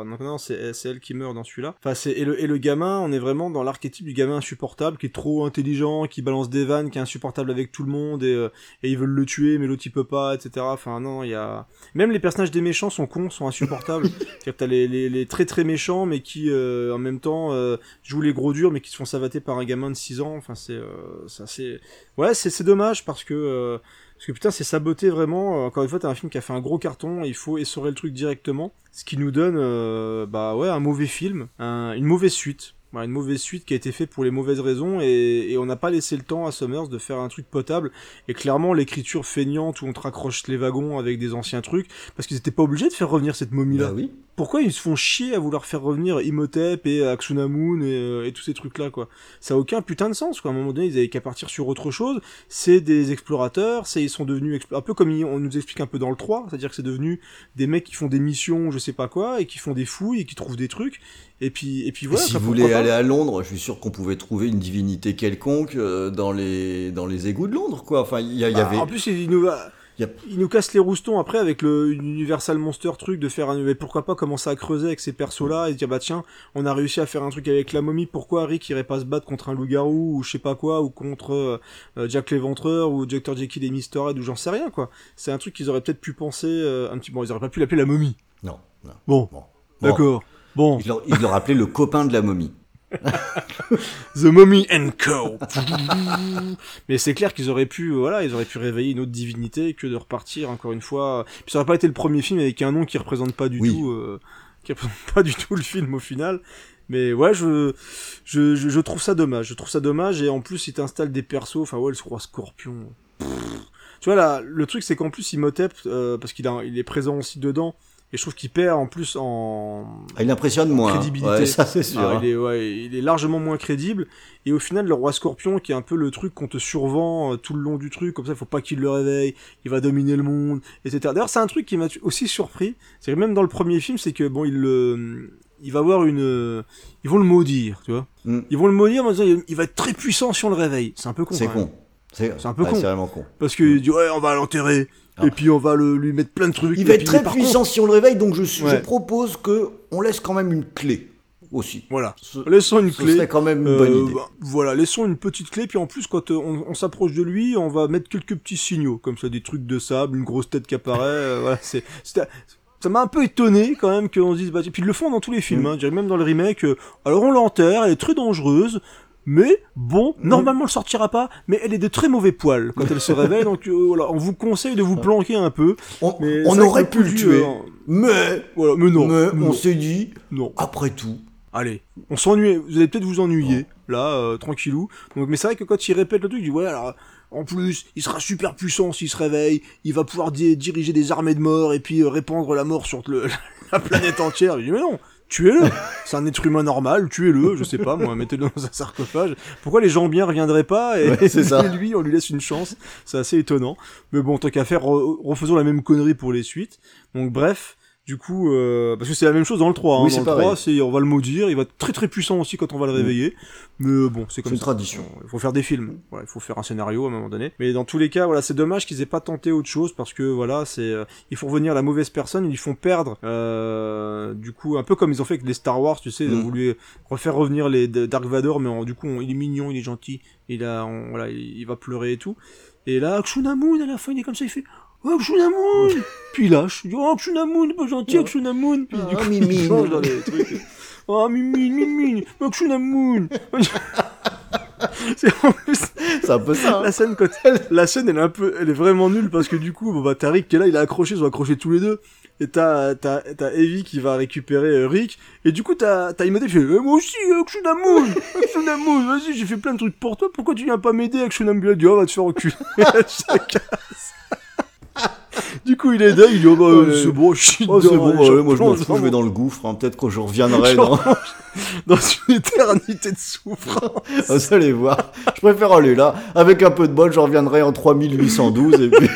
Donc non, c'est elle qui meurt dans celui-là. Enfin, c'est et le, et le gamin, on est vraiment dans l'archétype du gamin insupportable qui est trop intelligent, qui balance des vannes, qui est insupportable avec tout le monde et, euh, et ils veulent le tuer, mais l'autre il peut pas, etc. Enfin non, il y a même les personnages des méchants sont cons, sont insupportables. [laughs] C'est-à-dire que t'as les, les, les très très méchants, mais qui euh, en même temps euh, jouent les gros durs, mais qui se font savater par un gamin de 6 ans. Enfin c'est euh, c'est assez ouais c'est c'est dommage parce que euh, parce que putain, c'est saboté vraiment. Euh, Encore une fois, t'as un film qui a fait un gros carton, il faut essorer le truc directement. Ce qui nous donne, euh, bah ouais, un mauvais film, un- une mauvaise suite. Voilà, une mauvaise suite qui a été faite pour les mauvaises raisons et, et on n'a pas laissé le temps à Summers de faire un truc potable. Et clairement, l'écriture feignante où on te raccroche les wagons avec des anciens trucs, parce qu'ils étaient pas obligés de faire revenir cette momie-là. Bah oui. Pourquoi ils se font chier à vouloir faire revenir Imhotep et Aksunamun et, euh, et tous ces trucs-là, quoi? Ça a aucun putain de sens, quoi. À un moment donné, ils avaient qu'à partir sur autre chose. C'est des explorateurs, c'est ils sont devenus un peu comme on nous explique un peu dans le 3, c'est-à-dire que c'est devenu des mecs qui font des missions, je sais pas quoi, et qui font des fouilles et qui trouvent des trucs. Et puis et puis Et voilà. si vous voulez aller à Londres, je suis sûr qu'on pouvait trouver une divinité quelconque euh, dans les dans les égouts de Londres, quoi. Enfin, il y, Bah, avait. En plus, il nous, va- Il nous casse les roustons après avec le Universal Monster truc de faire un. Mais pourquoi pas commencer à creuser avec ces persos-là et dire bah tiens, on a réussi à faire un truc avec la momie. Pourquoi Rick irait pas se battre contre un loup-garou ou je sais pas quoi ou contre euh, euh, Jack l'Éventreur ou Dr Jekyll et Mr ou j'en sais rien quoi. C'est un truc qu'ils auraient peut-être pu penser euh, un petit. Bon, ils auraient pas pu l'appeler la momie. Non, non. Bon, Bon. d'accord. Bon, Il leur, il leur appelait le copain de la momie. [laughs] The Mummy and Co. Mais c'est clair qu'ils auraient pu, voilà, ils auraient pu réveiller une autre divinité que de repartir encore une fois. Puis ça aurait pas été le premier film avec un nom qui représente pas du Oui. tout, euh, qui représente pas du tout le film au final. Mais ouais, je, je, je, je trouve ça dommage. Je trouve ça dommage et en plus, il t'installe des persos. Enfin ouais, le roi Scorpion. Tu vois là, le truc c'est qu'en plus Imhotep, euh, parce qu'il il est présent aussi dedans, et je trouve qu'il perd en plus en Ah, il impressionne moins. hein. crédibilité. Ouais, ça c'est sûr. Ah, hein. il, est, ouais, il est largement moins crédible. Et au final, le roi Scorpion, qui est un peu le truc qu'on te survend euh, tout le long du truc, comme ça, il faut pas qu'il le réveille, il va dominer le monde, etc. D'ailleurs, c'est un truc qui m'a aussi surpris. C'est que même dans le premier film, c'est que bon, il le, il va avoir une, euh, ils vont le maudire, tu vois. Mm. Ils vont le maudire en disant, il- va être très puissant si on le réveille. C'est un peu con. C'est con. C'est un peu ouais, con. C'est vraiment con. Parce qu'il dit, ouais, on va l'enterrer. Ah. Et puis on va le, lui mettre plein de trucs. Il va être très puissant si on le réveille, donc je, propose que on laisse quand même une clé aussi. Voilà. Ce- Laissons une ce clé. serait quand même une bonne Euh, idée. bah, voilà, laissons une petite clé, puis en plus, quand euh, on, on s'approche de lui, on va mettre quelques petits signaux, comme ça, des trucs de sable, une grosse tête qui apparaît, euh, voilà, c'est, ça m'a un peu étonné quand même qu'on se dise, bah, et puis ils le font dans tous les films, Mm. hein, même dans le remake, alors on l'enterre, elle est très dangereuse, mais bon, normalement elle sortira pas, mais elle est de très mauvais poils quand elle se [laughs] réveille, donc euh, voilà, on vous conseille de vous planquer un peu. On, Mais aurait pu le tuer, euh, mais, Voilà, mais non, mais non, on s'est dit, non. après tout, Allez, on s'ennuie, vous allez peut-être vous ennuyer, là, euh, tranquillou. Donc, mais c'est vrai que quand il répète le truc, il dit, ouais, alors, en plus, il sera super puissant s'il se réveille, il va pouvoir di- diriger des armées de morts et puis euh, répandre la mort sur le, [laughs] la planète entière. Je dis, mais non, tuez-le C'est un être humain normal, tuez-le, je sais pas, moi, mettez-le dans un sarcophage. Pourquoi les gens bien reviendraient pas et, Ouais, c'est ça. et [laughs] lui, on lui laisse une chance C'est assez étonnant. Mais bon, tant qu'à faire, re- refaisons la même connerie pour les suites. Donc, bref. Du coup, euh, parce que c'est la même chose dans le 3. Hein. Oui, dans le pareil. 3, c'est on va le maudire, il va être très très puissant aussi quand on va le réveiller. Mais bon, c'est comme C'est une ça. tradition. Il faut faire des films. Voilà, il faut faire un scénario à un moment donné. Mais dans tous les cas, voilà, c'est dommage qu'ils aient pas tenté autre chose parce que voilà, c'est euh, ils font revenir la mauvaise personne, ils font perdre. Euh, du coup, un peu comme ils ont fait avec les Star Wars, tu sais, ils ont Mm. voulu refaire revenir les Dark Vador, mais du coup, on- il est mignon, il est gentil, il a, on- voilà, il, il va pleurer et tout. Et là, Akshunamun, à la fin, il est comme ça, il fait. [laughs] Oh, Akshunamun Puis lâche. Il dit, oh, Akshunamun, pas gentil, Akshunamun Puis du Ah, coup, mimine. il change dans les trucs. [laughs] Oh, mimine, mimine, Akshunamun C'est en plus, c'est un peu ça. hein. la scène quand elle, la scène elle est un peu, elle est vraiment nulle parce que du coup, bon bah t'as Rick qui est là, il est accroché, ils sont accrochés tous les deux. Et t'as, t'as, t'as Evie qui va récupérer euh, Rick. Et du coup, t'as, t'as Imhotep qui fait, Eh, moi aussi, Akshunamun, Akshunamun, [laughs] vas-y, j'ai fait plein de trucs pour toi, pourquoi tu viens pas m'aider, Akshunamun? A dit, oh, va te faire enculer. Elle se casse. Du coup, il est dingue, il dit, oh, bah, Ouais. c'est bon, je suis Oh, dedans, bon, ouais, moi je m'en fous, je vais dans le gouffre, hein, peut-être que je reviendrai dans... dans une éternité de souffrance. Vous allez voir, je préfère aller là, avec un peu de bol, je reviendrai en 3812 et puis...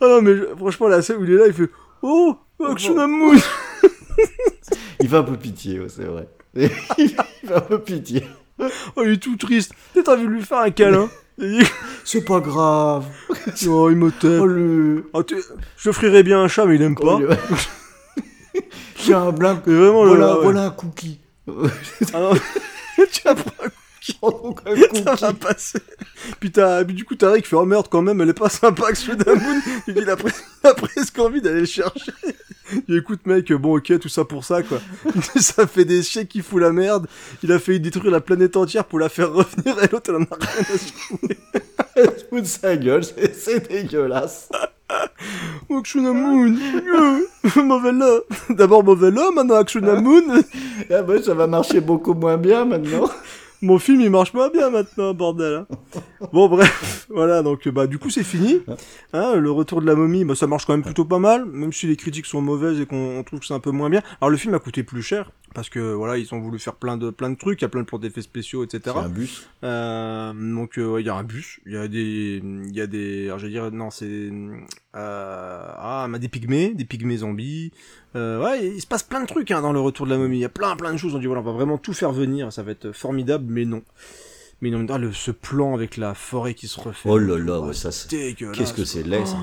Ah [laughs] non, mais je- franchement, la scène où il est là, il fait, oh, Akshunamun. [laughs] Il fait un peu pitié, ouais, c'est vrai. [laughs] Il fait un peu pitié. Oh, il est tout triste. Peut-être envie de lui faire un câlin. [laughs] C'est pas grave. [laughs] oh, il m'ôtait. Oh, le... Oh, tu- Je ferais bien un chat, mais il aime pas. oh, le- [laughs] J'ai un blanc. Vraiment, Voilà, là, ouais. voilà un cookie. Ah tu as pas Oh, un ça va cookie. passer. Puis, puis du coup, t'as qui fait Oh merde, quand même, elle est pas sympa que Sudamoon. Il a, presque envie d'aller le chercher. Il écoute, mec, bon, ok, tout ça pour ça, quoi. [laughs] ça fait des chiens qui fout la merde. Il a failli détruire la planète entière pour la faire revenir et l'autre, elle en a rien à secouer. Elle se fout de sa gueule, c'est dégueulasse. Oh, Akshunamun, euh, [laughs] mauvais là. D'abord mauvais là, maintenant Akshunamun. Ah bah, ça va marcher beaucoup moins bien maintenant. Mon film il marche pas bien maintenant, bordel. hein. Bon bref, [laughs] voilà donc bah du coup c'est fini. Hein, le retour de la momie, bah ça marche quand même plutôt pas mal, même si les critiques sont mauvaises et qu'on on trouve que c'est un peu moins bien. Alors le film a coûté plus cher parce que voilà ils ont voulu faire plein de plein de trucs, il y a plein de plans d'effets spéciaux, etc. Un bus. Euh, donc euh, ouais, il y a un bus, il y a des, il y a des, alors je vais dire non c'est, euh, ah mais des pygmées, des pygmées zombies. Euh, ouais, il se passe plein de trucs hein, dans le retour de la momie. Il y a plein plein de choses. On dit voilà, on va vraiment tout faire venir, ça va être formidable, mais non. Mais non, ah, le, ce plan avec la forêt qui se refait. Oh là là, ouais, ça c'est... Qu'est-ce que c'est laid, ça.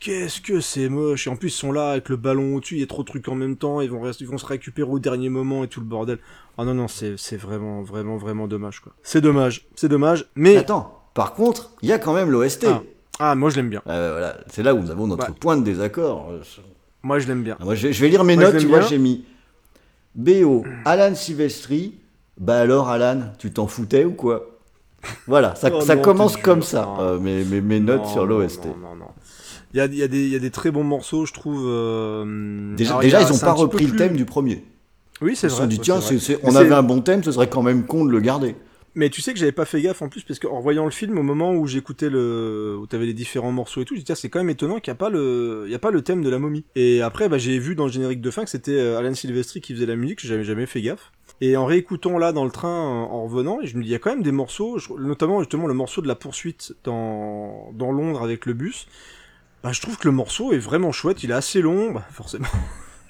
Qu'est-ce que c'est moche. Et en plus ils sont là avec le ballon au-dessus, il y a trop de trucs en même temps, ils vont rester, ils vont se récupérer au dernier moment et tout le bordel. Ah non non, c'est c'est vraiment vraiment vraiment dommage quoi. C'est dommage, c'est dommage. Mais Attends, par contre, il y a quand même l'OST. Ah. Ah, moi je l'aime bien. Euh, voilà, c'est là où nous avons notre Ouais. point de désaccord. Moi je l'aime bien. Ah, Moi, je, je vais lire mes Moi, notes, tu vois, j'ai mis BO, Alan Silvestri. Bah alors, Alan, tu t'en foutais ou quoi? Voilà, ça, Oh ça non, commence comme ça, euh, mes, mes, mes notes Non, sur l'OST. Non, non, non. Il y a, y, a y a des très bons morceaux, je trouve. euh, Déjà, alors, déjà il y a- ils ont c'est pas repris le plus- thème du premier. Oui, c'est Ils se sont vrai. dit, tiens, vrai. Mais on avait un bon thème, ce serait quand même con de le garder. Mais tu sais que j'avais pas fait gaffe en plus parce qu'en voyant le film au moment où j'écoutais le où t'avais les différents morceaux et tout, j'ai dit tiens c'est quand même étonnant qu'il y a pas le il y a pas le thème de la momie. Et après bah j'ai vu dans le générique de fin que c'était euh, Alan Silvestri qui faisait la musique, j'avais jamais fait gaffe. Et en réécoutant là dans le train en en revenant, je me dis il y a quand même des morceaux, notamment justement le morceau de la poursuite dans dans Londres avec le bus. Bah je trouve que le morceau est vraiment chouette, il est assez long, bah forcément. [laughs]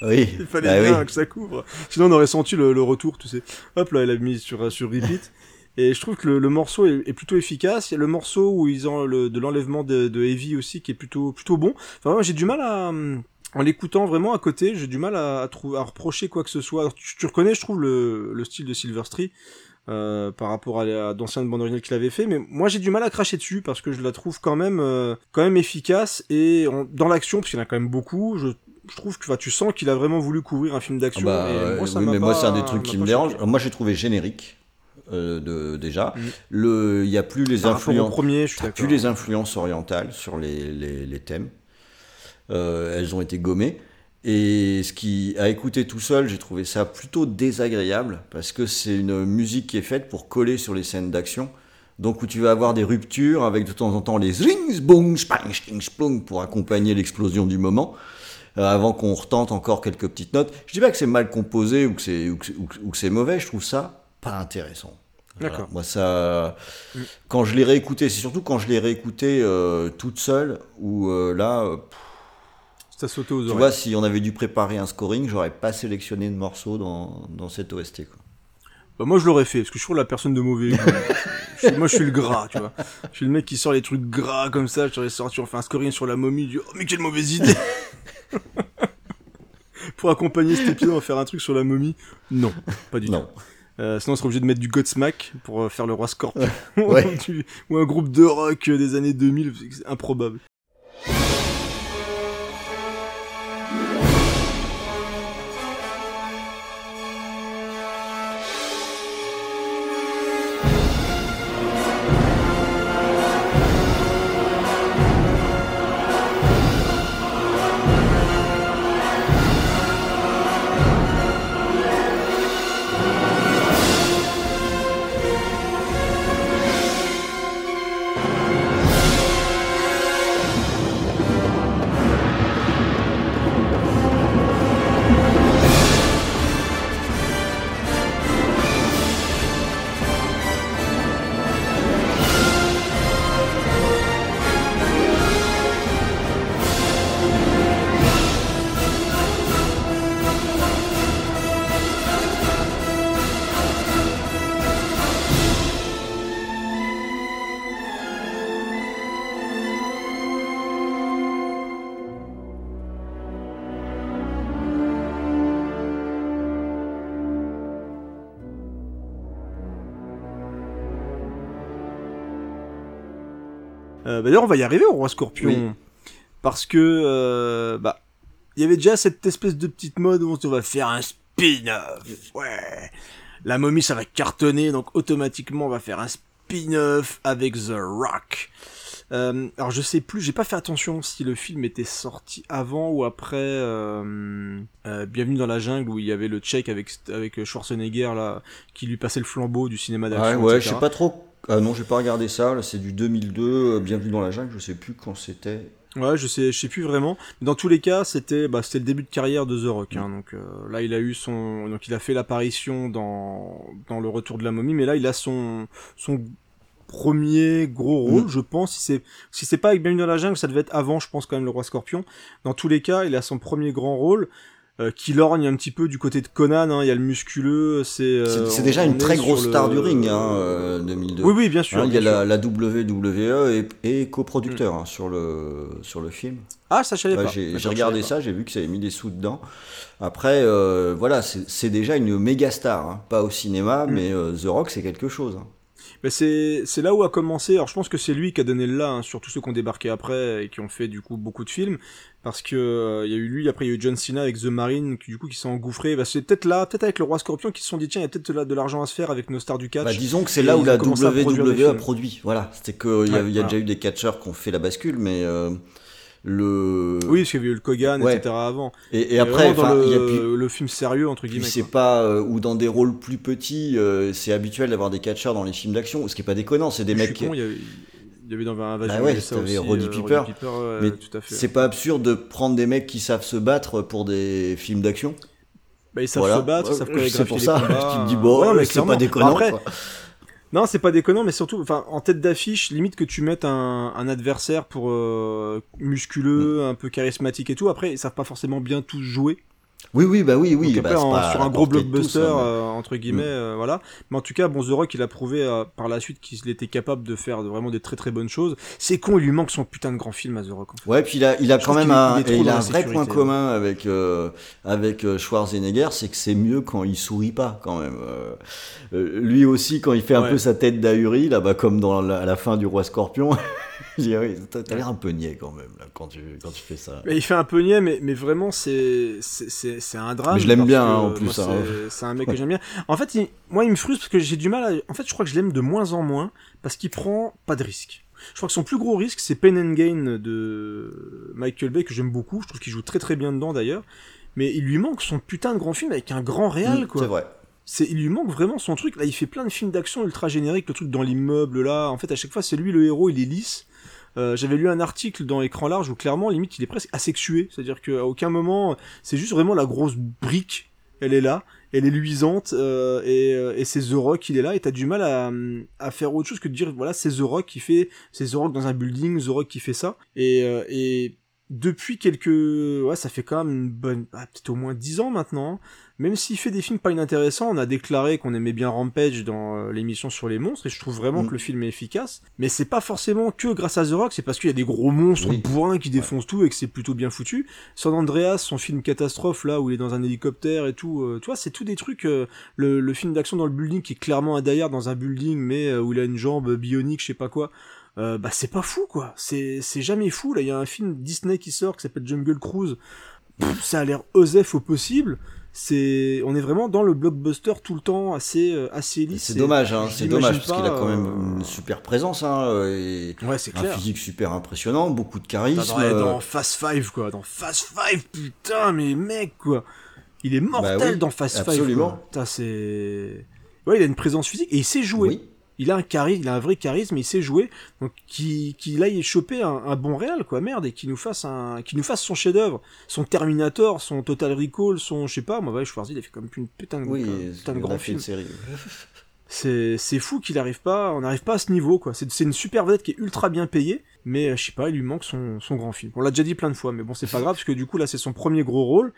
Oui, [laughs] Il fallait bah bien oui. que ça couvre. Sinon, on aurait senti le, le retour, tu sais. Hop, là, elle a mis sur, sur repeat. Et je trouve que le, le morceau est, est plutôt efficace. Il y a le morceau où ils ont le, de l'enlèvement de, de Heavy aussi qui est plutôt, plutôt bon. Enfin, moi, j'ai du mal à, en l'écoutant vraiment à côté, j'ai du mal à, à, à reprocher quoi que ce soit. Alors, tu, tu reconnais, je trouve, le, le style de Silverstreet. Euh, par rapport à, à d'anciennes bandes originales qu'il avait fait, mais moi j'ai du mal à cracher dessus parce que je la trouve quand même, euh, quand même efficace et dans l'action, parce qu'il y en a quand même beaucoup, je, je trouve que tu sens qu'il a vraiment voulu couvrir un film Ah d'action. bah, et euh, moi, ça oui, m'a mais moi, c'est un des trucs qui me dérange. Alors, moi, j'ai trouvé générique. euh, de, déjà, Mm. le, il y a plus les influences, premier, je suis t'as d'accord. plus les influences orientales sur les, les, les thèmes. Euh, elles ont été gommées. Et ce qui, à écouter tout seul, j'ai trouvé ça plutôt désagréable parce que c'est une musique qui est faite pour coller sur les scènes d'action. Donc où tu vas avoir des ruptures avec de temps en temps les zrings, boum, spang, sting, splung pour accompagner l'explosion du moment. euh, avant qu'on retente encore quelques petites notes. Je dis pas que c'est mal composé ou que c'est ou ou que- mauvais. Je trouve ça pas intéressant. Voilà. D'accord. Moi ça, Mm. quand je l'ai réécouté, c'est surtout quand je l'ai réécouté euh, toute seule où euh, là. Ça sauté aux tu oreilles. vois, si on avait dû préparer un scoring, j'aurais pas sélectionné de morceaux dans, dans cette OST. Quoi. Bah, moi je l'aurais fait parce que je suis la personne de mauvais. Je suis- moi je suis le gras, tu vois. Je suis le mec qui sort les trucs gras comme ça. J'aurais sorti, on fait un scoring sur la momie. Du oh mais quelle mauvaise idée. [laughs] Pour accompagner cet épisode, on va faire un truc sur la momie. Non, pas du Non. tout. Euh, sinon, on serait obligé de mettre du Godsmack pour euh, faire le roi Scorpion. Ouais. [laughs] Ou un groupe de rock des années 2000. C'est improbable. Euh, bah, D'ailleurs, on va y arriver au roi Scorpion. Oui. Parce que, euh, bah, il y avait déjà cette espèce de petite mode où on se va faire un spin-off. Ouais. La momie, ça va cartonner, donc automatiquement, on va faire un spin-off avec The Rock. Euh, alors je sais plus, j'ai pas fait attention si le film était sorti avant ou après Bienvenue dans la jungle où il y avait le check avec avec Schwarzenegger là qui lui passait le flambeau du cinéma Ouais, d'action. ouais, je etc. sais pas trop. Ah non, j'ai pas regardé ça. Là, c'est du 2002. euh, Bienvenue dans la jungle. Je sais plus quand c'était. Ouais, je sais, je sais plus vraiment. Mais dans tous les cas, c'était, bah, c'était le début de carrière de The Rock. Hein, donc euh, là, il a eu son, donc il a fait l'apparition dans dans le Retour de la momie, mais là, il a son son premier gros rôle, Mm. je pense. Si c'est si c'est pas avec Bienvenue dans la jungle, ça devait être avant, je pense quand même le Roi Scorpion. Dans tous les cas, il a son premier grand rôle. Euh, qui lorgne un petit peu du côté de Conan, hein, il y a le musculeux, c'est... euh, C'est déjà une très grosse le- star du ring, hein, euh, 2002. Oui, oui, bien sûr. Hein, il y a la, la WWE et, et coproducteur hein, sur, le, sur le film. Ah, ça, je savais Ouais, pas. J'ai je regardé ça, j'ai vu que ça avait mis des sous dedans. Après, euh, voilà, c'est déjà une méga star. Pas au cinéma, Mm. mais euh, The Rock, c'est quelque chose. Mais c'est c'est là où a commencé. Alors je pense que c'est lui qui a donné le là hein, sur tous ceux qui ont débarqué après et qui ont fait du coup beaucoup de films parce que euh, il y a eu lui après il y a eu John Cena avec The Marine qui du coup qui s'est engouffré. Bah, c'est peut-être là, peut-être avec le Roi Scorpion qui se sont dit tiens il y a peut-être de l'argent à se faire avec nos stars du catch. Bah, disons que c'est là où la WWE a films. produit. Voilà, c'était qu'il y a, Ouais, y a voilà. déjà eu des catcheurs qui ont fait la bascule, mais euh, le. Oui, parce qu'il y avait eu le Kogan, Ouais. etc. avant. Et, après, dans le, y a plus- le film sérieux, entre guillemets. c'est pas euh, ou dans des rôles plus petits, c'est habituel d'avoir des catcheurs dans les films d'action, ce qui est pas déconnant, c'est des Je mecs. con, y avait, il y avait dans un Bah Invasion ouais, t'avais Roddy euh, Piper, ouais, mais tout à fait. c'est pas absurde de prendre des mecs qui savent se battre pour des films d'action. Bah, ils savent Voilà. se battre, ils savent c'est pour ça, tu te dis, bon, Ouais, mais c'est pas déconnant, Après, quoi. Non, c'est pas déconnant, mais surtout, enfin, en tête d'affiche, limite que tu mettes un, un adversaire pour euh, musculeux, Mm. un peu charismatique et tout. Après, ils savent pas forcément bien tous jouer. Oui, oui, bah oui, oui. Donc bah, après, c'est en- pas sur un gros tous, blockbuster, hein, euh, entre guillemets, Mm. euh, voilà. Mais en tout cas, bon, The Rock, il a prouvé euh, par la suite qu'il était capable de faire vraiment des très très bonnes choses. C'est con, il lui manque son putain de grand film à The Rock. En fait. Ouais, puis il a, il a Je quand même un, il a un vrai point commun avec avec Schwarzenegger, c'est que c'est mieux quand il sourit pas quand même. Lui aussi, quand il fait un Ouais. peu sa tête d'ahuri, là, bah, comme dans la, à la fin du Roi Scorpion, [laughs] oui, t'as t'as l'air un peu niais quand même là, quand tu quand tu fais ça. Mais il fait un peu niais, mais, mais vraiment, c'est c'est- un drame. Mais je l'aime bien, que, hein, en plus, hein. c'est- un mec que j'aime bien. En fait, il- moi, il me frustre parce que j'ai du mal à. En fait, je crois que je l'aime de moins en moins parce qu'il prend pas de risques. Je crois que son plus gros risque, c'est Pain and Gain de Michael Bay, que j'aime beaucoup. Je trouve qu'il joue très très bien dedans d'ailleurs. Mais il lui manque son putain de grand film avec un grand réal, Mm, quoi. C'est vrai. Il lui manque vraiment son truc. Là, il fait plein de films d'action ultra génériques, le truc dans l'immeuble, là. En fait, à chaque fois, c'est lui le héros, il est lisse. Euh, j'avais lu un article dans Écran Large où clairement, limite, il est presque asexué. C'est-à-dire qu'à aucun moment, c'est juste vraiment la grosse brique. Elle est là, elle est luisante, euh, et, euh, et c'est The Rock, il est là, et t'as du mal à, à faire autre chose que de dire, voilà, c'est The Rock qui fait, c'est The Rock dans un building, The Rock qui fait ça. Et, euh, et depuis quelques, ouais, ça fait quand même une bonne, ah, peut-être au moins 10 ans maintenant, hein. Même s'il fait des films pas inintéressants, on a déclaré qu'on aimait bien Rampage dans euh, l'émission sur les monstres, et je trouve vraiment Mm. que le film est efficace, mais c'est pas forcément que grâce à The Rock, c'est parce qu'il y a des gros monstres Oui. bourrins qui défoncent tout et que c'est plutôt bien foutu. San Andreas, son film catastrophe là où il est dans un hélicoptère et tout, euh, tu vois, c'est tout des trucs. euh, le, le film d'action dans le building qui est clairement un die dans un building, mais euh, où il a une jambe bionique, je sais pas quoi. Euh, bah c'est pas fou quoi, c'est c'est jamais fou. Là, il y a un film Disney qui sort qui s'appelle Jungle Cruise. Pff, ça a l'air osef au possible. C'est, on est vraiment dans le blockbuster tout le temps, assez euh, assez lisse. C'est dommage, hein, c'est dommage parce qu'il a quand même euh, une super présence, hein, et Ouais, c'est un clair. physique super impressionnant, beaucoup de charisme. Dans, dans, dans euh, Fast Five, quoi. Dans Fast Five, putain, mais mec, quoi. Il est mortel Bah oui, dans Fast Five. absolument. c'est. Ouais, il a une présence physique et il sait jouer. Oui. Il a un charisme, il a un vrai charisme, il sait jouer. Donc, qu'il aille choper un, un bon réal, quoi, merde, et qu'il nous fasse un, qu'il nous fasse son chef-d'œuvre, son Terminator, son Total Recall, son, je sais pas, moi, ouais, Schwarzy, il a fait comme une putain de, Oui, un putain de grand film. série. C'est fou qu'il arrive pas, on n'arrive pas à ce niveau quoi. C'est une super vedette qui est ultra bien payée, mais euh, je sais pas, il lui manque son, son grand film. On l'a déjà dit plein de fois, mais bon c'est pas [laughs] grave parce que du coup là c'est son premier gros rôle.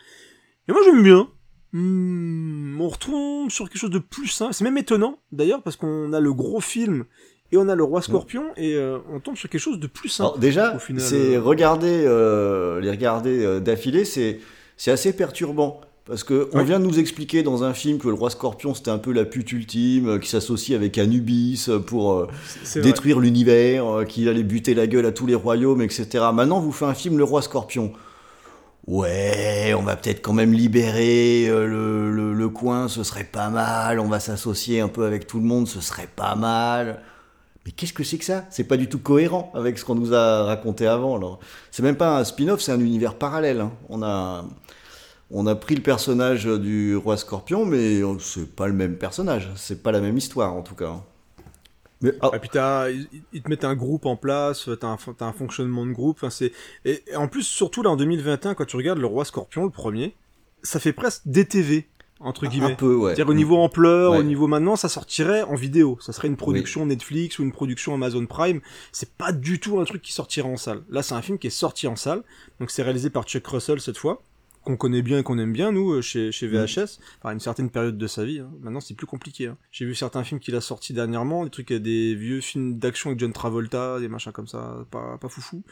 Et moi j'aime bien. Hmm, on retombe sur quelque chose de plus simple. C'est même étonnant d'ailleurs parce qu'on a le gros film et on a le roi Scorpion et euh, on tombe sur quelque chose de plus simple. Alors déjà, c'est euh. regarder euh, les regarder euh, d'affilée, c'est c'est assez perturbant parce que on Ouais. vient de nous expliquer dans un film que le roi Scorpion c'était un peu la pute ultime, qui s'associe avec Anubis pour euh, détruire l'univers, euh, qu'il allait buter la gueule à tous les royaumes, etc. Maintenant, vous faites un film le roi Scorpion. Ouais, on va peut-être quand même libérer euh, le, le- coin, ce serait pas mal. On va s'associer un peu avec tout le monde, ce serait pas mal. Mais qu'est-ce que c'est que ça? C'est pas du tout cohérent avec ce qu'on nous a raconté avant. là. C'est même pas un spin-off, c'est un univers parallèle. hein. On a, on a pris le personnage du roi Scorpion, mais euh, c'est pas le même personnage. C'est pas la même histoire en tout cas. Mais ah, Et puis t'as, ils ils te mettent un groupe en place, t'as un, t'as un fonctionnement de groupe. Enfin, c'est et, et en plus surtout là en 2021 quand tu regardes le roi Scorpion le premier, ça fait presque DTV entre un guillemets. peu, ouais. C'est-à-dire au niveau ampleur, Ouais. au niveau maintenant, ça sortirait en vidéo. Ça serait une production Netflix ou une production Amazon Prime. C'est pas du tout un truc qui sortirait en salle. Là, c'est un film qui est sorti en salle. Donc c'est réalisé par Chuck Russell cette fois, qu'on connaît bien et qu'on aime bien nous euh, chez, chez VHS. Enfin, à une certaine période de sa vie. hein. Maintenant, c'est plus compliqué. hein. J'ai vu certains films qu'il a sortis dernièrement, des trucs, euh, des vieux films d'action avec John Travolta, des machins comme ça, pas, pas foufou.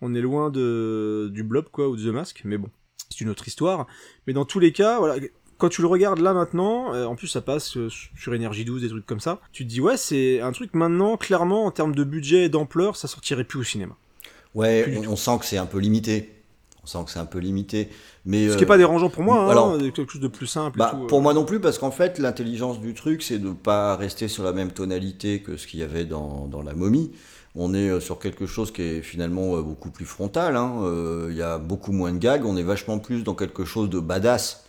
On est loin de du Blob quoi ou de The Mask, mais bon, c'est une autre histoire. Mais dans tous les cas, voilà, quand tu le regardes là maintenant, euh, en plus ça passe euh, sur Énergie 12, des trucs comme ça, tu te dis ouais, c'est un truc maintenant, clairement, en termes de budget et d'ampleur, ça sortirait plus au cinéma. Ouais, on sent que c'est un peu limité. On sent que c'est un peu limité. Mais, Ce qui est euh, pas dérangeant pour moi, hein, alors, quelque chose de plus simple. et bah, tout, euh. pour moi non plus, parce qu'en fait, l'intelligence du truc, c'est de pas rester sur la même tonalité que ce qu'il y avait dans, dans La momie. On est euh, sur quelque chose qui est finalement euh, beaucoup plus frontal. hein. Euh, Il y a beaucoup moins de gags. On est vachement plus dans quelque chose de badass.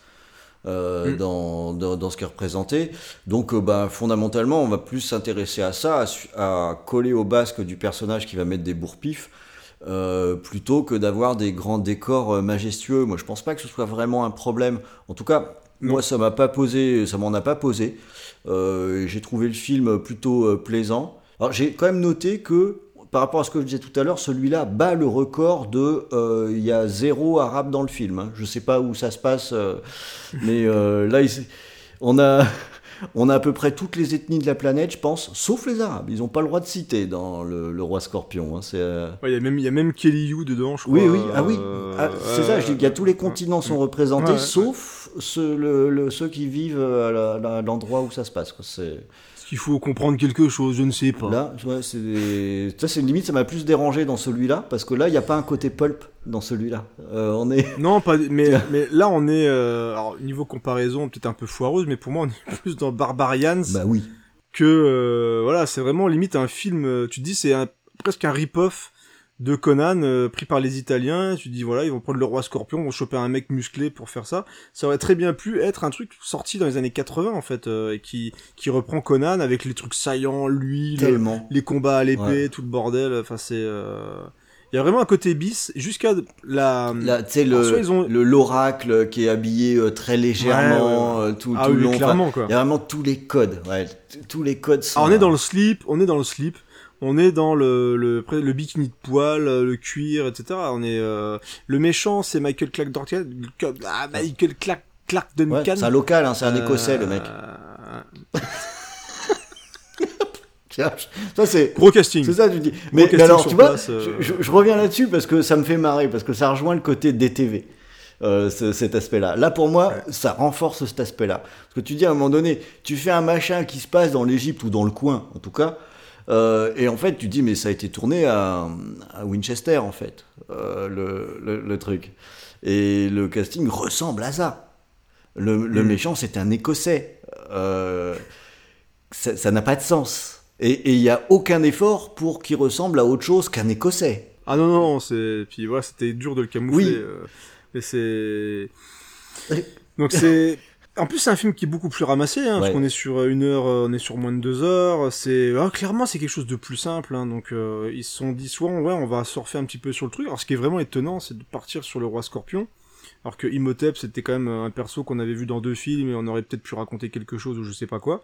euh, Mm. dans, dans, dans ce qui est représenté. Donc, euh, bah, fondamentalement, on va plus s'intéresser à ça, à, à coller au basque du personnage qui va mettre des bourre-pifs, euh, plutôt que d'avoir des grands décors euh, majestueux. Moi, je pense pas que ce soit vraiment un problème. En tout cas, moi, ça m'a pas posé, ça m'en a pas posé. Euh, j'ai trouvé le film plutôt euh, plaisant. Alors, j'ai quand même noté que, par rapport à ce que je disais tout à l'heure, celui-là bat le record de. euh, Il y a zéro arabe dans le film. hein. Je sais pas où ça se passe, euh, mais euh, là, il- on a. On a à peu près toutes les ethnies de la planète, je pense, sauf les Arabes. Ils n'ont pas le droit de citer dans le, le roi Scorpion. hein. Euh, Ouais, il y a même, il y a même Kelly You dedans, je crois. oui, oui, ah oui, euh, Ah, c'est ça, je dis qu'il y a tous les continents sont représentés, Ouais, ouais. sauf ceux, le- le- ceux qui vivent à l'endroit où ça se passe. C'est... Qu'il faut comprendre quelque chose Je ne sais pas. Là, ouais, c'est, ça, c'est une limite, ça m'a plus dérangé dans celui-là, parce que là, il n'y a pas un côté pulp dans celui-là. Euh, on est... Non, pas, mais, [laughs] mais là, on est, euh, alors, niveau comparaison, peut-être un peu foireuse, mais pour moi, on est [laughs] plus dans Barbarians. Bah oui. Que, euh, voilà, c'est vraiment limite un film, tu te dis, c'est un, presque un rip-off de Conan, euh, pris par les Italiens. Tu dis, voilà, ils vont prendre le roi scorpion, vont choper un mec musclé pour faire ça. Ça aurait très bien pu être un truc sorti dans les années 80, en fait, euh, et qui, qui reprend Conan avec les trucs saillants, lui, le- Tellement. les combats à l'épée, Ouais. tout le bordel. Enfin, c'est, euh, il y a vraiment un côté bis jusqu'à la. Tu sais, le, ont- l'oracle qui est habillé euh, très légèrement Ouais, ouais, ouais. euh, tout, Ah tout oui, le long. clairement, Enfin, quoi. Il y a vraiment tous les codes. Tous les codes sont. Ah, on est dans le slip, on est dans le slip, on est dans le le, le bikini de poil, euh, le cuir, etc. On est euh, le méchant, c'est Michael Clark Duncan, ah, Michael Clark Clark Ouais, Duncan. c'est un local, hein, c'est un Euh, écossais, le mec. Tiens, Ça c'est Gros casting. C'est ça tu dis. Mais, alors tu vois, euh. je, reviens là-dessus parce que ça me fait marrer parce que ça rejoint le côté DTV. euh, ce- cet aspect-là. Là, pour moi, ça renforce cet aspect-là. Parce que tu dis à un moment donné, tu fais un machin qui se passe dans l'Égypte ou dans le coin, en tout cas, euh, et en fait, tu dis, mais ça a été tourné à, à Winchester, en fait, euh, le, le- le truc. Et le casting ressemble à ça. Le, le Mm. méchant, c'est un Écossais. Euh, ça n'a pas de sens. Et il n'y a aucun effort pour qu'il ressemble à autre chose qu'un Écossais. Ah non non, c'est puis voilà, c'était dur de le camoufler. Oui. Mais c'est donc c'est en plus c'est un film qui est beaucoup plus ramassé, hein, parce qu'on est sur une heure, euh, on est sur moins de deux heures. C'est ah, clairement c'est quelque chose de plus simple. Hein, donc euh, ils se sont dit soit ouais on va surfer un petit peu sur le truc. Alors ce qui est vraiment étonnant, c'est de partir sur le roi Scorpion. Alors que Imhotep c'était quand même un perso qu'on avait vu dans deux films et on aurait peut-être pu raconter quelque chose ou je sais pas quoi.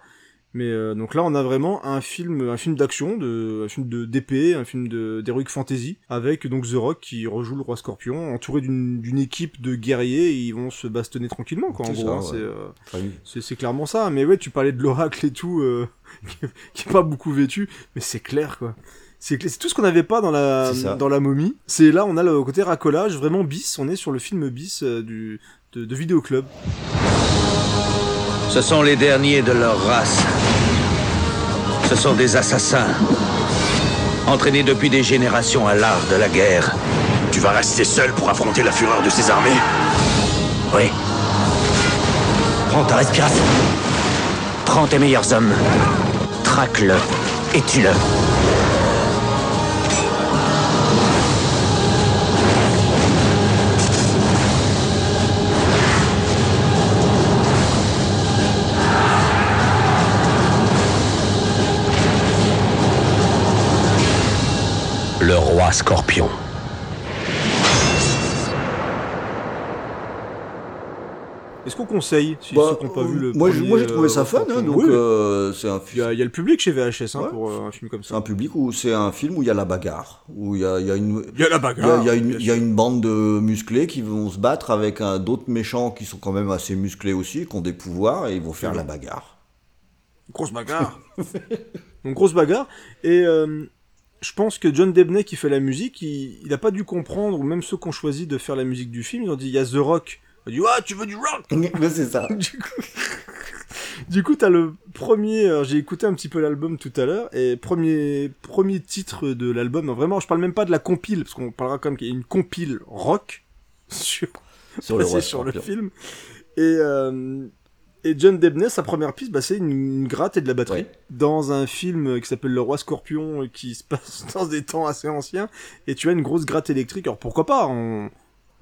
Mais euh, donc là, on a vraiment un film, un film d'action, de, un film de d'épée, un film de d'heroic fantasy, avec donc The Rock qui rejoue le roi Scorpion, entouré d'une équipe de guerriers, et ils vont se bastonner tranquillement, quoi. En C'est gros, hein, ouais. c'est euh, c'est clairement ça. Mais ouais, tu parlais de l'oracle et tout, euh, [laughs] qui, est- pas beaucoup vêtu, mais c'est clair, quoi. C'est tout ce qu'on n'avait pas dans la dans la momie. C'est là, on a le côté racolage, vraiment bis. On est sur le film bis du de, de vidéoclub. Ce sont les derniers de leur race. Ce sont des assassins. Entraînés depuis des générations à l'art de la guerre. Tu vas rester seul pour affronter la fureur de ces armées? Oui. Prends ta respiration. Prends tes meilleurs hommes. Traque-le et tue-le. Le roi scorpion. Est-ce qu'on conseille si Bah, ceux qui n'ont pas vu le moi, premier, moi, j'ai trouvé euh, ça fun, hein, donc Oui, oui. euh, c'est un Il y, a, il y a le public chez VHS hein, Ouais. pour euh, un film comme C'est ça. un public où c'est un film où il y a la bagarre, où il y a, il y a une, Il y a la bagarre, il y a, il y a une, bien il y a une bande de musclés qui vont se battre avec d'autres méchants qui sont quand même assez musclés aussi, qui ont des pouvoirs et ils vont faire la bagarre. Grosse bagarre. [laughs] Donc grosse bagarre. Et euh, je pense que John Debney qui fait la musique, il, il a pas dû comprendre, ou même ceux qui ont choisi de faire la musique du film, ils ont dit il y a The Rock. Il a dit ah tu veux du rock? [laughs] Mais c'est ça. du coup, [laughs] du coup, t'as le premier. J'ai écouté un petit peu l'album tout à l'heure et premier premier titre de l'album. Vraiment, je parle même pas de la compile parce qu'on parlera quand même qu'il y a une compile rock. [laughs] sur, Sur le sur film. Et, euh, et John Debney, sa première piste, bah, c'est une, une gratte et de la batterie. Ouais. Dans un film qui s'appelle Le Roi Scorpion, euh, qui se [laughs] passe dans des temps assez anciens. Et tu as une grosse gratte électrique. Alors pourquoi pas on,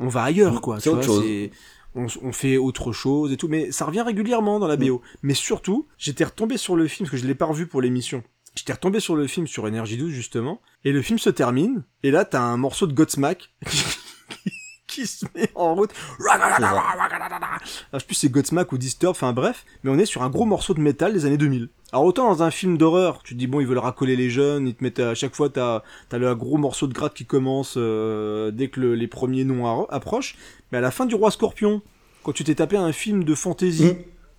on va ailleurs, quoi. C'est autre vois, chose. On, on fait autre chose et tout. Mais ça revient régulièrement dans la BO. Mais surtout, j'étais retombé sur le film, parce que je l'ai pas revu pour l'émission. J'étais retombé sur le film sur Energy 12 justement, et le film se termine, et là t'as un morceau de Godsmack [laughs] qui se met en route. Alors, je sais plus si c'est Godsmack ou Disturb, enfin bref, mais on est sur un gros morceau de métal des années 2000. Alors autant dans un film d'horreur, tu te dis bon ils veulent racoler les jeunes, ils te mettent à chaque fois t'as t'as le gros morceau de gratte qui commence euh, dès que le- les premiers noms approchent, mais à la fin du Roi Scorpion, quand tu t'es tapé un film de fantasy Mm.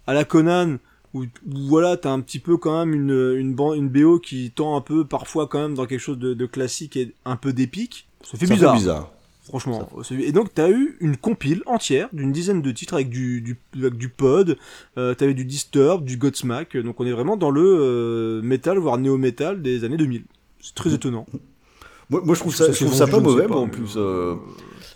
à la Conan, où, où voilà t'as un petit peu quand même une une, BO qui tend un peu parfois quand même dans quelque chose de, de classique et un peu d'épique, ça fait Ça bizarre. fait bizarre. Franchement. Et donc, t'as eu une compile entière d'une dizaine de titres avec du, du, avec du pod, euh, t'avais du Disturb, du Godsmack, donc on est vraiment dans le euh, metal, voire néo-metal des années 2000. C'est très étonnant. Moi, moi, je trouve ça, je trouve ça pas mauvais, pas, moi, en plus. euh,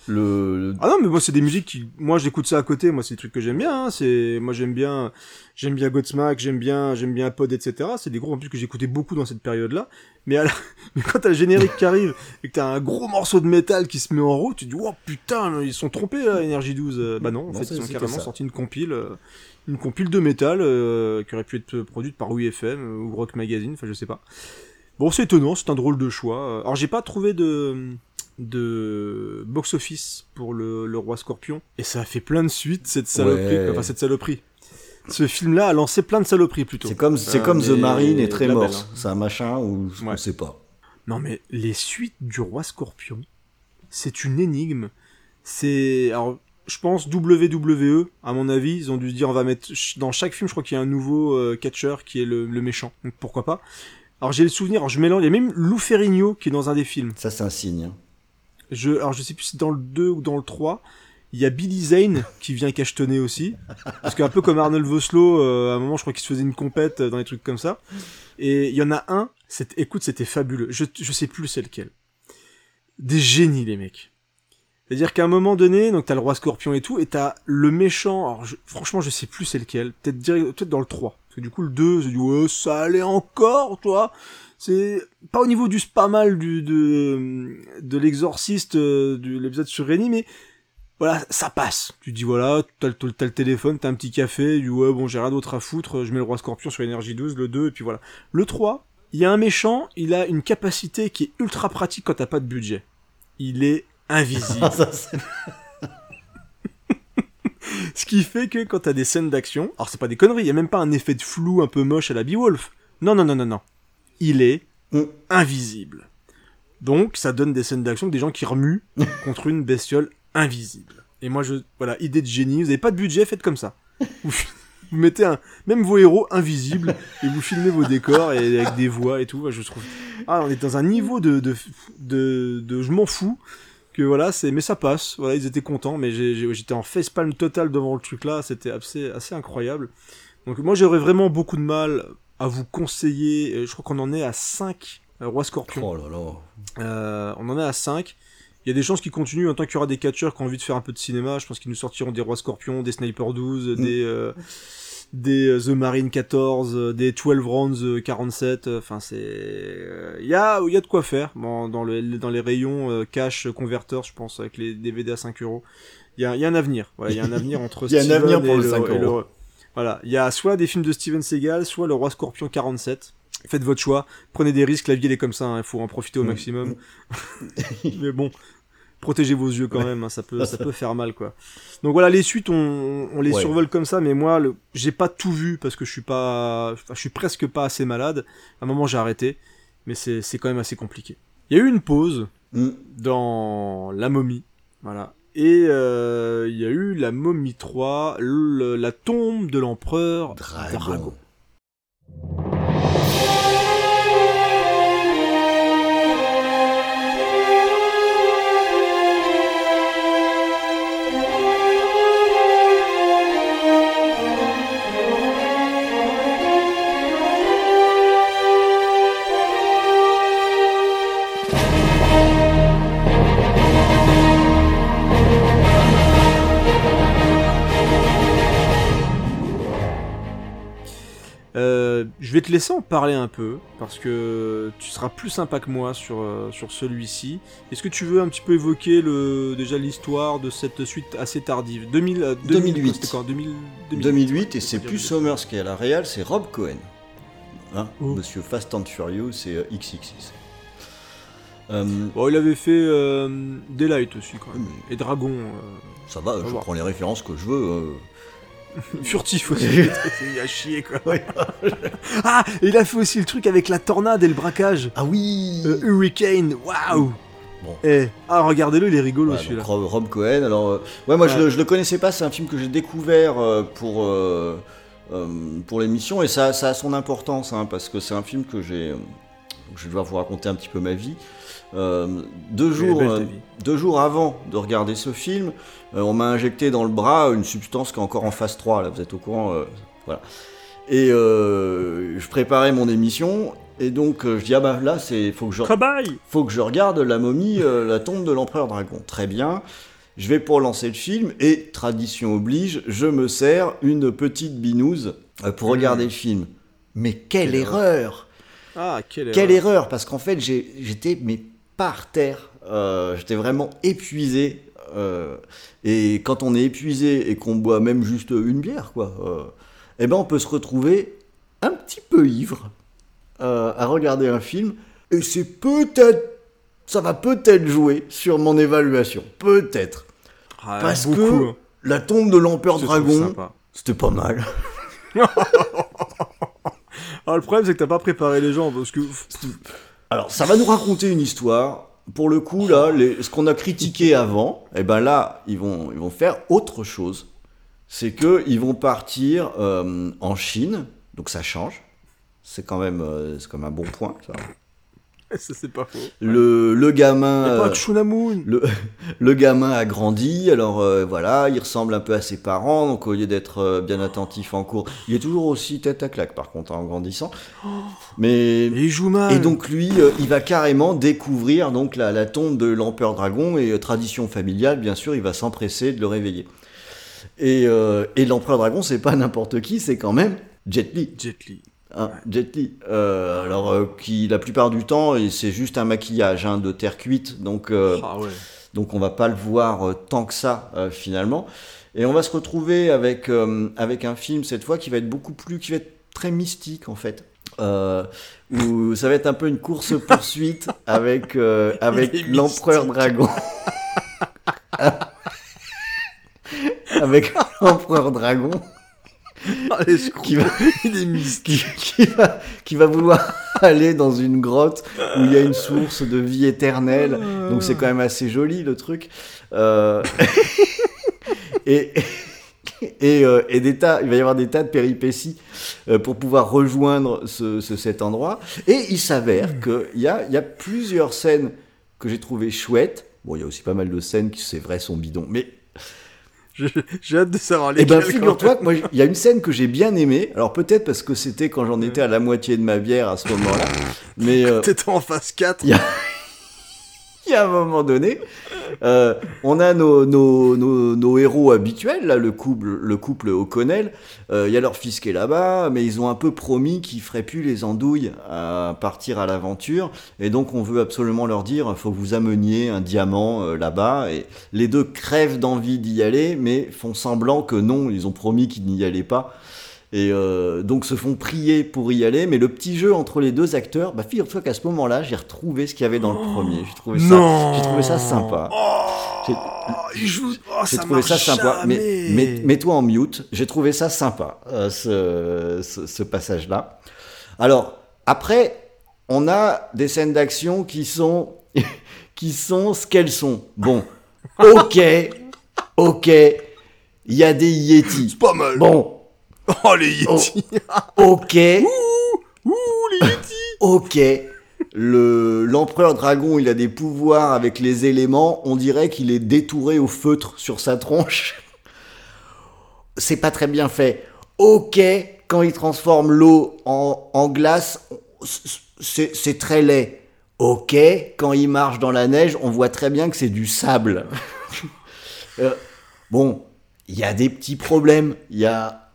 le, le- Ah non, mais moi, c'est des musiques qui, moi, j'écoute ça à côté, moi, c'est des trucs que j'aime bien, hein. c'est, moi, j'aime bien, j'aime bien Godsmack, j'aime bien, j'aime bien Pod, etc. C'est des groupes, en plus, que j'écoutais beaucoup dans cette période-là. Mais, à la- [laughs] mais quand t'as le générique qui arrive, et que t'as un gros morceau de métal qui se met en route, tu te dis, oh putain, ils sont trompés, là, Energy 12. Euh, Bah non, en Non, fait, c'est- ils ont carrément ça. sorti une compile, euh, une compile de métal, euh, qui aurait pu être produite par euh, ou Rock Magazine, enfin, je sais pas. Bon, c'est étonnant, c'est un drôle de choix. Alors, j'ai pas trouvé de, de box-office pour le, le Roi Scorpion. Et ça a fait plein de suites, cette saloperie. Ouais. Enfin, cette saloperie. Ce film-là a lancé plein de saloperies, plutôt. C'est comme, c'est Euh, comme The Marine et Tremors. hein. C'est un machin où on Ouais. sait pas. Non, mais les suites du Roi Scorpion, c'est une énigme. C'est... Alors, je pense WWE, à mon avis, ils ont dû se dire, on va mettre... Dans chaque film, je crois qu'il y a un nouveau euh, catcher qui est le, le méchant. Donc, pourquoi pas? Alors, j'ai le souvenir, alors, je mélange... Il y a même Lou Ferrigno qui est dans un des films. Ça, c'est un signe. hein. Je, alors je sais plus si c'est dans le 2 ou dans le 3. Il y a Billy Zane qui vient cachetonner aussi. Parce qu'un peu comme Arnold Vosloo, euh, à un moment je crois qu'il se faisait une compète dans les trucs comme ça. Et il y en a un, c'est, écoute c'était fabuleux. Je, je sais plus c'est lequel. Des génies les mecs. C'est-à-dire qu'à un moment donné, donc t'as le roi scorpion et tout, et t'as le méchant, alors je- franchement je sais plus c'est lequel, peut-être peut-être dans le 3. Parce que du coup le 2, j'ai dit ouais ça allait encore, toi. C'est pas au niveau du pas mal du de de l'exorciste euh, de l'épisode sur Rémi, mais voilà, ça passe. Tu dis voilà, t'as le, t'as le téléphone, t'as un petit café, dis ouais bon j'ai rien d'autre à foutre, je mets le roi scorpion sur énergie 12, le 2, et puis voilà. Le 3, il y a un méchant, il a une capacité qui est ultra pratique quand t'as pas de budget. Il est invisible. [laughs] Ça, c'est- [laughs] Ce qui fait que quand t'as des scènes d'action, alors c'est pas des conneries, il y a même pas un effet de flou un peu moche à la Beowulf. Non, non, non, non, non. Il est invisible. Donc ça donne des scènes d'action des gens qui remuent [laughs] contre une bestiole invisible. Et moi je voilà, idée de génie, vous avez pas de budget, faites comme ça. [laughs] Vous, vous mettez un même vos héros invisibles et vous filmez vos décors et avec des voix et tout, je trouve. Ah, on est dans un niveau de de de, de je m'en fous que voilà, c'est mais ça passe. Voilà, ils étaient contents, mais j'étais en facepalm total devant le truc là, c'était assez assez incroyable. Donc moi j'aurais vraiment beaucoup de mal à vous conseiller, euh, je crois qu'on en est à 5 Roi Scorpion. Oh là là. Euh, on en est à 5. Il y a des chances qu'ils continuent en tant qu'il y aura des catcheurs qui ont envie de faire un peu de cinéma. Je pense qu'ils nous sortiront des Rois Scorpions, des Sniper 12, des, euh, des euh, The Marine 14, euh, des 12 Rounds euh, 47. euh, Enfin, c'est. euh, Il y, a, il y a de quoi faire bon, dans, le, dans les rayons euh, cash converteurs, je pense, avec les DVD à 5 euros. Il y a, il y a un avenir. Voilà, il y a un avenir entre [laughs] Il y a un avenir pour et le 5 et euros. Voilà, il y a soit des films de Steven Seagal, soit le Roi Scorpion 47. Faites votre choix, prenez des risques, la vie elle est comme ça, il faut en profiter au Mm. maximum. [laughs] Mais bon, protégez vos yeux quand même, hein, ça peut [laughs] ça peut faire mal quoi. Donc voilà, les suites on, on les Ouais. survole comme ça, mais moi le- j'ai pas tout vu parce que je suis pas, je suis presque pas assez malade. À un moment j'ai arrêté, mais c'est c'est quand même assez compliqué. Il y a eu une pause Mm. dans La Momie, voilà. Et euh, il y a eu La Momie 3, le- la tombe de l'empereur Dragon. Dragon. Je vais te laisser en parler un peu, parce que tu seras plus sympa que moi sur, euh, sur celui-ci. Est-ce que tu veux un petit peu évoquer le, déjà l'histoire de cette suite assez tardive? 2000, euh, 2008. c'était quand 2000, 2008, et c'est plus Summers qui est à la réal, c'est Rob Cohen. Hein, Oh. Monsieur Fast and Furious et euh, XXX. Euh, Bon, il avait fait euh, Daylight aussi, quand même. Et Dragon. euh, ça va, je prends les références que je veux. [laughs] Furtif aussi. il a [laughs] chier, quoi. ah, il a fait aussi le truc avec la tornade et le braquage. Ah oui Euh, Hurricane, waouh Bon. Eh, ah, regardez-le, il est rigolo celui-là. Rob, Cohen. Alors, euh, ouais, moi je, le, je le connaissais pas. C'est un film que j'ai découvert euh, pour pour l'émission et ça, ça a son importance hein, parce que c'est un film que j'ai. Je vais devoir vous raconter un petit peu ma vie. Euh, deux jours, euh, deux jours avant de regarder ce film, euh, on m'a injecté dans le bras une substance qui est encore en phase 3. Là, vous êtes au courant, voilà. Et je préparais mon émission et donc je dis ah bah là c'est faut que je Travail faut que je regarde la momie, la tombe de l'empereur dragon. Très bien. Je vais pour lancer le film et tradition oblige, je me sers une petite binouse pour regarder le film. Mais quelle, Quelle erreur Ah, quelle, Quelle erreur. erreur Parce qu'en fait j'étais mais par terre. Euh, j'étais vraiment épuisé. euh, et quand on est épuisé et qu'on boit même juste une bière, quoi, euh, eh ben on peut se retrouver un petit peu ivre à regarder un film et c'est peut-être ça va peut-être jouer sur mon évaluation peut-être Ah, parce beaucoup, que hein. la tombe de l'empereur dragon c'était pas mal [laughs] Ah, le problème, c'est que t'as pas préparé les gens parce que. Alors ça va nous raconter une histoire. Pour le coup là ce qu'on a critiqué avant et ben là ils vont ils vont faire autre chose. C'est que ils vont partir euh, en Chine. Donc ça change. C'est quand même euh, c'est même un bon point Ça, [laughs] c'est pas faux. le, le gamin pas euh, le, [laughs] le gamin a grandi, alors euh, voilà, il ressemble un peu à ses parents, donc au lieu d'être euh, bien attentif en cours, il est toujours aussi tête à claque par contre hein, en grandissant. Mais Et il joue mal. et donc lui, euh, il va carrément découvrir donc la, la tombe de l'empereur dragon et tradition familiale, bien sûr, il va s'empresser de le réveiller. Et, et l'empereur dragon, c'est pas n'importe qui, c'est quand même Jet Li. Jet Li. Hein, Jet Li. Euh, alors, euh, qui la plupart du temps, c'est juste un maquillage hein, de terre cuite, donc, euh, Ah ouais. donc on va pas le voir euh, tant que ça euh, finalement. Et on va se retrouver avec, euh, avec un film cette fois qui va être beaucoup plus, qui va être très mystique en fait. Euh, où ça va être un peu une course [laughs] poursuite avec euh, avec l'empereur dragon. [laughs] avec l'empereur dragon. [laughs] qui va [laughs] qui, qui va, qui va vouloir [laughs] aller dans une grotte où il y a une source de vie éternelle. Donc c'est quand même assez joli le truc. Euh, et et, euh, et des tas, il va y avoir des tas de péripéties euh, pour pouvoir rejoindre ce, ce- cet endroit. Et il s'avère qu'il y a, y a plusieurs scènes que j'ai trouvées chouettes. Bon, il y a aussi pas mal de scènes qui, c'est vrai, sont bidons. Mais J'ai hâte de savoir eh ben, figure-toi que moi, il y a une scène que j'ai bien aimée. Alors, peut-être parce que c'était quand j'en étais à la moitié de ma bière à ce moment-là. Mais euh. T'étais en phase 4. il y a, il [laughs] y a un moment donné, euh, on a nos, nos, nos, héros habituels, là, le couple, le couple O'Connell. Euh, Il y a leur fils qui est là-bas, mais ils ont un peu promis qu'ils feraient plus les andouilles à partir à l'aventure. Et donc, on veut absolument leur dire faut que vous ameniez un diamant euh, là-bas. Et les deux crèvent d'envie d'y aller, mais font semblant que non, ils ont promis qu'ils n'y allaient pas. Et euh, donc se font prier pour y aller, mais le petit jeu entre les deux acteurs, bah figure-toi qu'à ce moment-là, j'ai retrouvé ce qu'il y avait dans le premier. J'ai trouvé ça, j'ai trouvé ça sympa. J'ai- Oh. Oh, j'ai ça trouvé ça sympa. Mais, mets-toi en mute. J'ai trouvé ça sympa, euh, ce, ce, ce passage-là. Alors après, on a des scènes d'action qui sont [laughs] qui sont ce qu'elles sont. Bon, [laughs] ok, ok. Il y a des Yétis. C'est pas mal. Bon, [laughs] Oh, les Yeti. [laughs] ok. Ouh, les. Ok. Le l'empereur dragon, il a des pouvoirs avec les éléments. On dirait qu'il est détouré au feutre sur sa tronche. [laughs] C'est pas très bien fait. Ok. Quand il transforme l'eau en, en glace, c'est c'est très laid. Ok. Quand il marche dans la neige, on voit très bien que c'est du sable. Euh, bon, il y a des petits problèmes. Il y a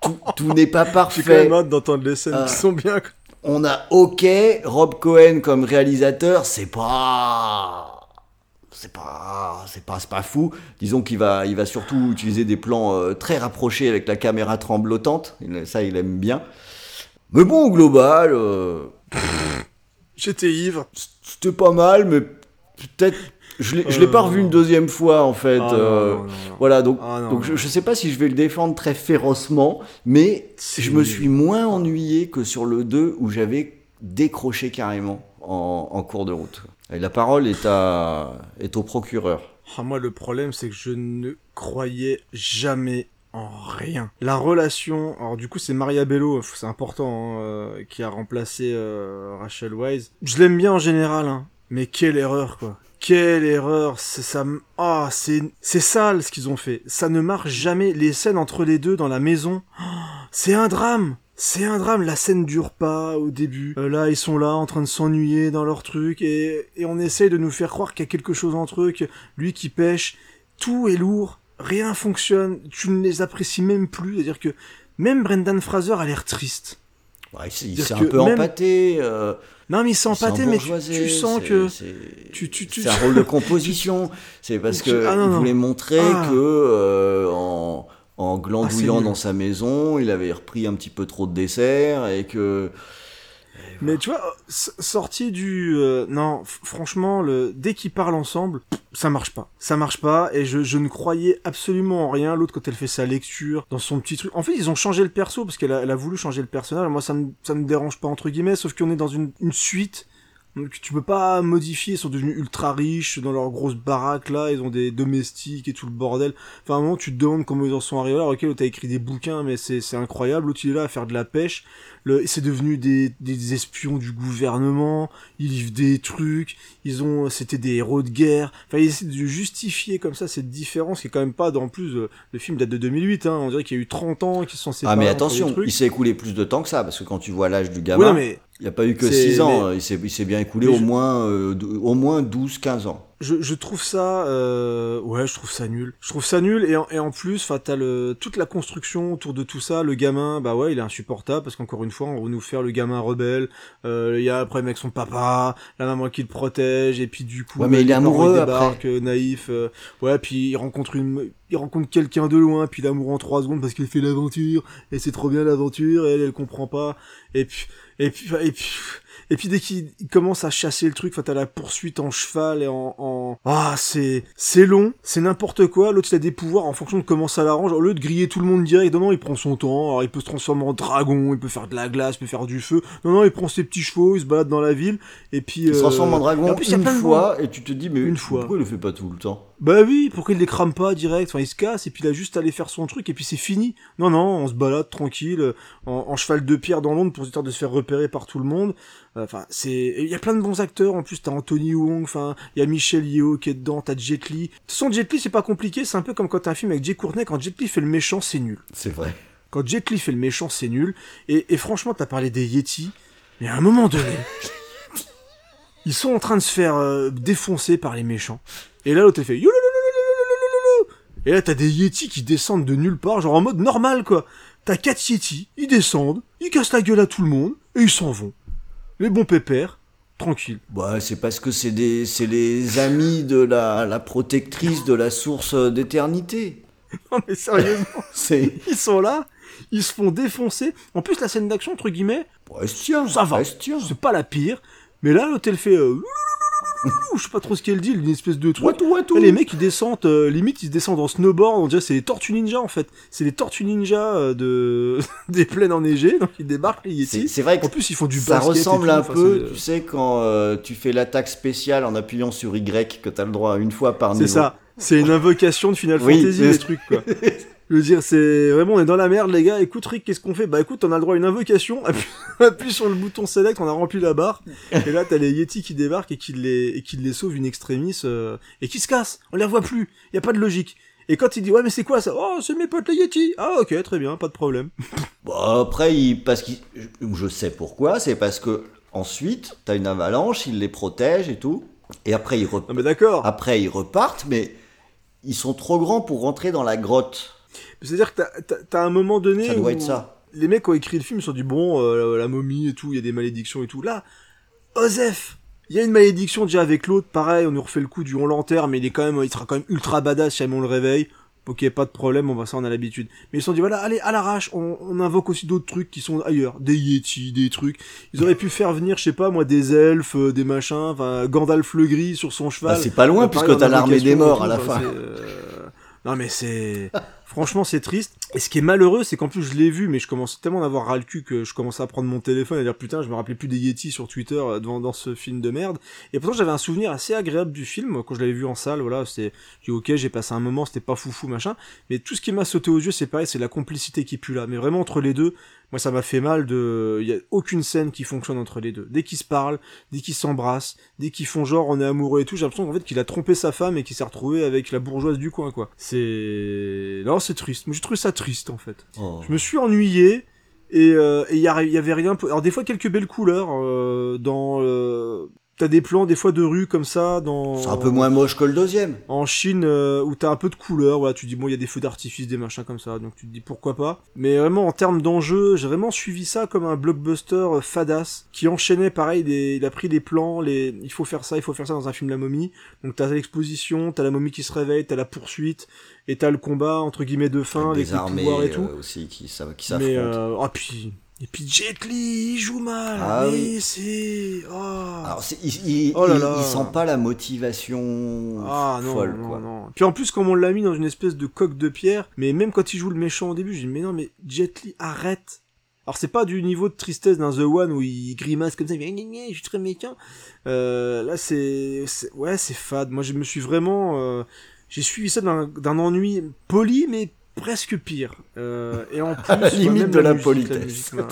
tout, tout n'est pas [laughs] parfait. suis quand même hâte d'entendre les scènes qui sont bien. On a OK, Rob Cohen comme réalisateur, c'est pas. C'est pas, c'est pas, c'est pas fou. Disons qu'il va, il va surtout utiliser des plans euh, très rapprochés avec la caméra tremblotante. Ça, il aime bien. Mais bon, au global, euh, J'étais ivre. c'était pas mal, mais peut-être. Je l'ai, l'ai pas Euh, revu une deuxième fois en fait. Ah, euh, non, non, non. Voilà, donc, Ah, donc je, je sais pas si je vais le défendre très férocement, mais je me suis moins ennuyé que sur le 2 où j'avais décroché carrément en, en cours de route. Et la parole est, à, est au procureur. Ah, moi, le problème, c'est que je ne croyais jamais en rien. La relation, alors du coup, c'est Maria Bello, c'est important, hein, euh, qui a remplacé euh, Rachel Wise. Je l'aime bien en général, hein, mais quelle erreur, quoi. Quelle erreur, c'est ça, ah, c'est, c'est sale ce qu'ils ont fait. Ça ne marche jamais. Les scènes entre les deux dans la maison, oh, [gasps] c'est un drame. C'est un drame, la scène dure pas au début. Euh, là, ils sont là en train de s'ennuyer dans leur truc et, et on essaye de nous faire croire qu'il y a quelque chose entre eux, que lui qui pêche, tout est lourd, rien fonctionne, tu ne les apprécies même plus. C'est-à-dire que même Brendan Fraser a l'air triste. Ouais, il s'est- un peu même- empâté. euh, Non, mais il s'est il s'est empâté, mais tu, sens que c'est- un rôle de [laughs] composition. C'est parce que ah, non, il voulait montrer Ah. que euh, en, en glandouillant nul. dans sa maison, il avait repris un petit peu trop de dessert et que Mais tu vois, sorti du... euh, non, franchement, le, dès qu'ils parlent ensemble, ça marche pas. Ça marche pas, et je, je ne croyais absolument en rien. L'autre, quand elle fait sa lecture, dans son petit truc... En fait, ils ont changé le perso, parce qu'elle a, elle a voulu changer le personnage. Moi, ça me, ça me dérange pas, entre guillemets, sauf qu'on est dans une, une suite... Donc tu peux pas modifier, ils sont devenus ultra riches dans leur grosse baraque là, ils ont des domestiques et tout le bordel. Enfin à un moment tu te demandes comment ils en sont arrivés là, ok l'autre écrit des bouquins mais c'est incroyable, l'autre il est là à faire de la pêche, c'est devenu des, des espions du gouvernement, ils livrent des trucs, ils ont, c'était des héros de guerre, enfin ils essaient de justifier comme ça cette différence qui est quand même pas, dans plus, euh, le film date de 2008, hein, on dirait qu'il y a eu 30 ans se sont séparés. ah mais attention, il s'est écoulé plus de temps que ça parce que quand tu vois l'âge du gamin, mais il n'y a pas eu que c'est- 6 ans, mais- il s'est bien écoulé mais au je- moins euh, au moins 12 15 ans. Je, je trouve ça euh, ouais je trouve ça nul je trouve ça nul et en, et en plus enfin t'as le toute la construction autour de tout ça le gamin bah ouais il est insupportable parce qu'encore une fois on va nous faire le gamin rebelle euh, il y a après avec son papa la maman qui le protège et puis du coup Ouais, mais il est amoureux ils après. euh, naïf euh, ouais puis il rencontre une il rencontre quelqu'un de loin puis l'amour en trois secondes parce qu'il fait l'aventure et c'est trop bien l'aventure et elle elle comprend pas et puis et puis et puis et puis dès qu'il il commence à chasser le truc, enfin t'as la poursuite en cheval et en, en... ah c'est c'est long, c'est n'importe quoi. L'autre il a des pouvoirs en fonction de comment ça l'arrange. Au lieu de griller tout le monde direct, non non il prend son temps. Alors il peut se transformer en dragon, il peut faire de la glace, il peut faire du feu. Non non il prend ses petits chevaux, il se balade dans la ville et puis Il se euh, transforme en et dragon en plus, une fois et tu te dis mais Une fois. pourquoi il le fait pas tout le temps? Bah oui, pourquoi il les crame pas direct Enfin, il se casse et puis il a juste à aller faire son truc et puis c'est fini. Non, non, on se balade tranquille en, en cheval de pierre dans Londres pour histoire de se faire repérer par tout le monde. Euh, Enfin, c'est, il y a plein de bons acteurs. En plus, t'as Anthony Wong. Enfin, il y a Michel Yeo qui est dedans. T'as Jet Li. De toute façon, Jet Li, c'est pas compliqué. C'est un peu comme quand t'as un film avec Jay Courtney. Quand Jet Li fait le méchant, c'est nul. C'est vrai. Quand Jet Li fait le méchant, c'est nul. Et, et franchement, t'as parlé des Yeti. Mais à un moment donné, [laughs] Ils sont en train de se faire euh, défoncer par les méchants. Et là, l'autre, fait Et là, t'as des Yétis qui descendent de nulle part, genre en mode normal, quoi. T'as quatre Yétis, ils descendent, ils cassent la gueule à tout le monde, et ils s'en vont. Les bons pépères, tranquille. Bah, c'est parce que c'est des, c'est les amis de la, la protectrice de la source euh, d'éternité. [laughs] Non mais sérieusement, [laughs] ils sont là, ils se font défoncer. En plus, la scène d'action, entre guillemets, bah, tiens, ça va. C'est pas la pire. Mais là, l'autre, elle fait. euh, [laughs] je sais pas trop ce qu'elle dit, une espèce de truc. Watou, watou. Là, les mecs, ils descendent, euh, limite, ils se descendent en snowboard. On dirait c'est les tortues ninja, en fait. C'est les tortues ninja euh, de... [laughs] des plaines enneigées. Donc, ils débarquent, les C'est, Yeti. c'est vrai que En plus, ils font du ça basket. et ressemble tout, un enfin, peu, c'est- tu sais, quand euh, tu fais l'attaque spéciale en appuyant sur Y, que t'as le droit à une fois par C'est niveau. ça. C'est une invocation de Final Oui, Fantasy, c'est- les [laughs] trucs, quoi. Je veux dire, c'est vraiment, on est dans la merde, les gars. Écoute, Rick, qu'est-ce qu'on fait? Bah, écoute, on a le droit à une invocation. [laughs] Appuie, appuie sur le bouton select, on a rempli la barre. [laughs] Et là, t'as les Yeti qui débarquent et qui les, et qui les sauvent une extrémis, euh, et qui se cassent. On les revoit plus. Y a pas de logique. Et quand il dit, ouais, mais c'est quoi ça? Oh, c'est mes potes les Yeti. Ah, ok, très bien, pas de problème. [laughs] Bon, après, il, parce qu'il, je, sais pourquoi, c'est parce que ensuite, t'as une avalanche, il les protège et tout, et après ils, rep- Non, mais d'accord. après ils repartent, mais ils sont trop grands pour rentrer dans la grotte. C'est-à-dire que t'as- un moment donné Ça doit où être ça. les mecs qui ont écrit le film ils se sont dit bon, euh, la momie et tout, il y a des malédictions et tout. Là, Osef, il y a une malédiction déjà avec l'autre, pareil, on nous refait le coup du on l'enterre, mais il est quand même, il sera quand même ultra badass si jamais on le réveille. Ok, pas de problème, on va ça, on a l'habitude. Mais ils se sont dit, voilà, allez, à l'arrache, on, on invoque aussi d'autres trucs qui sont ailleurs. Des Yeti, des trucs. Ils auraient pu faire venir, je sais pas, moi, des elfes, euh, des machins, enfin, Gandalf le gris sur son cheval. Bah, c'est pas loin, puisque pareil, t'as l'armée des morts à la fin. euh, Non, mais c'est... [laughs] Franchement, c'est triste. Et ce qui est malheureux, c'est qu'en plus, je l'ai vu, mais je commence tellement à avoir ras le cul que je commençais à prendre mon téléphone et à dire, putain, je me rappelais plus des Yeti sur Twitter euh, devant, dans ce film de merde. Et pourtant, j'avais un souvenir assez agréable du film, quand je l'avais vu en salle, voilà, j'ai dit, ok, j'ai passé un moment, c'était pas foufou, machin. Mais tout ce qui m'a sauté aux yeux, c'est pareil, c'est la complicité qui pue là. Mais vraiment, entre les deux, moi, ça m'a fait mal de, il y a aucune scène qui fonctionne entre les deux. Dès qu'ils se parlent, dès qu'ils s'embrassent, dès qu'ils font genre, on est amoureux et tout, j'ai l'impression qu'en fait, qu'il a trompé sa femme et qu'il s'est retrouvé avec la bourgeoise du coin, quoi. C'est, non, c'est triste. Moi, j'ai trouvé ça triste, en fait. Oh. Je me suis ennuyé et euh, il y, y avait rien. Alors des fois quelques belles couleurs euh, dans. euh, T'as des plans des fois de rue comme ça dans. C'est un peu moins moche que le deuxième. En Chine euh, où t'as un peu de couleurs, voilà, tu dis bon il y a des feux d'artifice, des machins comme ça, donc tu te dis pourquoi pas. Mais vraiment en termes d'enjeu, j'ai vraiment suivi ça comme un blockbuster euh, fadass qui enchaînait pareil, des, il a pris des plans, les, il faut faire ça, il faut faire ça dans un film La Momie. Donc t'as l'exposition, t'as la momie qui se réveille, t'as la poursuite et t'as le combat entre guillemets de fin, les de armées pouvoir et tout. euh, aussi qui, qui Mais s'affrontent. euh, ah puis et puis Jet Li il joue mal. Ah mais oui. c'est oh. Alors, il, il, Oh là il- là. il sent pas la motivation Ah non, folle, non, quoi. non. Puis en plus, comme on l'a mis dans une espèce de coque de pierre, mais même quand il joue le méchant au début, je dis mais non, mais Jet Li, arrête. Alors c'est pas du niveau de tristesse d'un The One où il grimace comme ça, il fait je suis très méchant. Euh, là c'est, ouais, c'est fade. Moi je me suis vraiment, euh, j'ai suivi ça d'un, d'un ennui poli mais presque pire. Euh, et en [laughs] plus, À la limite même de la musique, politesse. musique m'a-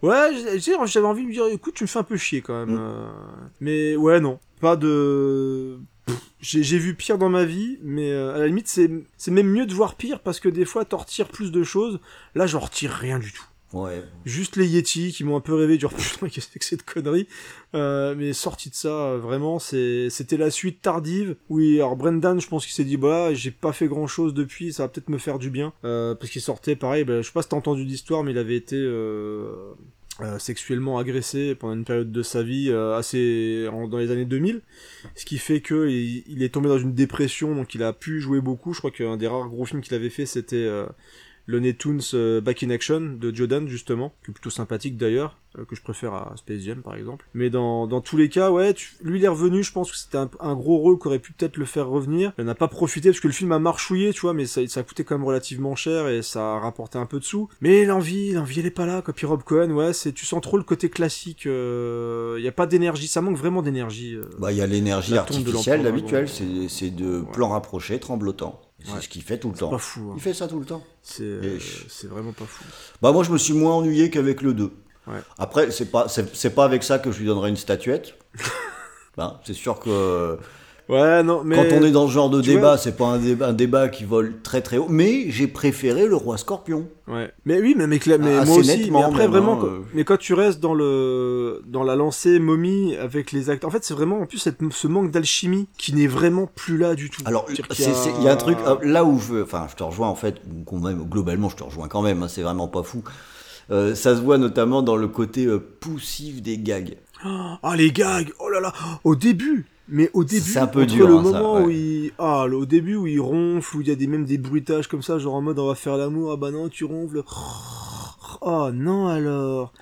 Ouais, j'avais envie de me dire, écoute, tu me fais un peu chier quand même. Mm. euh, mais ouais, non, pas de. J'ai vu pire dans ma vie, mais euh, à la limite, c'est c'est même mieux de voir pire parce que des fois, t'en retires plus de choses. Là, j'en retire rien du tout. Ouais. Juste les Yeti qui m'ont un peu rêvé, genre [laughs] putain, qu'est-ce que c'est que cette connerie euh, Mais sorti de ça, euh, vraiment, c'était la suite tardive. Oui, alors Brendan, je pense qu'il s'est dit, bah, j'ai pas fait grand-chose depuis, ça va peut-être me faire du bien. Euh, parce qu'il sortait, pareil, bah, je sais pas si t'as entendu l'histoire, mais il avait été... euh, euh, sexuellement agressé pendant une période de sa vie euh, assez dans les années 2000 ce qui fait que il, il est tombé dans une dépression donc il a pu jouer beaucoup je crois qu'un des rares gros films qu'il avait fait c'était euh, le Toons euh, Back in Action de Jodan justement, qui est plutôt sympathique d'ailleurs, euh, que je préfère à Space Jam par exemple. Mais dans, dans tous les cas, ouais, tu- lui il est revenu, je pense que c'était un, un gros rôle qui aurait pu peut-être le faire revenir. Il n'a pas profité parce que le film a marchouillé, tu vois, mais ça, ça a coûté quand même relativement cher et ça a rapporté un peu de sous. Mais l'envie, l'envie elle est pas là, quoi. Puis Rob Cohen, ouais, c'est, tu sens trop le côté classique, il y a pas d'énergie, ça manque vraiment d'énergie. euh. Bah, il y a l'énergie artificielle c'est c'est de plans rapprochés, tremblotants. C'est Ouais. ce qu'il fait tout le temps. pas fou, hein. Il fait ça tout le temps. C'est, euh, c'est vraiment pas fou. Bah moi je me suis moins ennuyé qu'avec le 2. Ouais. Après c'est pas c'est c'est pas avec ça que je lui donnerai une statuette. [laughs] Ben, c'est sûr que Ouais, non, mais. quand on est dans ce genre de tu débat, c'est pas un débat, un débat qui vole très très haut, mais j'ai préféré le roi scorpion. Ouais. Mais oui, mais, mais, mais Assez moi aussi. mais après, même, vraiment, hein, quand- euh. mais quand tu restes dans le dans la lancée momie avec les acteurs, en fait, c'est vraiment en plus cette, ce manque d'alchimie qui n'est vraiment plus là du tout. Alors, il y a un truc euh, là où je, enfin, je te rejoins en fait, globalement, je te rejoins quand même. hein, c'est vraiment pas fou. Euh, ça se voit notamment dans le côté euh, poussif des gags. Ah les gags, oh là là, au début. Mais au début, C'est un peu entre dur, le hein, ça, moment ouais. où il, ah, le- au début où il ronfle, où il y a des même des bruitages comme ça, genre en mode on va faire l'amour, ah bah non tu ronfles, oh non alors,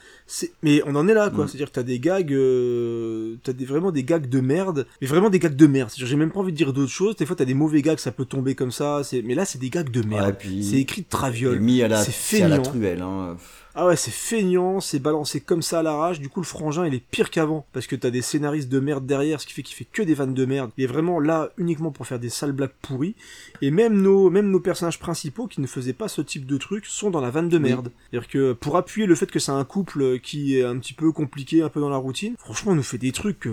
mais on en est là quoi, Mm. c'est-à-dire que t'as des gags, euh, t'as des vraiment des gags de merde, mais vraiment des gags de merde. C'est-à-dire, j'ai même pas envie de dire d'autres choses. Des fois t'as des mauvais gags, ça peut tomber comme ça, mais là c'est des gags de merde. Ouais, c'est écrit de traviole, mis à la, c'est à la truelle. Hein. Ah ouais, c'est feignant, c'est balancé comme ça à l'arrache. Du coup, le frangin, il est pire qu'avant. Parce que t'as des scénaristes de merde derrière, ce qui fait qu'il fait que des vannes de merde. Il est vraiment là uniquement pour faire des sales blagues pourries. Et même nos, même nos personnages principaux qui ne faisaient pas ce type de truc sont dans la vanne de merde. C'est-à-dire que pour appuyer le fait que c'est un couple qui est un petit peu compliqué, un peu dans la routine, franchement, on nous fait des trucs que,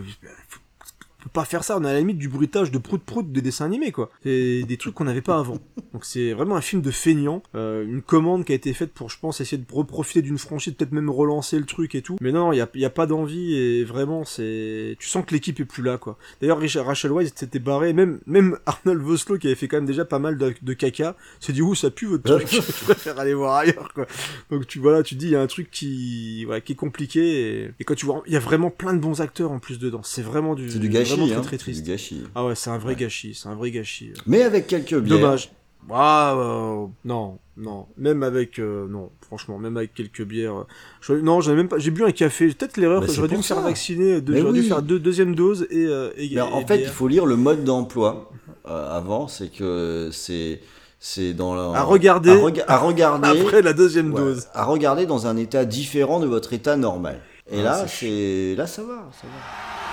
peut pas faire ça. On a à la limite du bruitage de prout prout des dessins animés, quoi. C'est des trucs qu'on n'avait pas avant. Donc c'est vraiment un film de feignant, euh, une commande qui a été faite pour, je pense, essayer de reprofiter d'une franchise, peut-être même relancer le truc et tout. Mais non, il y a, y a pas d'envie et vraiment, c'est, tu sens que l'équipe est plus là, quoi. D'ailleurs, Rachel Weisz s'était barré, même, même [laughs] Arnold Vosloo qui avait fait quand même déjà pas mal de, de caca, s'est dit, ouh, ça pue votre truc, [laughs] je préfère aller voir ailleurs, quoi. Donc tu voilà, tu dis, il y a un truc qui, voilà, qui est compliqué et, et quand tu vois, il y a vraiment plein de bons acteurs en plus dedans. C'est vraiment du, C'est du gâchis, vraiment très, hein. très triste. du gâchis. Ah ouais, c'est un vrai gâchis, c'est un vrai gâchis. Mais avec quelques bières. Dommage. Ah, euh, non, non. Même avec, euh, non, franchement, même avec quelques bières. euh, je- non, j'avais même pas, j'ai bu un café. Peut-être l'erreur, Bah, que j'aurais dû me faire vacciner. Mais J'aurais dû oui. faire deux, deuxième dose et, euh, et, en et fait, il bière. faut lire le mode d'emploi euh, avant, c'est que c'est c'est dans la, À regarder à, rega- à regarder après la deuxième ouais, dose. à regarder dans un état différent de votre état normal. Et Ah, là, c'est là ça va, ça va.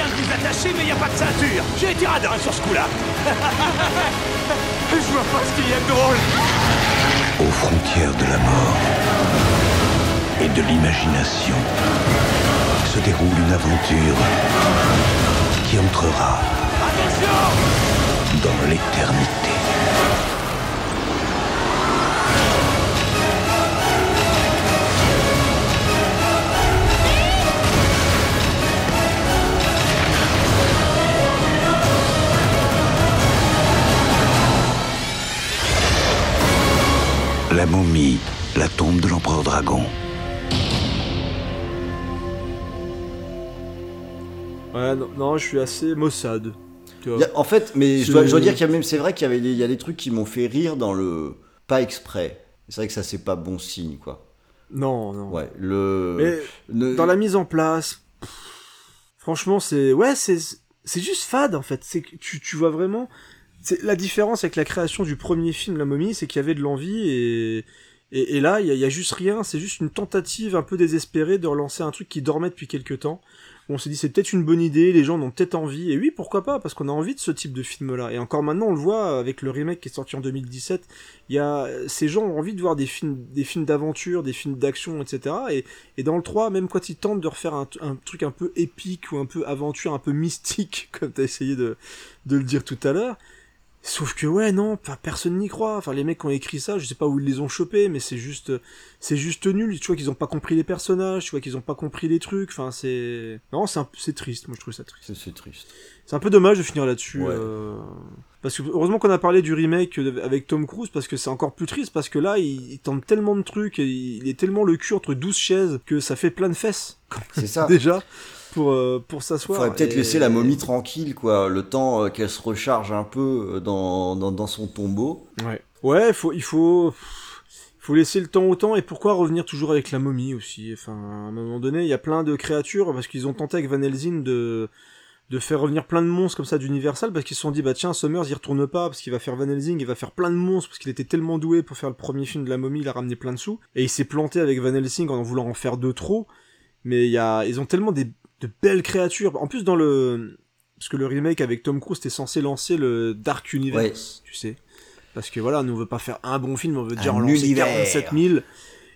De vous attacher, mais y a pas de ceinture. J'ai été radin sur ce coup-là. [laughs] Je vois pas ce qu'il y a de drôle. aux frontières de la mort et de l'imagination, se déroule une aventure qui entrera dans l'éternité. La momie, la tombe de l'empereur dragon. Ouais, non, non, je suis assez maussade. Tu vois. Il y a- en fait, mais je dois, je dois dire qu'il y a même, c'est vrai qu'il y avait des, il y a des trucs qui m'ont fait rire dans le pas exprès. C'est vrai que ça c'est pas bon signe quoi. Non, non. Ouais, le, Mais le- dans la mise en place, pff, franchement, c'est ouais, c'est c'est juste fade en fait. C'est que tu tu vois vraiment. La différence avec la création du premier film La Momie, c'est qu'il y avait de l'envie et et, là il y a, il y a juste rien. C'est juste une tentative un peu désespérée de relancer un truc qui dormait depuis quelques temps. On s'est dit c'est peut-être une bonne idée, les gens en ont peut-être envie, et oui pourquoi pas, parce qu'on a envie de ce type de film-là. Et encore maintenant on le voit avec le remake qui est sorti en 2017, il y a ces gens ont envie de voir des films, des films d'aventure, des films d'action, etc. Et, et dans le 3, même quand ils tentent de refaire un, un truc un peu épique ou un peu aventure, un peu [laughs] mystique, comme t'as essayé de, de le dire tout à l'heure, Sauf que ouais non, personne n'y croit. Enfin les mecs qui ont écrit ça, je sais pas où ils les ont chopés, mais c'est juste, c'est juste nul. Tu vois qu'ils ont pas compris les personnages, tu vois qu'ils ont pas compris les trucs. Enfin c'est, non c'est un- c'est triste. Moi je trouve ça triste. C'est- triste. C'est un peu dommage de finir là-dessus. Ouais. euh, Parce que heureusement qu'on a parlé du remake de- avec Tom Cruise parce que c'est encore plus triste parce que là il, il tente tellement de trucs et il est tellement le cul entre 12 chaises que ça fait plein de fesses. C'est ça. [laughs] Déjà pour euh, pour s'asseoir. Faudrait peut-être Et- laisser la momie tranquille, quoi, le temps euh, qu'elle se recharge un peu euh, dans, dans, dans son tombeau. Ouais. Ouais, faut, il faut, faut laisser le temps au temps et pourquoi revenir toujours avec la momie aussi? Enfin, à un moment donné, il y a plein de créatures parce qu'ils ont tenté avec Van Helsing de de faire revenir plein de monstres comme ça d'Universal parce qu'ils se sont dit bah tiens Summers il retourne pas parce qu'il va faire Van Helsing il va faire plein de monstres parce qu'il était tellement doué pour faire le premier film de la momie il a ramené plein de sous et il s'est planté avec Van Helsing en voulant en faire deux trop mais il y a ils ont tellement des de belles créatures en plus dans le parce que le remake avec Tom Cruise était censé lancer le Dark Universe tu sais parce que voilà, nous on veut pas faire un bon film, on veut déjà en Un lancer univers. 47 000.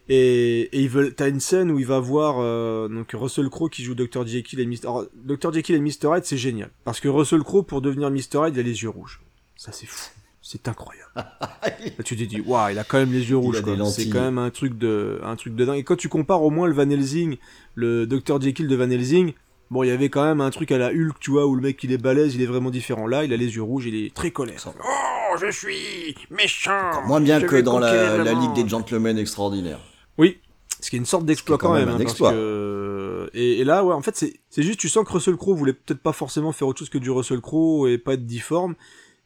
Et, et ils veulent, t'as une scène où il va voir euh, donc Russell Crowe qui joue Dr Jekyll et Mr. Alors, Dr Jekyll et Mr Hyde, c'est génial parce que Russell Crowe pour devenir Mr Hyde, il a les yeux rouges. Ça c'est fou, c'est incroyable. [laughs] Là, tu te dis waouh, il a quand même les yeux rouges. C'est quand même un truc de, un truc de dingue. Et quand tu compares au moins le Van Helsing, le Dr Jekyll de Van Helsing. Bon, il y avait quand même un truc à la Hulk, tu vois, où le mec il est balèze, il est vraiment différent. Là, il a les yeux rouges, il est très colère. Oh, je suis méchant. Moins bien Je que dans la, Ligue des Gentlemen extraordinaires. Oui, ce qui est une sorte d'exploit quand, quand même. même hein, un parce exploit. que- Et, et là, ouais, en fait, c'est c'est juste, tu sens que Russell Crowe voulait peut-être pas forcément faire autre chose que du Russell Crowe et pas être difforme.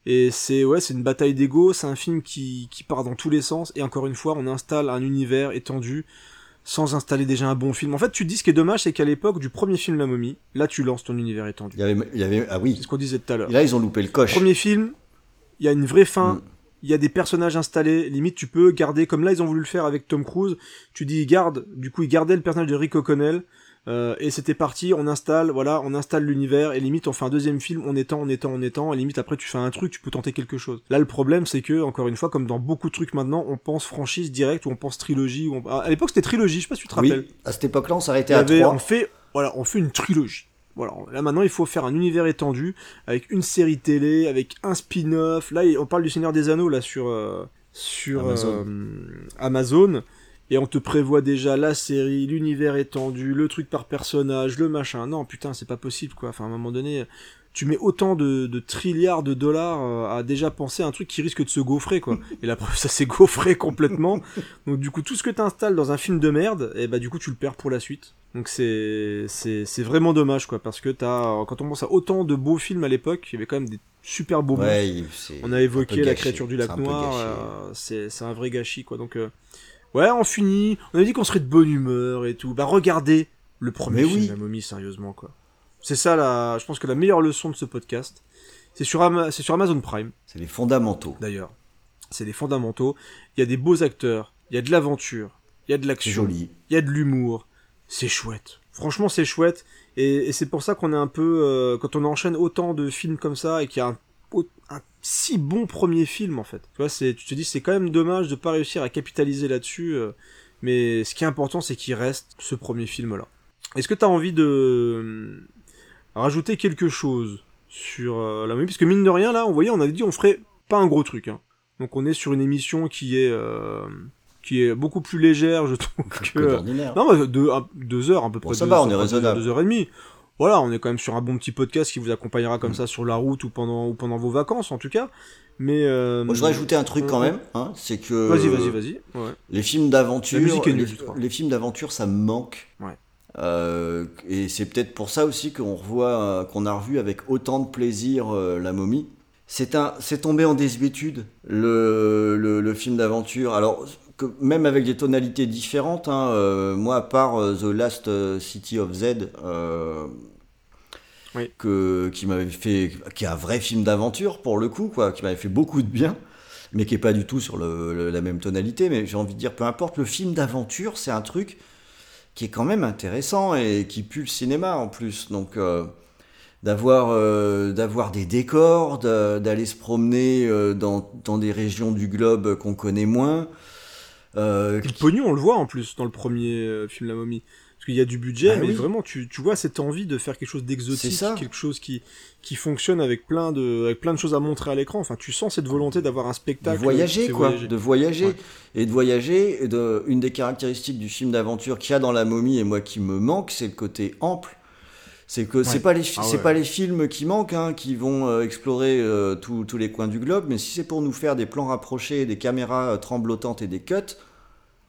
Et c'est ouais, c'est une bataille d'ego. C'est un film qui qui part dans tous les sens. Et encore une fois, on installe un univers étendu sans installer déjà un bon film. En fait, tu te dis ce qui est dommage, c'est qu'à l'époque du premier film La Momie, là, tu lances ton univers étendu. Il y avait, il y avait, ah oui. C'est ce qu'on disait tout à l'heure. Et là, ils ont loupé le coche. Premier film, il y a une vraie fin. Mm. Il y a des personnages installés, limite tu peux garder, comme là ils ont voulu le faire avec Tom Cruise, tu dis ils gardent, du coup ils gardaient le personnage de Rick O'Connell, euh, et c'était parti, on installe, voilà, on installe l'univers, et limite on fait un deuxième film, on étend, on étend, on étend, et limite après tu fais un truc, tu peux tenter quelque chose. Là le problème c'est que, encore une fois, comme dans beaucoup de trucs maintenant, on pense franchise directe, ou on pense trilogie, ou on- à l'époque c'était trilogie, je sais pas si tu te rappelles. Oui, à cette époque-là, on s'arrêtait à avait, 3. on fait, voilà, on fait une trilogie. voilà, là maintenant il faut faire un univers étendu avec une série télé, avec un spin-off. Là, on parle du Seigneur des Anneaux là sur euh, sur Amazon. euh, Amazon. Et on te prévoit déjà la série, l'univers étendu, le truc par personnage, le machin. Non, putain, c'est pas possible, quoi. Enfin, à un moment donné, tu mets autant de, de trilliards de dollars euh, à déjà penser à un truc qui risque de se gaufrer, quoi. Et la preuve, [laughs] ça s'est gaufré complètement. Donc, du coup, tout ce que t'installes dans un film de merde, et bah, du coup, tu le perds pour la suite. Donc, c'est, c'est, c'est vraiment dommage, quoi. Parce que t'as, quand on pense à autant de beaux films à l'époque, il y avait quand même des super beaux Ouais, On a évoqué la créature du lac noir, euh, c'est c'est un vrai gâchis quoi. Donc euh, ouais, on finit. On a dit qu'on serait de bonne humeur et tout. Bah regardez le premier Mais film oui. La momie sérieusement quoi. C'est ça la, je pense que la meilleure leçon de ce podcast, c'est sur Ama- c'est sur Amazon Prime. C'est les fondamentaux. D'ailleurs, c'est les fondamentaux. Il y a des beaux acteurs, il y a de l'aventure, il y a de l'action, il y a de l'humour. C'est chouette. Franchement, c'est chouette. Et, et c'est pour ça qu'on est un peu, euh, quand on enchaîne autant de films comme ça et qu'il y a un, un si bon premier film en fait. Tu vois, c'est, tu te dis c'est quand même dommage de pas réussir à capitaliser là-dessus. euh, mais ce qui est important, c'est qu'il reste ce premier film-là. Est-ce que tu as envie de euh, rajouter quelque chose sur euh, la movie? Parce que mine de rien, là, on voyait, on avait dit on ferait pas un gros truc. Hein. Donc on est sur une émission qui est euh, qui est beaucoup plus légère, je trouve que. Que non, bah, deux, deux heures à peu Bon, près. ça deux va, on est raisonnable. Deux heures et demie. Voilà, on est quand même sur un bon petit podcast qui vous accompagnera comme ça sur la route ou pendant ou pendant vos vacances en tout cas. Mais euh, Moi, je voudrais ajouter un truc quand même, hein, c'est que Vas-y, vas-y, vas-y. Ouais. les films d'aventure, les, les films d'aventure, ça me manque. Ouais. Euh, et c'est peut-être pour ça aussi qu'on revoit, euh, qu'on a revu avec autant de plaisir euh, la momie. C'est un, c'est tombé en désuétude le, le, le film d'aventure. Alors que même avec des tonalités différentes, hein, euh, moi à part euh, The Last euh, City of Z, Oui. que qui m'avait fait, qui est un vrai film d'aventure pour le coup, quoi, qui m'avait fait beaucoup de bien, mais qui est pas du tout sur le- le- la même tonalité. Mais j'ai envie de dire, peu importe, le film d'aventure, c'est un truc qui est quand même intéressant et qui pue le cinéma en plus. Donc d'avoir euh, d'avoir des décors, d'aller se promener euh, dans, dans des régions du globe qu'on connaît moins. Euh, le pognon, on le voit en plus dans le premier euh, film La Momie. Parce qu'il y a du budget, Bah mais oui. vraiment, tu, tu vois cette envie de faire quelque chose d'exotique, quelque chose qui, qui fonctionne avec plein, de, avec plein de choses à montrer à l'écran. Enfin, tu sens cette volonté d'avoir un de spectacle. qui voyager quoi, voyager. de voyager Ouais. et de voyager. Et de, une des caractéristiques du film d'aventure qu'il y a dans La Momie et moi qui me manque, c'est le côté ample. C'est que c'est pas les Ah c'est ouais. pas les films qui manquent, hein, qui vont euh, explorer euh, tous tous les coins du globe, mais si c'est pour nous faire des plans rapprochés, des caméras euh, tremblotantes et des cuts,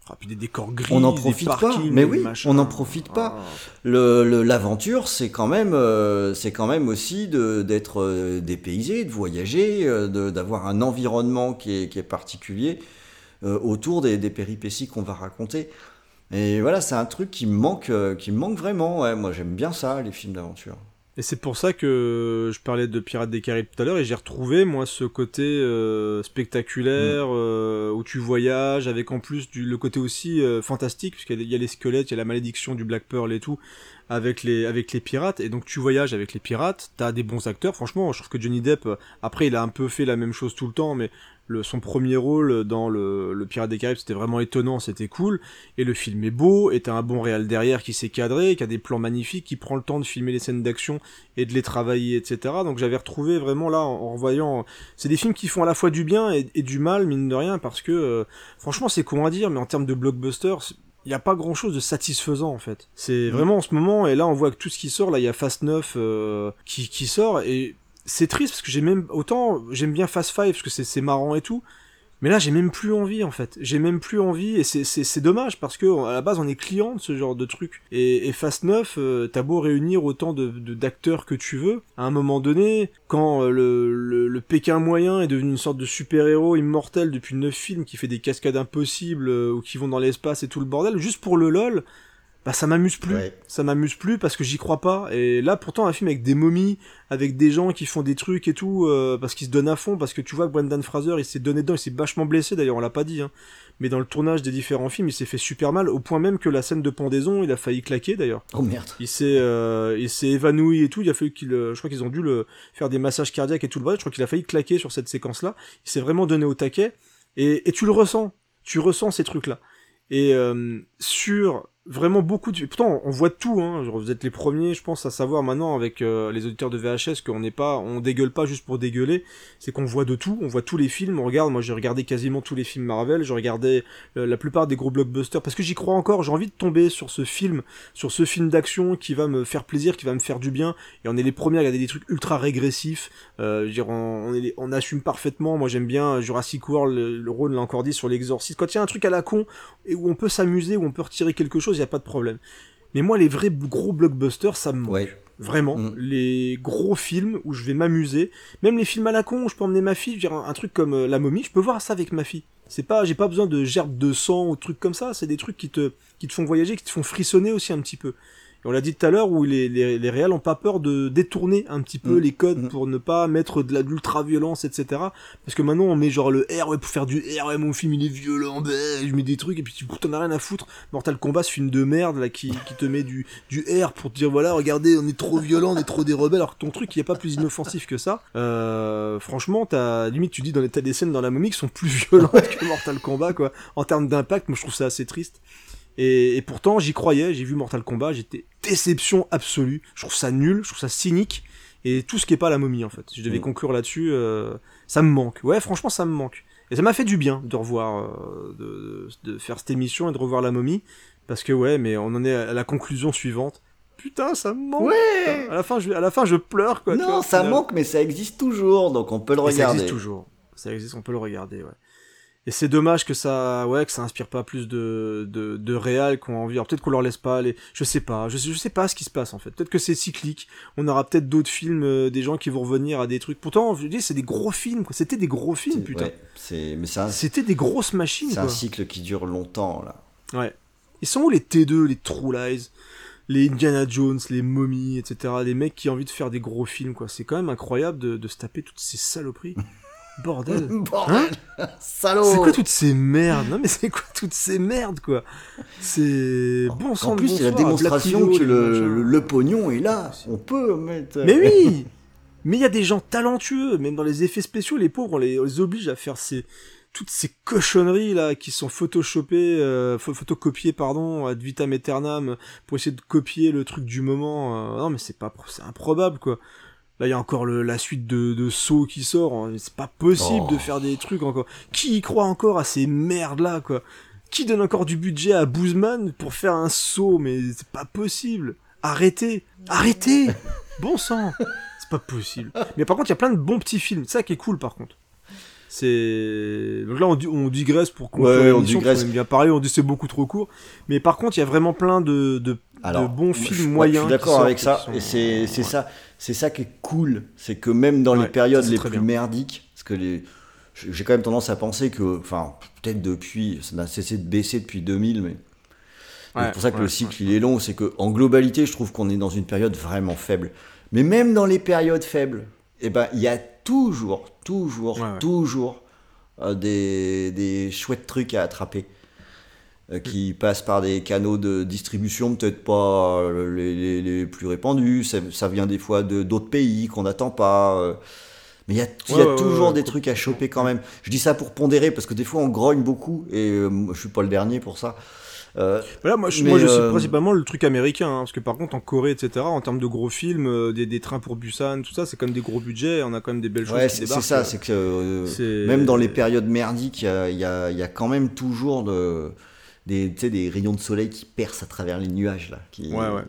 Ah, puis des décors gris, on n'en des profite pas. Mais oui, on n'en profite pas. Ah. Le- L'aventure, c'est quand même, euh, c'est quand même aussi de- d'être euh, dépaysé, de voyager, euh, de- d'avoir un environnement qui est, qui est particulier autour des, des péripéties qu'on va raconter. Et voilà, c'est un truc qui me manque, euh, qui me manque vraiment. Ouais, moi, j'aime bien ça, les films d'aventure. Et c'est pour ça que je parlais de Pirates des Caraïbes tout à l'heure et j'ai retrouvé moi ce côté euh, spectaculaire Mm. euh, où tu voyages avec en plus du, le côté aussi euh, fantastique puisqu'il y a- il y a les squelettes, il y a la malédiction du Black Pearl et tout avec les avec les pirates et donc tu voyages avec les pirates, t'as des bons acteurs franchement je trouve que Johnny Depp euh, après il a un peu fait la même chose tout le temps mais le, son premier rôle dans le, le Pirate des Caraïbes c'était vraiment étonnant, c'était cool et le film est beau et t'as un bon réal derrière qui s'est cadré, qui a des plans magnifiques, qui prend le temps de filmer les scènes d'action et de les travailler, etc. Donc j'avais retrouvé vraiment là, en, en revoyant... C'est des films qui font à la fois du bien et, et du mal, mine de rien, parce que, euh, franchement, c'est con à dire, mais en termes de blockbuster, il n'y a pas grand chose de satisfaisant en fait. C'est vraiment en ce moment, et là on voit que tout ce qui sort, là il y a Fast 9 euh, qui, qui sort, et c'est triste parce que j'ai même, autant j'aime bien Fast 5 parce que c'est marrant et tout, mais là, j'ai même plus envie, en fait. J'ai même plus envie, et c'est- dommage, parce que à la base, on est client de ce genre de truc. Et, Fast 9, euh, t'as beau réunir autant de d'acteurs que tu veux, à un moment donné, quand euh, le, le, le Pékin moyen est devenu une sorte de super-héros immortel depuis 9 films, qui fait des cascades impossibles, euh, ou qui vont dans l'espace et tout le bordel, juste pour le lol, bah ça m'amuse plus. Ouais. Ça m'amuse plus parce que j'y crois pas. Et là, pourtant, un film avec des momies, avec des gens qui font des trucs et tout, euh, parce qu'ils se donnent à fond, parce que tu vois que Brendan Fraser, il s'est donné dedans, il s'est vachement blessé, d'ailleurs, on l'a pas dit, hein. Mais dans le tournage des différents films, il s'est fait super mal, au point même que la scène de pendaison, il a failli claquer, d'ailleurs. Oh merde. Il s'est, euh, il s'est évanoui et tout, il a fallu qu'il, euh, je crois qu'ils ont dû le faire des massages cardiaques et tout le bordel, je crois qu'il a failli claquer sur cette séquence-là. Il s'est vraiment donné au taquet, et, et tu le ressens. Tu ressens ces trucs-là. Et euh, sur vraiment beaucoup de pourtant on voit tout hein. Vous êtes les premiers je pense à savoir maintenant avec euh, les auditeurs de VHS qu'on n'est pas on dégueule pas juste pour dégueuler. C'est qu'on voit de tout. On voit tous les films. On regarde moi j'ai regardé quasiment tous les films Marvel. Je regardais euh, la plupart des gros blockbusters. Parce que j'y crois encore. J'ai envie de tomber sur ce film sur ce film d'action qui va me faire plaisir qui va me faire du bien. Et on est les premiers à regarder des trucs ultra régressifs. Euh, dire, on, on, est les- on assume parfaitement. Moi j'aime bien Jurassic World le, le rôle l'a encore dit sur l'exorciste. Quand il y a un truc à la con et où on peut s'amuser où on peut retirer quelque chose il a pas de problème mais moi, les vrais gros blockbusters, ça me manque. Vraiment. Les gros films où je vais m'amuser. Même les films à la con où je peux emmener ma fille. Je veux dire, un, un truc comme euh, La momie, je peux voir ça avec ma fille. C'est pas, j'ai pas besoin de gerbes de sang ou de trucs comme ça. C'est des trucs qui te, qui te font voyager, qui te font frissonner aussi un petit peu. Et on l'a dit tout à l'heure où les, les, les réals ont pas peur de détourner un petit peu Mm. les codes pour ne pas mettre de de l'ultra-violence, etc. Parce que maintenant on met genre le R, ouais, pour faire du R, ouais, mon film il est violent, bah, je mets des trucs et puis tu t'en as rien à foutre. Mortal Kombat, ce film de merde là qui, qui te met du, du R pour te dire voilà, regardez, on est trop violent, on est trop des rebelles, alors que ton truc il est pas plus inoffensif que ça. Euh, franchement, t'as, limite tu dis dans les, t'as des scènes dans la momie qui sont plus violentes [laughs] que Mortal Kombat, quoi. En termes d'impact, moi je trouve ça assez triste. Et, et pourtant, j'y croyais, j'ai vu Mortal Kombat, j'étais déception absolue. Je trouve ça nul, je trouve ça cynique. Et tout ce qui est pas la momie, en fait. Je devais Mm. conclure là-dessus, euh, ça me manque. Ouais, franchement, ça me manque. Et ça m'a fait du bien de revoir, euh, de, de faire cette émission et de revoir la momie. Parce que ouais, mais on en est à la conclusion suivante. Putain, ça me manque. Ouais. À la fin, je, à la fin, je pleure, quoi. vois, Non, ça final. manque, mais ça existe toujours, donc on peut le Et ça regarder. existe toujours. Ça existe, on peut le regarder, ouais. Et c'est dommage que ça, ouais, que ça inspire pas plus de, de, de réals qui ont envie. Alors peut-être qu'on leur laisse pas aller. Je sais pas. Je, sais- je sais pas ce qui se passe en fait. Peut-être que c'est cyclique. On aura peut-être d'autres films, euh, des gens qui vont revenir à des trucs. Pourtant, je dis, c'est des gros films. quoi. C'était des gros films, putain. Ouais, c'est, mais un, C'était des grosses machines. c'est un quoi. cycle qui dure longtemps, là. Ouais. Ils sont où les T2, les True Lies, les Indiana Jones, les momies, etc. Les mecs qui ont envie de faire des gros films, quoi. C'est quand même incroyable de, de se taper toutes ces saloperies. [laughs] Bordel. [laughs] Bordel. Salaud. C'est quoi toutes ces merdes? Non mais c'est quoi toutes ces merdes, quoi? C'est bon sang En plus, c'est la démonstration que le, le, le pognon est là. On peut mettre. Mais oui [laughs] Mais il y a des gens talentueux, même dans les effets spéciaux, les pauvres, on les, on les oblige à faire ces toutes ces cochonneries là qui sont photoshopées, euh, pho- photocopiées pardon, ad vitam aeternam pour essayer de copier le truc du moment. euh, non mais c'est pas, c'est improbable quoi. Là il y a encore le, la suite de, de Saw qui sort, hein, c'est pas possible Oh. de faire des trucs encore. Qui y croit encore à ces merdes là quoi? Qui donne encore du budget à Boozman pour faire un Saw? Mais c'est pas possible. Arrêtez, arrêtez, [laughs] bon sang. C'est pas possible. Mais par contre, il y a plein de bons petits films. C'est ça qui est cool, par contre. C'est donc là on, on digresse pour conclure Ouais, on digresse. qu'on aime bien parler, on dit c'est beaucoup trop court. Mais par contre, il y a vraiment plein de, de, Alors, de bons films je, moyens. Je suis d'accord avec ça, sont- et c'est c'est ça, c'est ça qui est cool, c'est que même dans Ouais, les périodes les plus bien. merdiques, parce que les, j'ai quand même tendance à penser que, enfin, peut-être depuis, ça n'a cessé de baisser depuis 2000, mais Ouais, c'est pour ça que ouais, le cycle il est long, c'est que en globalité, je trouve qu'on est dans une période vraiment faible. Mais même dans les périodes faibles, eh ben, il y a toujours, toujours, toujours euh, des, des chouettes trucs à attraper qui passent par des canaux de distribution peut-être pas euh, les, les- les plus répandus. Ça, ça vient des fois de d'autres pays qu'on n'attend pas. euh. mais il y a, il y a Ouais, ouais, toujours ouais, des ouais. trucs à choper quand même. Je dis ça pour pondérer parce que des fois on grogne beaucoup et euh, je suis pas le dernier pour ça. Euh, Voilà, moi je, mais, moi, je euh, suis principalement le truc américain, hein, parce que par contre en Corée, etc., en termes de gros films, euh, des, des trains pour Busan, tout ça, c'est quand même des gros budgets, on a quand même des belles choses Ouais, qui c'est ça, euh. c'est que euh, c'est- même dans les périodes merdiques, il y a, y a- il y a quand même toujours de, des, tu sais, des rayons de soleil qui percent à travers les nuages là. Qui... Ouais, ouais.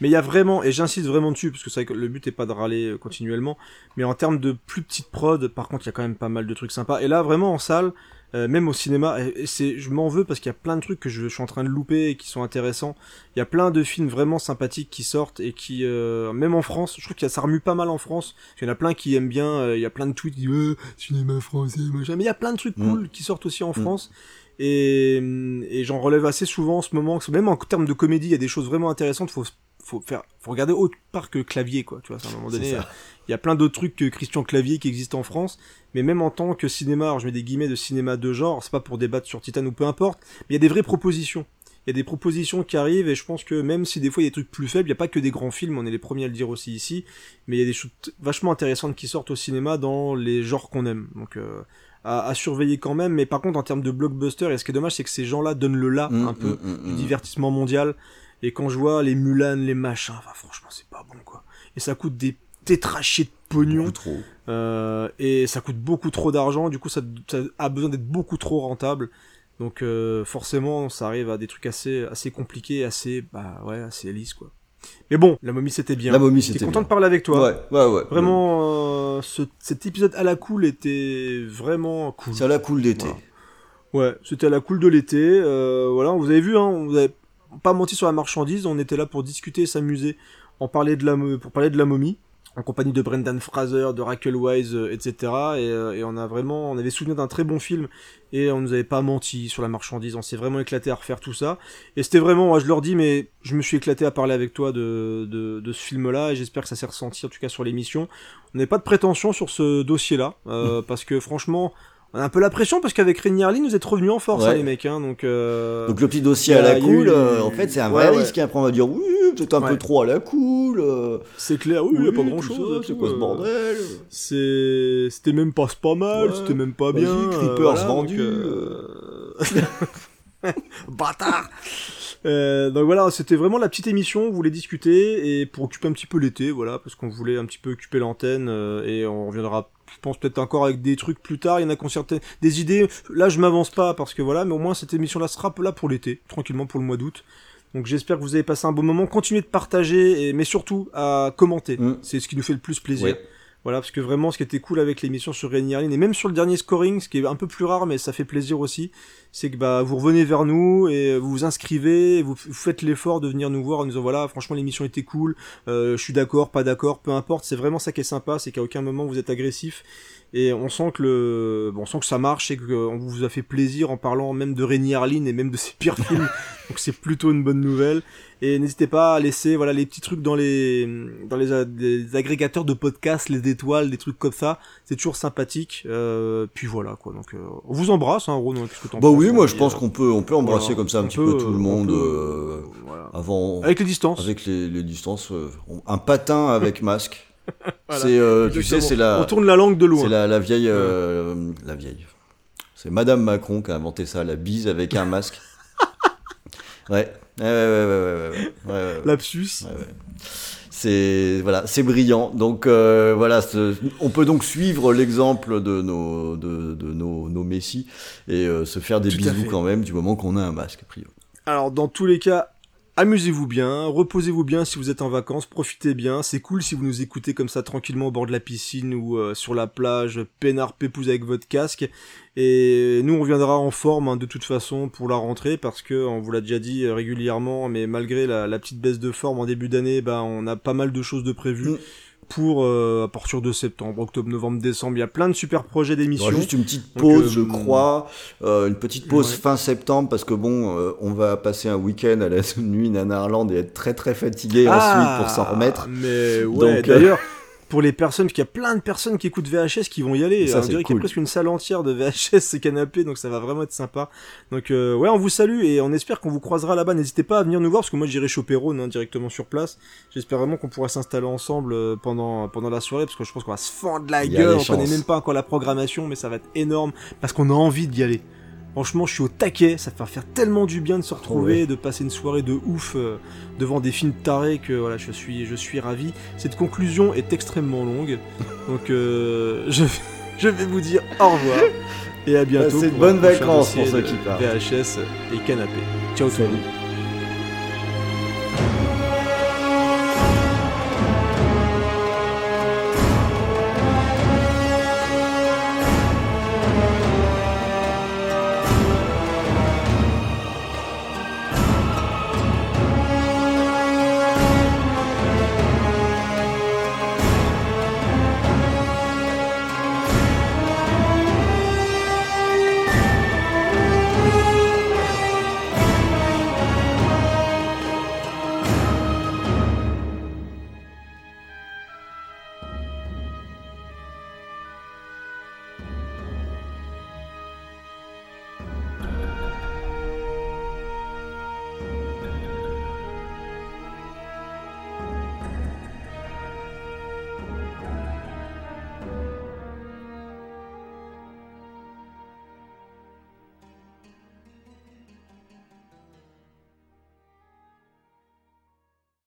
Mais il y a vraiment, et j'insiste vraiment dessus, parce que c'est vrai que le but est pas de râler euh, continuellement, mais en termes de plus petite prod, par contre, il y a quand même pas mal de trucs sympas. Et là, vraiment en salle, euh, même au cinéma, et, c'est, je m'en veux parce qu'il y a plein de trucs que je, je suis en train de louper et qui sont intéressants. Il y a plein de films vraiment sympathiques qui sortent et qui, euh, même en France, je trouve que ça remue pas mal en France. Il y en a plein qui aiment bien, euh, il y a plein de tweets qui disent euh, cinéma français, machin. Mais il y a plein de trucs Mm. cool qui sortent aussi en France. Et, et j'en relève assez souvent en ce moment, même en termes de comédie, il y a des choses vraiment intéressantes. Faut, faut faire, faut regarder autre part que Clavier, quoi. Tu vois, à un moment donné, il y a plein d'autres trucs que Christian Clavier qui existent en France. Mais même en tant que cinéma, alors je mets des guillemets de cinéma de genre, c'est pas pour débattre sur Titan ou peu importe, mais il y a des vraies propositions. Il y a des propositions qui arrivent et je pense que même si des fois il y a des trucs plus faibles, il n'y a pas que des grands films, on est les premiers à le dire aussi ici, mais il y a des choses vachement intéressantes qui sortent au cinéma dans les genres qu'on aime. Donc euh, à, à surveiller quand même. Mais par contre, en termes de blockbuster, et ce qui est dommage, c'est que ces gens-là donnent le là Mm, un peu mm, mm, du divertissement mondial. Et quand je vois les Mulan, les machins, enfin, franchement, c'est pas bon, quoi. Et ça coûte des tétrachés de pognon. Trop. Euh, et ça coûte beaucoup trop d'argent, du coup ça, ça a besoin d'être beaucoup trop rentable. Donc euh, forcément ça arrive à des trucs assez assez compliqués, assez bah ouais, assez lisses quoi. Mais bon, la momie c'était bien. La momie, c'était content bien. de parler avec toi. Ouais, ouais, ouais. Vraiment, euh, ce- cet épisode à la cool était vraiment cool. C'est à la cool d'été. Voilà. Ouais, c'était à la cool de l'été. Euh, voilà, vous avez vu, hein, on vous avait pas menti sur la marchandise. On était là pour discuter, s'amuser, en parler de la, pour parler de la momie, en compagnie de Brendan Fraser, de Raquel Wise, euh, etc. Et, euh, et on a vraiment, on avait souvenir d'un très bon film et on nous avait pas menti sur la marchandise. On s'est vraiment éclaté à refaire tout ça. Et c'était vraiment, moi, je leur dis, mais je me suis éclaté à parler avec toi de, de, de ce film-là et j'espère que ça s'est ressenti en tout cas sur l'émission. On n'avait pas de prétention sur ce dossier-là euh, [laughs] parce que franchement. On a un peu la pression parce qu'avec Rémi Harlin, vous êtes revenus en force, Ouais. hein, les mecs. Hein, donc, euh, Donc le petit dossier à a- la a eu cool, euh, en fait c'est un Ouais, vrai ouais. risque. Après on va dire oui, peut-être un peu trop à la cool. euh, C'est clair, oui, il a oui, pas tout grand ça, chose. C'est quoi ce bordel C'est, c'était même pas pas mal, c'était même pas bien. Creepers voilà, vendu. euh, [laughs] Bâtard. Euh, donc voilà, c'était vraiment la petite émission. On voulait discuter et pour occuper un petit peu l'été, voilà, parce qu'on voulait un petit peu occuper l'antenne euh, et on reviendra. Je pense peut-être encore avec des trucs plus tard. Il y en a qui ont certaines des idées. Là, je m'avance pas parce que voilà, mais au moins cette émission-là sera là pour l'été, tranquillement pour le mois d'août. Donc j'espère que vous avez passé un bon moment. Continuez de partager, et, mais surtout à commenter. Mm. C'est ce qui nous fait le plus plaisir. Ouais. Voilà, parce que vraiment, ce qui était cool avec l'émission sur Rainy Harlin, et même sur le dernier scoring, ce qui est un peu plus rare, mais ça fait plaisir aussi, c'est que bah vous revenez vers nous et vous vous inscrivez, vous faites l'effort de venir nous voir en nous disant voilà, franchement l'émission était cool, euh, je suis d'accord, pas d'accord, peu importe, c'est vraiment ça qui est sympa, c'est qu'à aucun moment vous êtes agressif et on sent que le, bon, on sent que ça marche et qu'on vous a fait plaisir en parlant même de Rainy Harlin et même de ses pires films, [laughs] donc c'est plutôt une bonne nouvelle. Et n'hésitez pas à laisser voilà les petits trucs dans les dans les, a- des agrégateurs de podcasts, les étoiles, des trucs comme ça. C'est toujours sympathique. Euh, puis voilà quoi. Donc euh, on vous embrasse, hein, Ron. Qu'est-ce que t'en Bah penses, oui, moi je pense euh, qu'on peut, on peut embrasser voilà. comme ça un petit peu tout le on monde peut, euh, voilà. avant. Avec les distances. Avec les, les distances. euh, un patin avec masque. [laughs] Voilà, c'est, euh, tu sais, c'est la. On tourne la langue de loin. C'est la, la vieille, euh, la vieille. C'est Madame Macron qui a inventé ça, la bise avec un masque. [laughs] ouais. Ouais, ouais, ouais. Lapsus. C'est voilà, c'est brillant. Donc euh, voilà, on peut donc suivre l'exemple de nos de, de nos, nos messies et euh, se faire des Tout bisous quand même du moment qu'on a un masque. a priori. Alors dans tous les cas, amusez-vous bien, reposez-vous bien si vous êtes en vacances, profitez bien. C'est cool si vous nous écoutez comme ça tranquillement au bord de la piscine ou euh, sur la plage, peinard pépouze avec votre casque. Et nous on reviendra en forme hein, de toute façon pour la rentrée parce que on vous l'a déjà dit euh, régulièrement, mais malgré la, la petite baisse de forme en début d'année, bah on a pas mal de choses de prévues. Mm. Pour euh, à partir de septembre, octobre, novembre, décembre, il y a plein de super projets d'émissions. juste une petite Donc, pause, euh, je crois, euh, une petite pause ouais. fin septembre parce que bon, euh, on va passer un week-end à la [laughs] nuit Nanarland et être très très fatigué ensuite pour s'en remettre. Ah, Mais ouais, euh, d'ailleurs, [laughs] pour les personnes, parce qu'il y a plein de personnes qui écoutent VHS qui vont y aller. Ça, on c'est dirait qu'il y a cool. presque une salle entière de VHS, ces canapés, donc ça va vraiment être sympa. Donc euh, ouais, on vous salue et on espère qu'on vous croisera là-bas. N'hésitez pas à venir nous voir parce que moi j'irai choper Rhône hein, directement sur place. J'espère vraiment qu'on pourra s'installer ensemble euh, pendant pendant la soirée parce que je pense qu'on va se fendre la gueule. On connaît même pas encore la programmation, mais ça va être énorme parce qu'on a envie d'y aller. Franchement, je suis au taquet, ça va faire tellement du bien de se retrouver, Ouais. de passer une soirée de ouf euh, devant des films tarés que voilà, je suis, je suis ravi. Cette conclusion est extrêmement longue, [laughs] donc euh, je, je vais vous dire au revoir [laughs] et à bientôt. Pour bonnes vacances pour ceux qui partent. VHS et canapé. Ciao tout le monde.